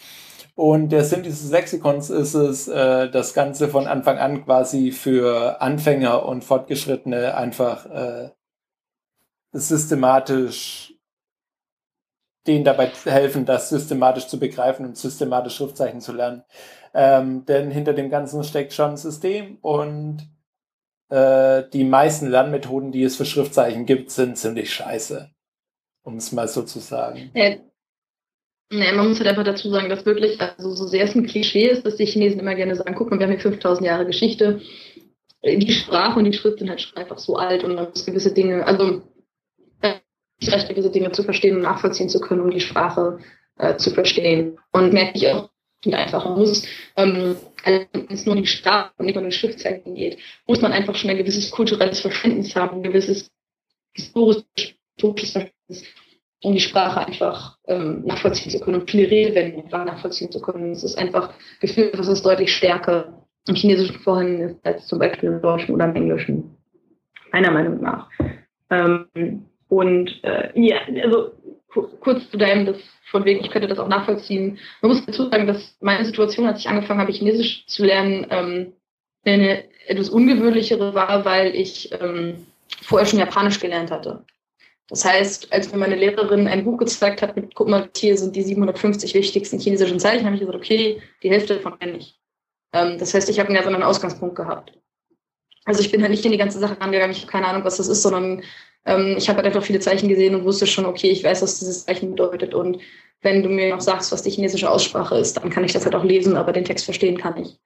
Und der Sinn dieses Lexikons ist es, äh, das Ganze von Anfang an quasi für Anfänger und Fortgeschrittene einfach äh, systematisch denen dabei helfen, das systematisch zu begreifen und systematisch Schriftzeichen zu lernen. Ähm, denn hinter dem Ganzen steckt schon ein System und äh, die meisten Lernmethoden, die es für Schriftzeichen gibt, sind ziemlich scheiße. Um es mal so zu sagen. Ja. Man muss halt einfach dazu sagen, dass wirklich, also so sehr es ein Klischee ist, dass die Chinesen immer gerne sagen, guck mal, wir haben hier 5000 Jahre Geschichte. Die Sprache und die Schrift sind halt einfach so alt und man muss gewisse Dinge, also ich recht, gewisse Dinge zu verstehen und nachvollziehen zu können, um die Sprache äh, zu verstehen. Und merke ich auch, viel einfacher. Man muss, ähm, wenn es nur um die Sprache und nicht um die Schriftzeichen geht, muss man einfach schon ein gewisses kulturelles Verständnis haben, ein gewisses historisches Verständnis, um die Sprache einfach ähm, nachvollziehen zu können und viele Redewendungen nachvollziehen zu können. Es ist einfach gefühlt, dass es deutlich stärker im Chinesischen vorhanden ist als zum Beispiel im Deutschen oder im Englischen. Meiner Meinung nach. Ähm, und äh, ja, also kurz zu deinem, das von wegen, ich könnte das auch nachvollziehen. Man muss dazu sagen, dass meine Situation, als ich angefangen habe, Chinesisch zu lernen, ähm, eine etwas ungewöhnlichere war, weil ich ähm, vorher schon Japanisch gelernt hatte. Das heißt, als mir meine Lehrerin ein Buch gezeigt hat mit, guck mal, hier sind die 750 wichtigsten chinesischen Zeichen, habe ich gesagt, okay, die Hälfte davon kenne ich. Ähm, das heißt, ich habe einen ganz anderen Ausgangspunkt gehabt. Also ich bin halt nicht in die ganze Sache rangegangen, ich habe keine Ahnung, was das ist, sondern Ähm, ich habe halt einfach viele Zeichen gesehen und wusste schon, okay, ich weiß, was dieses Zeichen bedeutet. Und wenn du mir noch sagst, was die chinesische Aussprache ist, dann kann ich das halt auch lesen, aber den Text verstehen kann ich.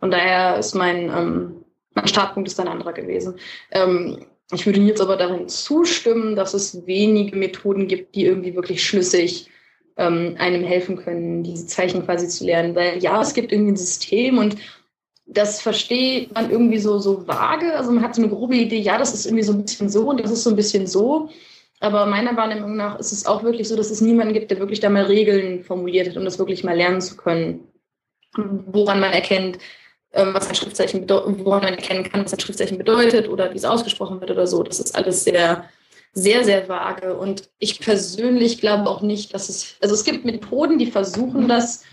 Von daher ist mein, ähm, mein Startpunkt ist ein anderer gewesen. Ähm, ich würde jetzt aber darin zustimmen, dass es wenige Methoden gibt, die irgendwie wirklich schlüssig ähm, einem helfen können, diese Zeichen quasi zu lernen. Weil ja, es gibt irgendwie ein System und das versteht man irgendwie so, so vage. Also man hat so eine grobe Idee, ja, das ist irgendwie so ein bisschen so und das ist so ein bisschen so. Aber meiner Wahrnehmung nach ist es auch wirklich so, dass es niemanden gibt, der wirklich da mal Regeln formuliert hat, um das wirklich mal lernen zu können. Woran man erkennt, ähm, was ein Schriftzeichen woran man erkennen kann, was ein Schriftzeichen bedeutet oder wie es ausgesprochen wird oder so. Das ist alles sehr, sehr, sehr vage. Und ich persönlich glaube auch nicht, dass es, also es gibt Methoden, die versuchen das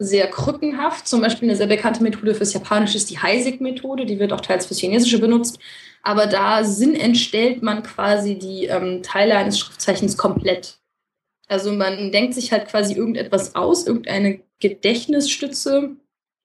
sehr krückenhaft. Zum Beispiel eine sehr bekannte Methode fürs Japanische ist die Heisig-Methode. Die wird auch teils fürs Chinesische benutzt. Aber da Sinn entstellt man quasi die ähm, Teile eines Schriftzeichens komplett. Also man denkt sich halt quasi irgendetwas aus, irgendeine Gedächtnisstütze,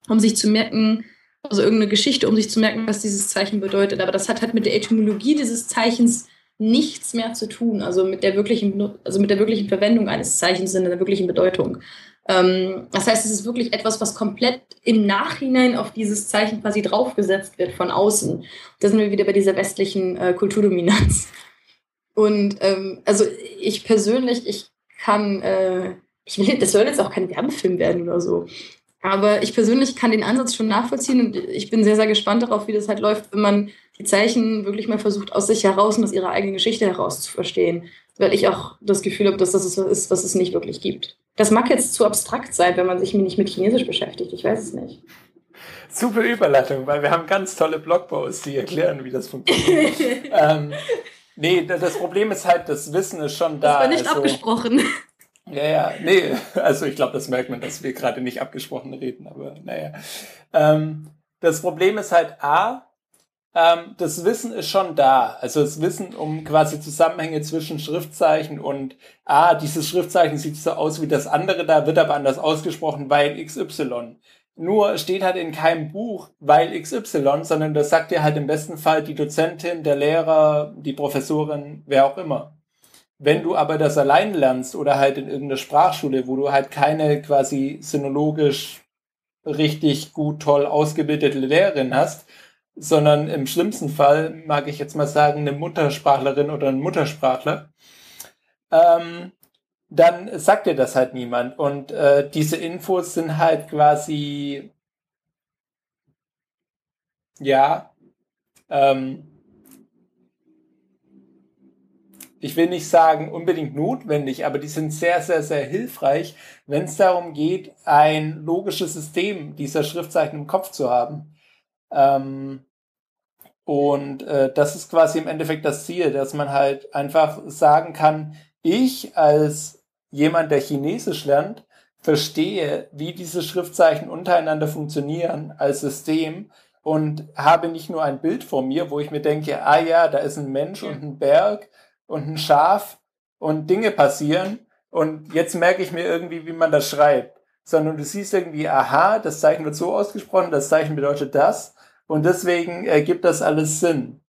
um sich zu merken, also irgendeine Geschichte, um sich zu merken, was dieses Zeichen bedeutet. Aber das hat halt mit der Etymologie dieses Zeichens nichts mehr zu tun, also mit der wirklichen, also mit der wirklichen Verwendung eines Zeichens in der wirklichen Bedeutung. Ähm, das heißt, es ist wirklich etwas, was komplett im Nachhinein auf dieses Zeichen quasi draufgesetzt wird von außen. Da sind wir wieder bei dieser westlichen äh, Kulturdominanz. Und ähm, also ich persönlich, ich kann, äh, ich will, das soll jetzt auch kein Werbefilm werden oder so. Aber ich persönlich kann den Ansatz schon nachvollziehen und ich bin sehr, sehr gespannt darauf, wie das halt läuft, wenn man die Zeichen wirklich mal versucht, aus sich heraus und aus ihrer eigenen Geschichte heraus zu verstehen. Weil ich auch das Gefühl habe, dass das was ist, was es nicht wirklich gibt. Das mag jetzt zu abstrakt sein, wenn man sich nicht mit Chinesisch beschäftigt. Ich weiß es nicht. Super Überleitung, weil wir haben ganz tolle Blogposts, die erklären, wie das funktioniert. ähm, nee, das Problem ist halt, das Wissen ist schon da. Das war nicht also, abgesprochen. Ja, ja, nee, also ich glaube, das merkt man, dass wir gerade nicht abgesprochen reden, aber naja. Ähm, das Problem ist halt A, ähm, das Wissen ist schon da. Also das Wissen um quasi Zusammenhänge zwischen Schriftzeichen und A, dieses Schriftzeichen sieht so aus wie das andere, da wird aber anders ausgesprochen, weil XY. Nur steht halt in keinem Buch, weil XY, sondern das sagt dir halt im besten Fall die Dozentin, der Lehrer, die Professorin, wer auch immer. Wenn du aber das allein lernst oder halt in irgendeiner Sprachschule, wo du halt keine quasi sinologisch richtig gut, toll ausgebildete Lehrerin hast, sondern im schlimmsten Fall, mag ich jetzt mal sagen, eine Muttersprachlerin oder ein Muttersprachler, ähm, dann sagt dir das halt niemand. Und äh, diese Infos sind halt quasi, ja, ähm, ich will nicht sagen unbedingt notwendig, aber die sind sehr, sehr, sehr hilfreich, wenn es darum geht, ein logisches System dieser Schriftzeichen im Kopf zu haben. Ähm, und äh, das ist quasi im Endeffekt das Ziel, dass man halt einfach sagen kann, ich als jemand, der Chinesisch lernt, verstehe, wie diese Schriftzeichen untereinander funktionieren als System und habe nicht nur ein Bild vor mir, wo ich mir denke, ah ja, da ist ein Mensch und ein Berg und ein Schaf und Dinge passieren und jetzt merke ich mir irgendwie, wie man das schreibt. Sondern du siehst irgendwie, aha, das Zeichen wird so ausgesprochen, das Zeichen bedeutet das und deswegen ergibt das alles Sinn.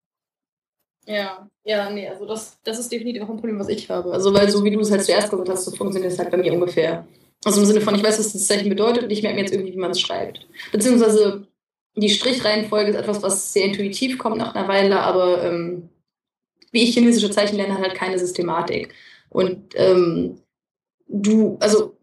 Ja, ja, nee, also das, das ist definitiv auch ein Problem, was ich habe. Also, weil so wie du es halt zuerst gesagt hast, so funktioniert es halt bei mir ungefähr. Also im Sinne von, ich weiß, was das Zeichen bedeutet und ich merke mir jetzt irgendwie, wie man es schreibt. Beziehungsweise die Strichreihenfolge ist etwas, was sehr intuitiv kommt nach einer Weile, aber ähm, wie ich chinesische Zeichen lerne, hat halt keine Systematik. Und ähm, du, also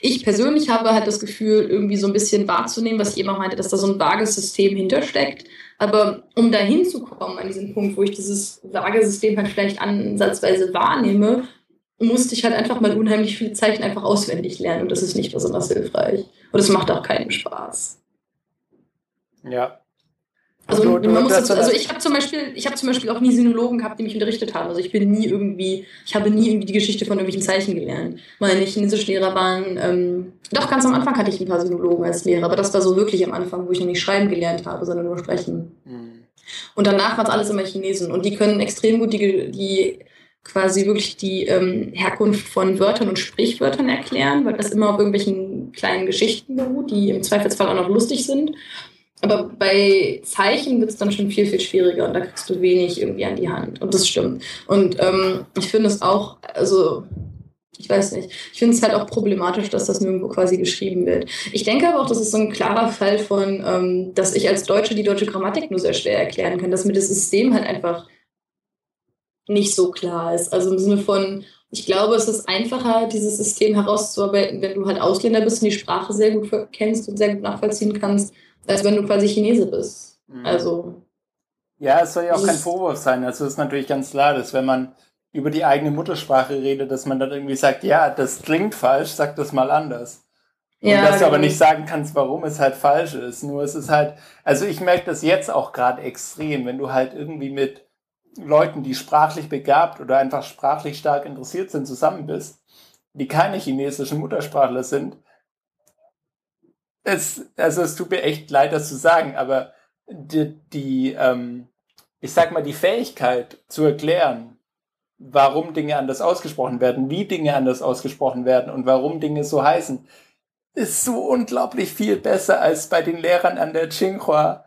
ich persönlich habe halt das Gefühl, irgendwie so ein bisschen wahrzunehmen, was ich eben meinte, dass da so ein vages System hintersteckt. Aber um da hinzukommen an diesen Punkt, wo ich dieses vage System halt vielleicht ansatzweise wahrnehme, musste ich halt einfach mal unheimlich viele Zeichen einfach auswendig lernen. Und das ist nicht besonders hilfreich. Und es macht auch keinen Spaß. Ja, also, du, du dazu, also ich habe zum Beispiel, ich habe zum Beispiel auch nie Sinologen gehabt, die mich unterrichtet haben. Also ich bin nie irgendwie, ich habe nie irgendwie die Geschichte von irgendwelchen Zeichen gelernt. Meine chinesischen Lehrer waren, ähm, doch ganz am Anfang hatte ich ein paar Sinologen als Lehrer, aber das war so wirklich am Anfang, wo ich noch nicht schreiben gelernt habe, sondern nur sprechen. Mhm. Und danach waren es alles immer Chinesen und die können extrem gut die, die quasi wirklich die ähm, Herkunft von Wörtern und Sprichwörtern erklären, weil das immer auf irgendwelchen kleinen Geschichten beruht, die im Zweifelsfall auch noch lustig sind. Aber bei Zeichen wird es dann schon viel, viel schwieriger und da kriegst du wenig irgendwie an die Hand. Und das stimmt. Und ähm, ich finde es auch, also ich weiß nicht. Ich finde es halt auch problematisch, dass das nirgendwo quasi geschrieben wird. Ich denke aber auch, das ist so ein klarer Fall von, ähm, dass ich als Deutsche die deutsche Grammatik nur sehr schwer erklären kann, dass mir das System halt einfach nicht so klar ist. Also im Sinne von, ich glaube, es ist einfacher, dieses System herauszuarbeiten, wenn du halt Ausländer bist und die Sprache sehr gut kennst und sehr gut nachvollziehen kannst, als wenn du quasi Chinese bist. Mhm. Also. Ja, es soll ja auch kein Vorwurf sein. Also es ist natürlich ganz klar, dass wenn man über die eigene Muttersprache redet, dass man dann irgendwie sagt, ja, das klingt falsch, sag das mal anders. Und ja, dass du aber genau. nicht sagen kannst, warum es halt falsch ist. Nur es ist halt, also ich merke das jetzt auch gerade extrem, wenn du halt irgendwie mit Leuten, die sprachlich begabt oder einfach sprachlich stark interessiert sind, zusammen bist, die keine chinesischen Muttersprachler sind. Es, also es tut mir echt leid, das zu sagen, aber die, die ähm, ich sag mal, die Fähigkeit zu erklären, warum Dinge anders ausgesprochen werden, wie Dinge anders ausgesprochen werden und warum Dinge so heißen, ist so unglaublich viel besser als bei den Lehrern an der Tsinghua,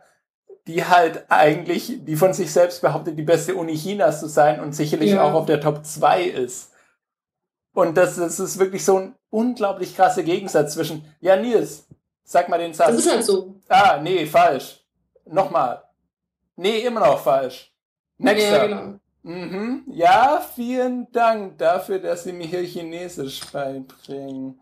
die halt eigentlich, die von sich selbst behauptet, die beste Uni Chinas zu sein und sicherlich ja. auch auf der Top 2 ist. Und das, das ist wirklich so ein unglaublich krasser Gegensatz zwischen, ja Nils, sag mal den Satz. Das ist halt so. Ah, nee, falsch. Nochmal. Nee, immer noch falsch. Nächster. Ja, genau. Mhm. Ja, vielen Dank dafür, dass Sie mir hier Chinesisch beibringen.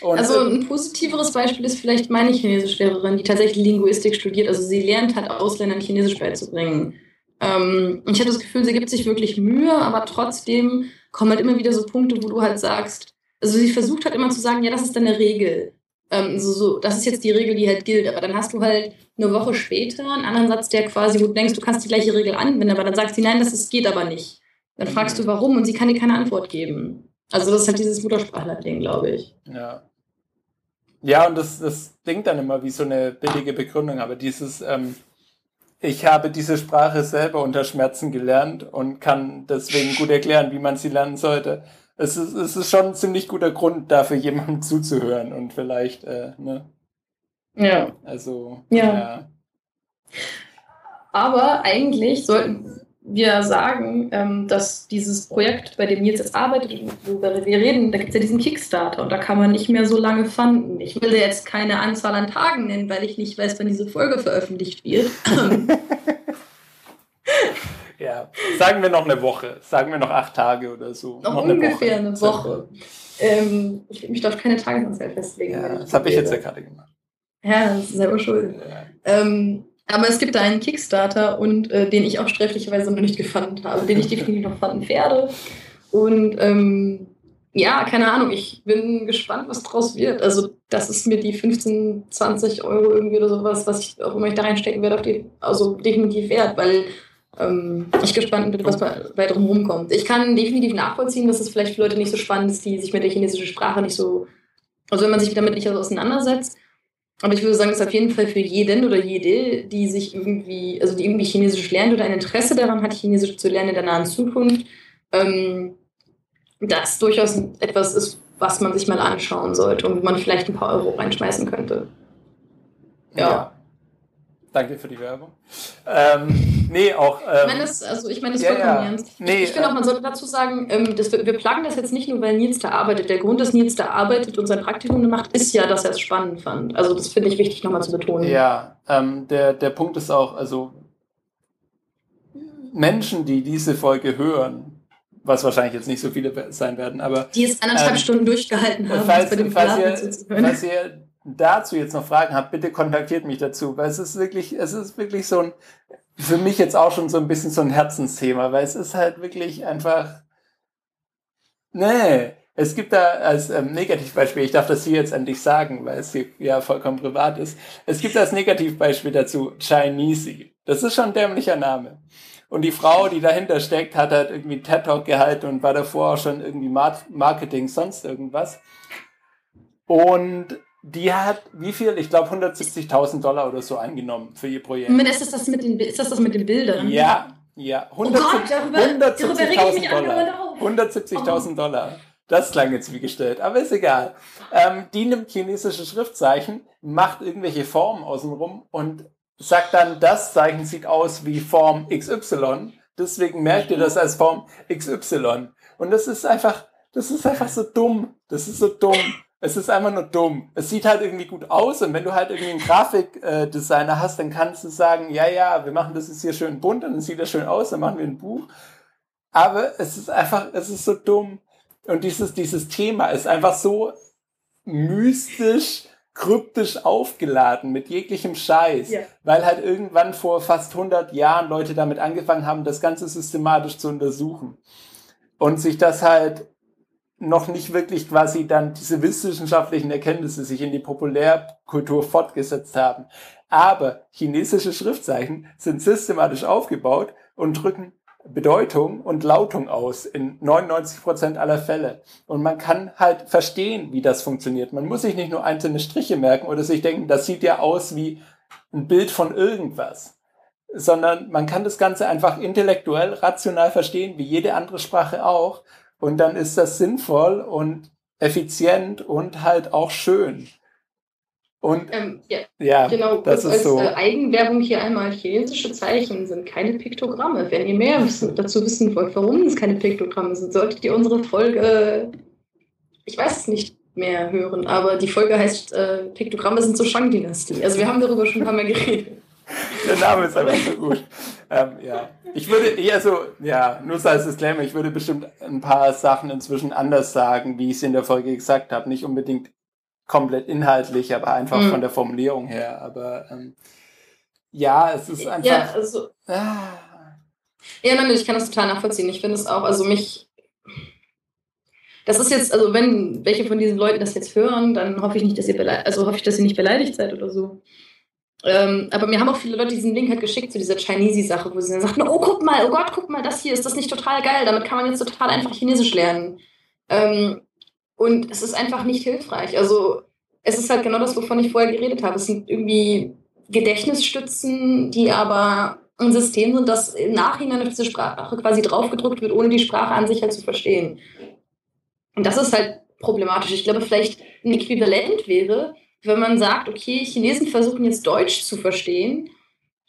Und also ein positiveres Beispiel ist vielleicht meine Chinesischlehrerin, die tatsächlich Linguistik studiert. Also sie lernt halt Ausländern Chinesisch beizubringen. Ähm, ich habe das Gefühl, sie gibt sich wirklich Mühe, aber trotzdem kommen halt immer wieder so Punkte, wo du halt sagst, also sie versucht halt immer zu sagen, ja, das ist dann eine Regel. Ähm, so, so, das ist jetzt die Regel, die halt gilt. Aber dann hast du halt eine Woche später einen anderen Satz, der quasi, wo du denkst, du kannst die gleiche Regel anwenden, aber dann sagt sie, nein, das ist, geht aber nicht. Dann fragst du, warum und sie kann dir keine Antwort geben. Also das ist halt dieses Muttersprachler-Ding, glaube ich. Ja. Ja, und das, das klingt dann immer wie so eine billige Begründung, aber dieses, ähm, ich habe diese Sprache selber unter Schmerzen gelernt und kann deswegen gut erklären, wie man sie lernen sollte es ist, es ist schon ein ziemlich guter Grund dafür, jemandem zuzuhören und vielleicht, äh, ne? Ja. Also, ja. ja. Aber eigentlich sollten wir sagen, ähm, dass dieses Projekt, bei dem Nils jetzt arbeitet, worüber wir reden, da gibt es ja diesen Kickstarter und da kann man nicht mehr so lange fanden. Ich will jetzt keine Anzahl an Tagen nennen, weil ich nicht weiß, wann diese Folge veröffentlicht wird. Ja, sagen wir noch eine Woche, sagen wir noch acht Tage oder so. Noch, noch ungefähr eine Woche. Eine Woche. Ähm, ich will mich auf keine Tagesanzahl festlegen. Ja, das habe ich jetzt ja gerade gemacht. Ja, das ist selber schuld. Ja. Ähm, aber es gibt da einen Kickstarter und äh, den ich auch sträflicherweise noch nicht gefunden habe, den ich definitiv noch fanden werde. Und ähm, ja, keine Ahnung, ich bin gespannt, was draus wird. Also, das ist mir die 15, 20 Euro irgendwie oder sowas, was ich auch immer ich da reinstecken werde, auf die, also definitiv wert, weil ähm, ich gespannt bin, was bei, bei drum rumkommt. Ich kann definitiv nachvollziehen, dass es vielleicht für Leute nicht so spannend ist, die sich mit der chinesischen Sprache nicht so, also wenn man sich damit nicht auseinandersetzt. Aber ich würde sagen, es ist auf jeden Fall für jeden oder jede, die sich irgendwie, also die irgendwie Chinesisch lernt oder ein Interesse daran hat, Chinesisch zu lernen in der nahen Zukunft, ähm, das durchaus etwas ist, was man sich mal anschauen sollte und man vielleicht ein paar Euro reinschmeißen könnte. ja. Danke für die Werbung. Ähm, nee, auch. Ähm, ich meine das, also ich meine das ja, vollkommen ja. ernst. Nee, ich finde auch, man sollte dazu sagen, ähm, das, wir plagen das jetzt nicht nur, weil Nils da arbeitet. Der Grund, dass Nils da arbeitet und sein Praktikum macht, ist ja, dass er es spannend fand. Also das finde ich wichtig nochmal zu betonen. Ja, ähm, der, der Punkt ist auch, also Menschen, die diese Folge hören, was wahrscheinlich jetzt nicht so viele sein werden, aber. Die es anderthalb ähm, Stunden durchgehalten haben, falls, bei dem falls, ihr, falls ihr dazu jetzt noch Fragen habt, bitte kontaktiert mich dazu, weil es ist wirklich, es ist wirklich so ein, für mich jetzt auch schon so ein bisschen so ein Herzensthema, weil es ist halt wirklich einfach, nee, es gibt da als ähm, Negativbeispiel, ich darf das hier jetzt endlich sagen, weil es hier ja vollkommen privat ist, es gibt als Negativbeispiel dazu Chinese. Das ist schon ein dämlicher Name. Und die Frau, die dahinter steckt, hat halt irgendwie TED Talk gehalten und war davor auch schon irgendwie Marketing, sonst irgendwas. Und die hat wie viel? Ich glaube 170.000 Dollar oder so eingenommen für ihr Projekt. Ist das das mit den, ist das das mit den Bildern? Ja, ja. 170.000 Dollar. 170.000 Dollar. Das klang jetzt wie gestellt, aber ist egal. Ähm, die nimmt chinesische Schriftzeichen, macht irgendwelche Formen außenrum und sagt dann, das Zeichen sieht aus wie Form XY. Deswegen merkt ihr das als Form XY. Und das ist einfach, das ist einfach so dumm. Das ist so dumm. Es ist einfach nur dumm. Es sieht halt irgendwie gut aus und wenn du halt irgendwie einen Grafikdesigner hast, dann kannst du sagen, ja, ja, wir machen das jetzt hier schön bunt und dann sieht das schön aus, dann machen wir ein Buch. Aber es ist einfach, es ist so dumm. Und dieses, dieses Thema ist einfach so mystisch, kryptisch aufgeladen mit jeglichem Scheiß, ja. weil halt irgendwann vor fast 100 Jahren Leute damit angefangen haben, das Ganze systematisch zu untersuchen und sich das halt noch nicht wirklich quasi dann diese wissenschaftlichen Erkenntnisse sich in die Populärkultur fortgesetzt haben. Aber chinesische Schriftzeichen sind systematisch aufgebaut und drücken Bedeutung und Lautung aus in 99 Prozent aller Fälle. Und man kann halt verstehen, wie das funktioniert. Man muss sich nicht nur einzelne Striche merken oder sich denken, das sieht ja aus wie ein Bild von irgendwas, sondern man kann das Ganze einfach intellektuell, rational verstehen, wie jede andere Sprache auch. Und dann ist das sinnvoll und effizient und halt auch schön. Und ähm, ja, ja, genau, das ist als so. Äh, Eigenwerbung hier einmal chinesische Zeichen sind keine Piktogramme. Wenn ihr mehr dazu wissen wollt, warum es keine Piktogramme sind, solltet ihr unsere Folge, ich weiß es nicht mehr hören, aber die Folge heißt äh, Piktogramme sind so Shang-Dynastie. Also wir haben darüber schon ein paar Mal geredet. Der Name ist einfach so gut. Ähm, ja. Ich würde eher so, ja, nur so als Disclaimer, ich würde bestimmt ein paar Sachen inzwischen anders sagen, wie ich es in der Folge gesagt habe. Nicht unbedingt komplett inhaltlich, aber einfach mhm. von der Formulierung her. Aber ähm, ja, es ist einfach. Ja, also, ah. ja, nein, ich kann das total nachvollziehen. Ich finde es auch, also mich. Das ist jetzt, also wenn welche von diesen Leuten das jetzt hören, dann hoffe ich nicht, dass ihr also hoffe ich, dass ihr nicht beleidigt seid oder so. Ähm, aber mir haben auch viele Leute diesen Link halt geschickt zu dieser Chinese-Sache, wo sie dann sagten, oh, guck mal, oh Gott, guck mal, das hier, ist das nicht total geil? Damit kann man jetzt total einfach Chinesisch lernen. Ähm, und es ist einfach nicht hilfreich. Also es ist halt genau das, wovon ich vorher geredet habe. Es sind irgendwie Gedächtnisstützen, die aber ein System sind, das im Nachhinein auf diese Sprache quasi draufgedrückt wird, ohne die Sprache an sich halt zu verstehen. Und das ist halt problematisch. Ich glaube, vielleicht ein Äquivalent wäre, wenn man sagt, okay, Chinesen versuchen jetzt Deutsch zu verstehen,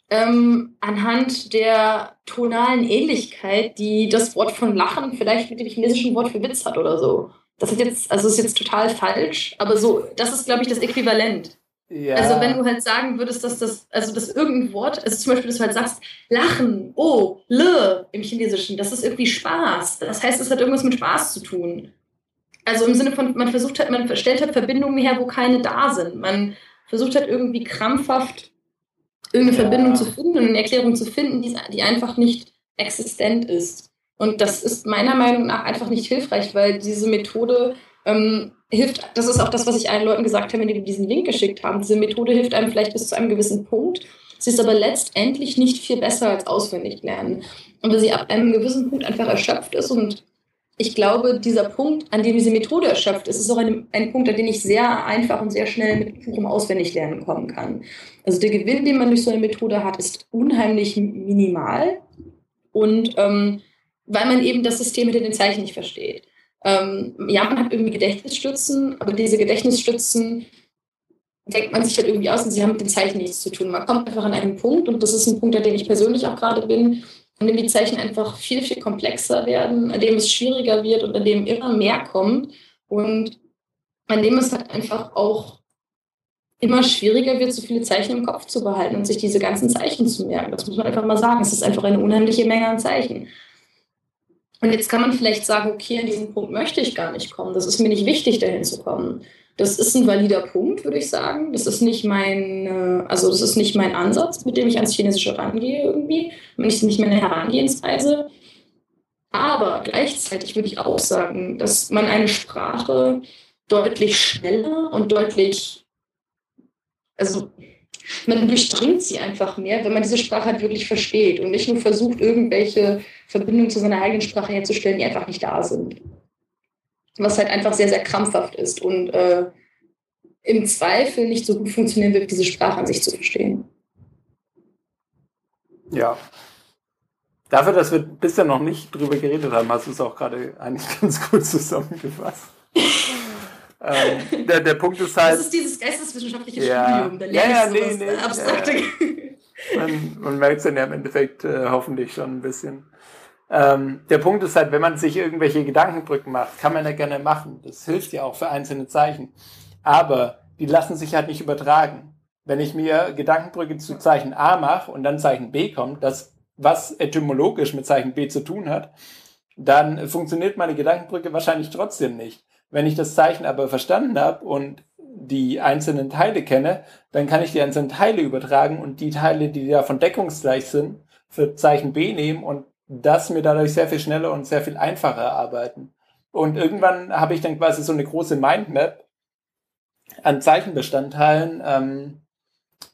ähm, anhand der tonalen Ähnlichkeit, die das Wort von Lachen vielleicht mit dem chinesischen Wort für Witz hat oder so. Das ist jetzt, also ist jetzt total falsch, aber so, das ist, glaube ich, das Äquivalent. Ja. Also wenn du halt sagen würdest, dass das, also dass irgendein Wort, also zum Beispiel, dass du halt sagst, lachen, oh, le im Chinesischen, das ist irgendwie Spaß. Das heißt, es hat irgendwas mit Spaß zu tun. Also im Sinne von, man versucht halt, man stellt halt Verbindungen her, wo keine da sind. Man versucht halt irgendwie krampfhaft irgendeine ja. Verbindung zu finden und eine Erklärung zu finden, die, die einfach nicht existent ist. Und das ist meiner Meinung nach einfach nicht hilfreich, weil diese Methode ähm, hilft, das ist auch das, was ich allen Leuten gesagt habe, wenn die diesen Link geschickt haben. Diese Methode hilft einem vielleicht bis zu einem gewissen Punkt. Sie ist aber letztendlich nicht viel besser als auswendig lernen. Und weil sie ab einem gewissen Punkt einfach erschöpft ist und ich glaube, dieser Punkt, an dem diese Methode erschöpft ist, ist auch ein, ein Punkt, an dem ich sehr einfach und sehr schnell mit purem Auswendiglernen kommen kann. Also der Gewinn, den man durch so eine Methode hat, ist unheimlich minimal. Und ähm, weil man eben das System hinter den Zeichen nicht versteht. Ähm, ja, man hat irgendwie Gedächtnisstützen, aber diese Gedächtnisstützen denkt man sich halt irgendwie aus und sie haben mit den Zeichen nichts zu tun. Man kommt einfach an einen Punkt und das ist ein Punkt, an dem ich persönlich auch gerade bin, an dem die Zeichen einfach viel, viel komplexer werden, an dem es schwieriger wird und an dem immer mehr kommt und an dem es halt einfach auch immer schwieriger wird, so viele Zeichen im Kopf zu behalten und sich diese ganzen Zeichen zu merken. Das muss man einfach mal sagen. Es ist einfach eine unheimliche Menge an Zeichen. Und jetzt kann man vielleicht sagen, okay, an diesen Punkt möchte ich gar nicht kommen. Das ist mir nicht wichtig, dahin zu kommen. Das ist ein valider Punkt, würde ich sagen. Das ist nicht mein, also das ist nicht mein Ansatz, mit dem ich ans Chinesische rangehe irgendwie. Ist nicht meine Herangehensweise. Aber gleichzeitig würde ich auch sagen, dass man eine Sprache deutlich schneller und deutlich, also man durchdringt sie einfach mehr, wenn man diese Sprache halt wirklich versteht und nicht nur versucht, irgendwelche Verbindungen zu seiner eigenen Sprache herzustellen, die einfach nicht da sind. Was halt einfach sehr, sehr krampfhaft ist und äh, im Zweifel nicht so gut funktionieren wird, diese Sprache an sich zu verstehen. Ja. Dafür, dass wir bisher noch nicht drüber geredet haben, hast du es auch gerade eigentlich ganz gut zusammengefasst. ähm, der, der Punkt ist halt. Das ist dieses geisteswissenschaftliche ja, Studium. Da ja, ja, nee, nee, abstrakte. Ja, man, man merkt es dann ja im Endeffekt äh, hoffentlich schon ein bisschen. Ähm, der Punkt ist halt, wenn man sich irgendwelche Gedankenbrücken macht, kann man ja gerne machen. Das hilft ja auch für einzelne Zeichen. Aber die lassen sich halt nicht übertragen. Wenn ich mir Gedankenbrücke zu Zeichen A mache und dann Zeichen B kommt, das was etymologisch mit Zeichen B zu tun hat, dann funktioniert meine Gedankenbrücke wahrscheinlich trotzdem nicht. Wenn ich das Zeichen aber verstanden habe und die einzelnen Teile kenne, dann kann ich die einzelnen Teile übertragen und die Teile, die davon deckungsgleich sind, für Zeichen B nehmen und das mir dadurch sehr viel schneller und sehr viel einfacher erarbeiten. Und irgendwann habe ich dann quasi so eine große Mindmap an Zeichenbestandteilen ähm,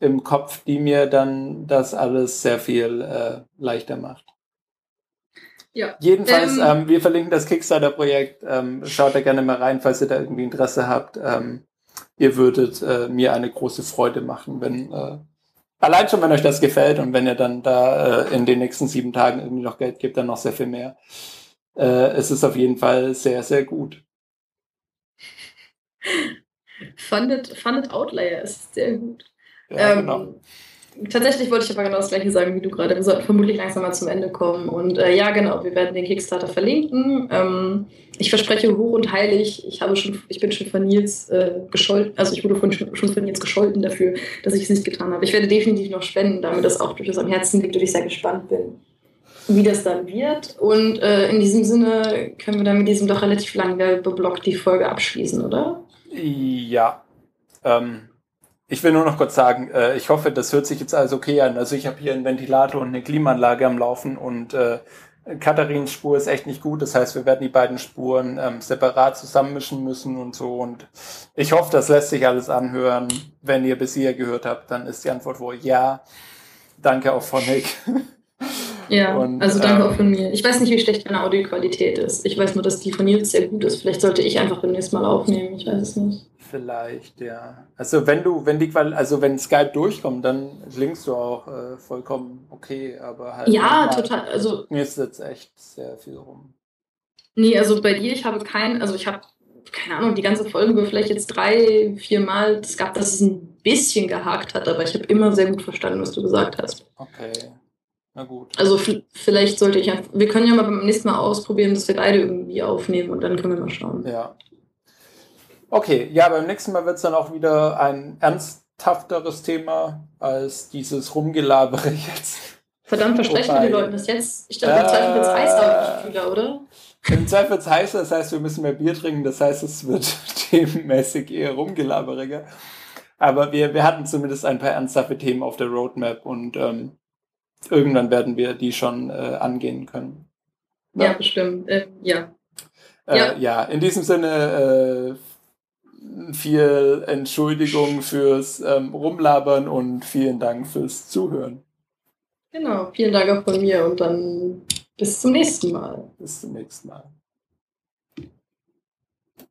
im Kopf, die mir dann das alles sehr viel äh, leichter macht. Ja. Jedenfalls, ähm, ähm, wir verlinken das Kickstarter-Projekt. Ähm, schaut da gerne mal rein, falls ihr da irgendwie Interesse habt. Ähm, ihr würdet äh, mir eine große Freude machen, wenn äh, allein schon, wenn euch das gefällt und wenn ihr dann da äh, in den nächsten sieben Tagen irgendwie noch Geld gebt, dann noch sehr viel mehr. Äh, es ist auf jeden Fall sehr, sehr gut. Funded, Funded Outlayer ist sehr gut. Ja, ähm, genau. Tatsächlich wollte ich aber genau das gleiche sagen wie du gerade. Wir sollten vermutlich langsam mal zum Ende kommen. Und äh, ja, genau, wir werden den Kickstarter verlinken. Ähm, ich verspreche hoch und heilig, ich habe schon, ich bin schon von Nils äh, gescholten, also ich wurde von, schon von Nils gescholten dafür, dass ich es nicht getan habe. Ich werde definitiv noch spenden, damit das auch durchaus am Herzen liegt und ich sehr gespannt bin, wie das dann wird. Und äh, in diesem Sinne können wir dann mit diesem doch relativ langen Werbeblock die Folge abschließen, oder? Ja. Ähm ich will nur noch kurz sagen, äh, ich hoffe, das hört sich jetzt alles okay an. Also ich habe hier einen Ventilator und eine Klimaanlage am Laufen und äh, Katharins Spur ist echt nicht gut. Das heißt, wir werden die beiden Spuren ähm, separat zusammenmischen müssen und so. Und ich hoffe, das lässt sich alles anhören. Wenn ihr bis hier gehört habt, dann ist die Antwort wohl ja. Danke auch von Nick. Ja, und, also danke ähm, auch von mir. Ich weiß nicht, wie schlecht meine Audioqualität ist. Ich weiß nur, dass die von Nils sehr gut ist. Vielleicht sollte ich einfach beim nächsten Mal aufnehmen. Ich weiß es nicht. Vielleicht, ja. Also wenn du, wenn die Qual also wenn Skype durchkommt, dann klingst du auch äh, vollkommen okay, aber halt. Ja, total. Also mir ist jetzt echt sehr viel rum. Nee, also bei dir, ich habe kein, also ich habe, keine Ahnung, die ganze Folge über vielleicht jetzt drei, vier Mal, es gab, dass es ein bisschen gehakt hat, aber ich habe immer sehr gut verstanden, was du gesagt hast. Okay. Na gut. Also vielleicht sollte ich einfach, wir können ja mal beim nächsten Mal ausprobieren, dass wir beide irgendwie aufnehmen und dann können wir mal schauen. Ja. Okay, ja, beim nächsten Mal wird es dann auch wieder ein ernsthafteres Thema als dieses Rumgelabere jetzt. Verdammt, versprechen wir den Leuten das jetzt? Ich dachte, im Zweifel wird es heißer, wieder, oder? Im Zweifel wird es heißer, das heißt, wir müssen mehr Bier trinken, das heißt, es wird themenmäßig eher rumgelaberiger. Aber wir, wir hatten zumindest ein paar ernsthafte Themen auf der Roadmap und ähm, irgendwann werden wir die schon äh, angehen können. Ja, ja bestimmt. Äh, ja. Äh, ja. ja. in diesem Sinne äh, viel Entschuldigung fürs ähm, Rumlabern und vielen Dank fürs Zuhören. Genau, vielen Dank auch von mir und dann bis zum nächsten Mal. Bis zum nächsten Mal.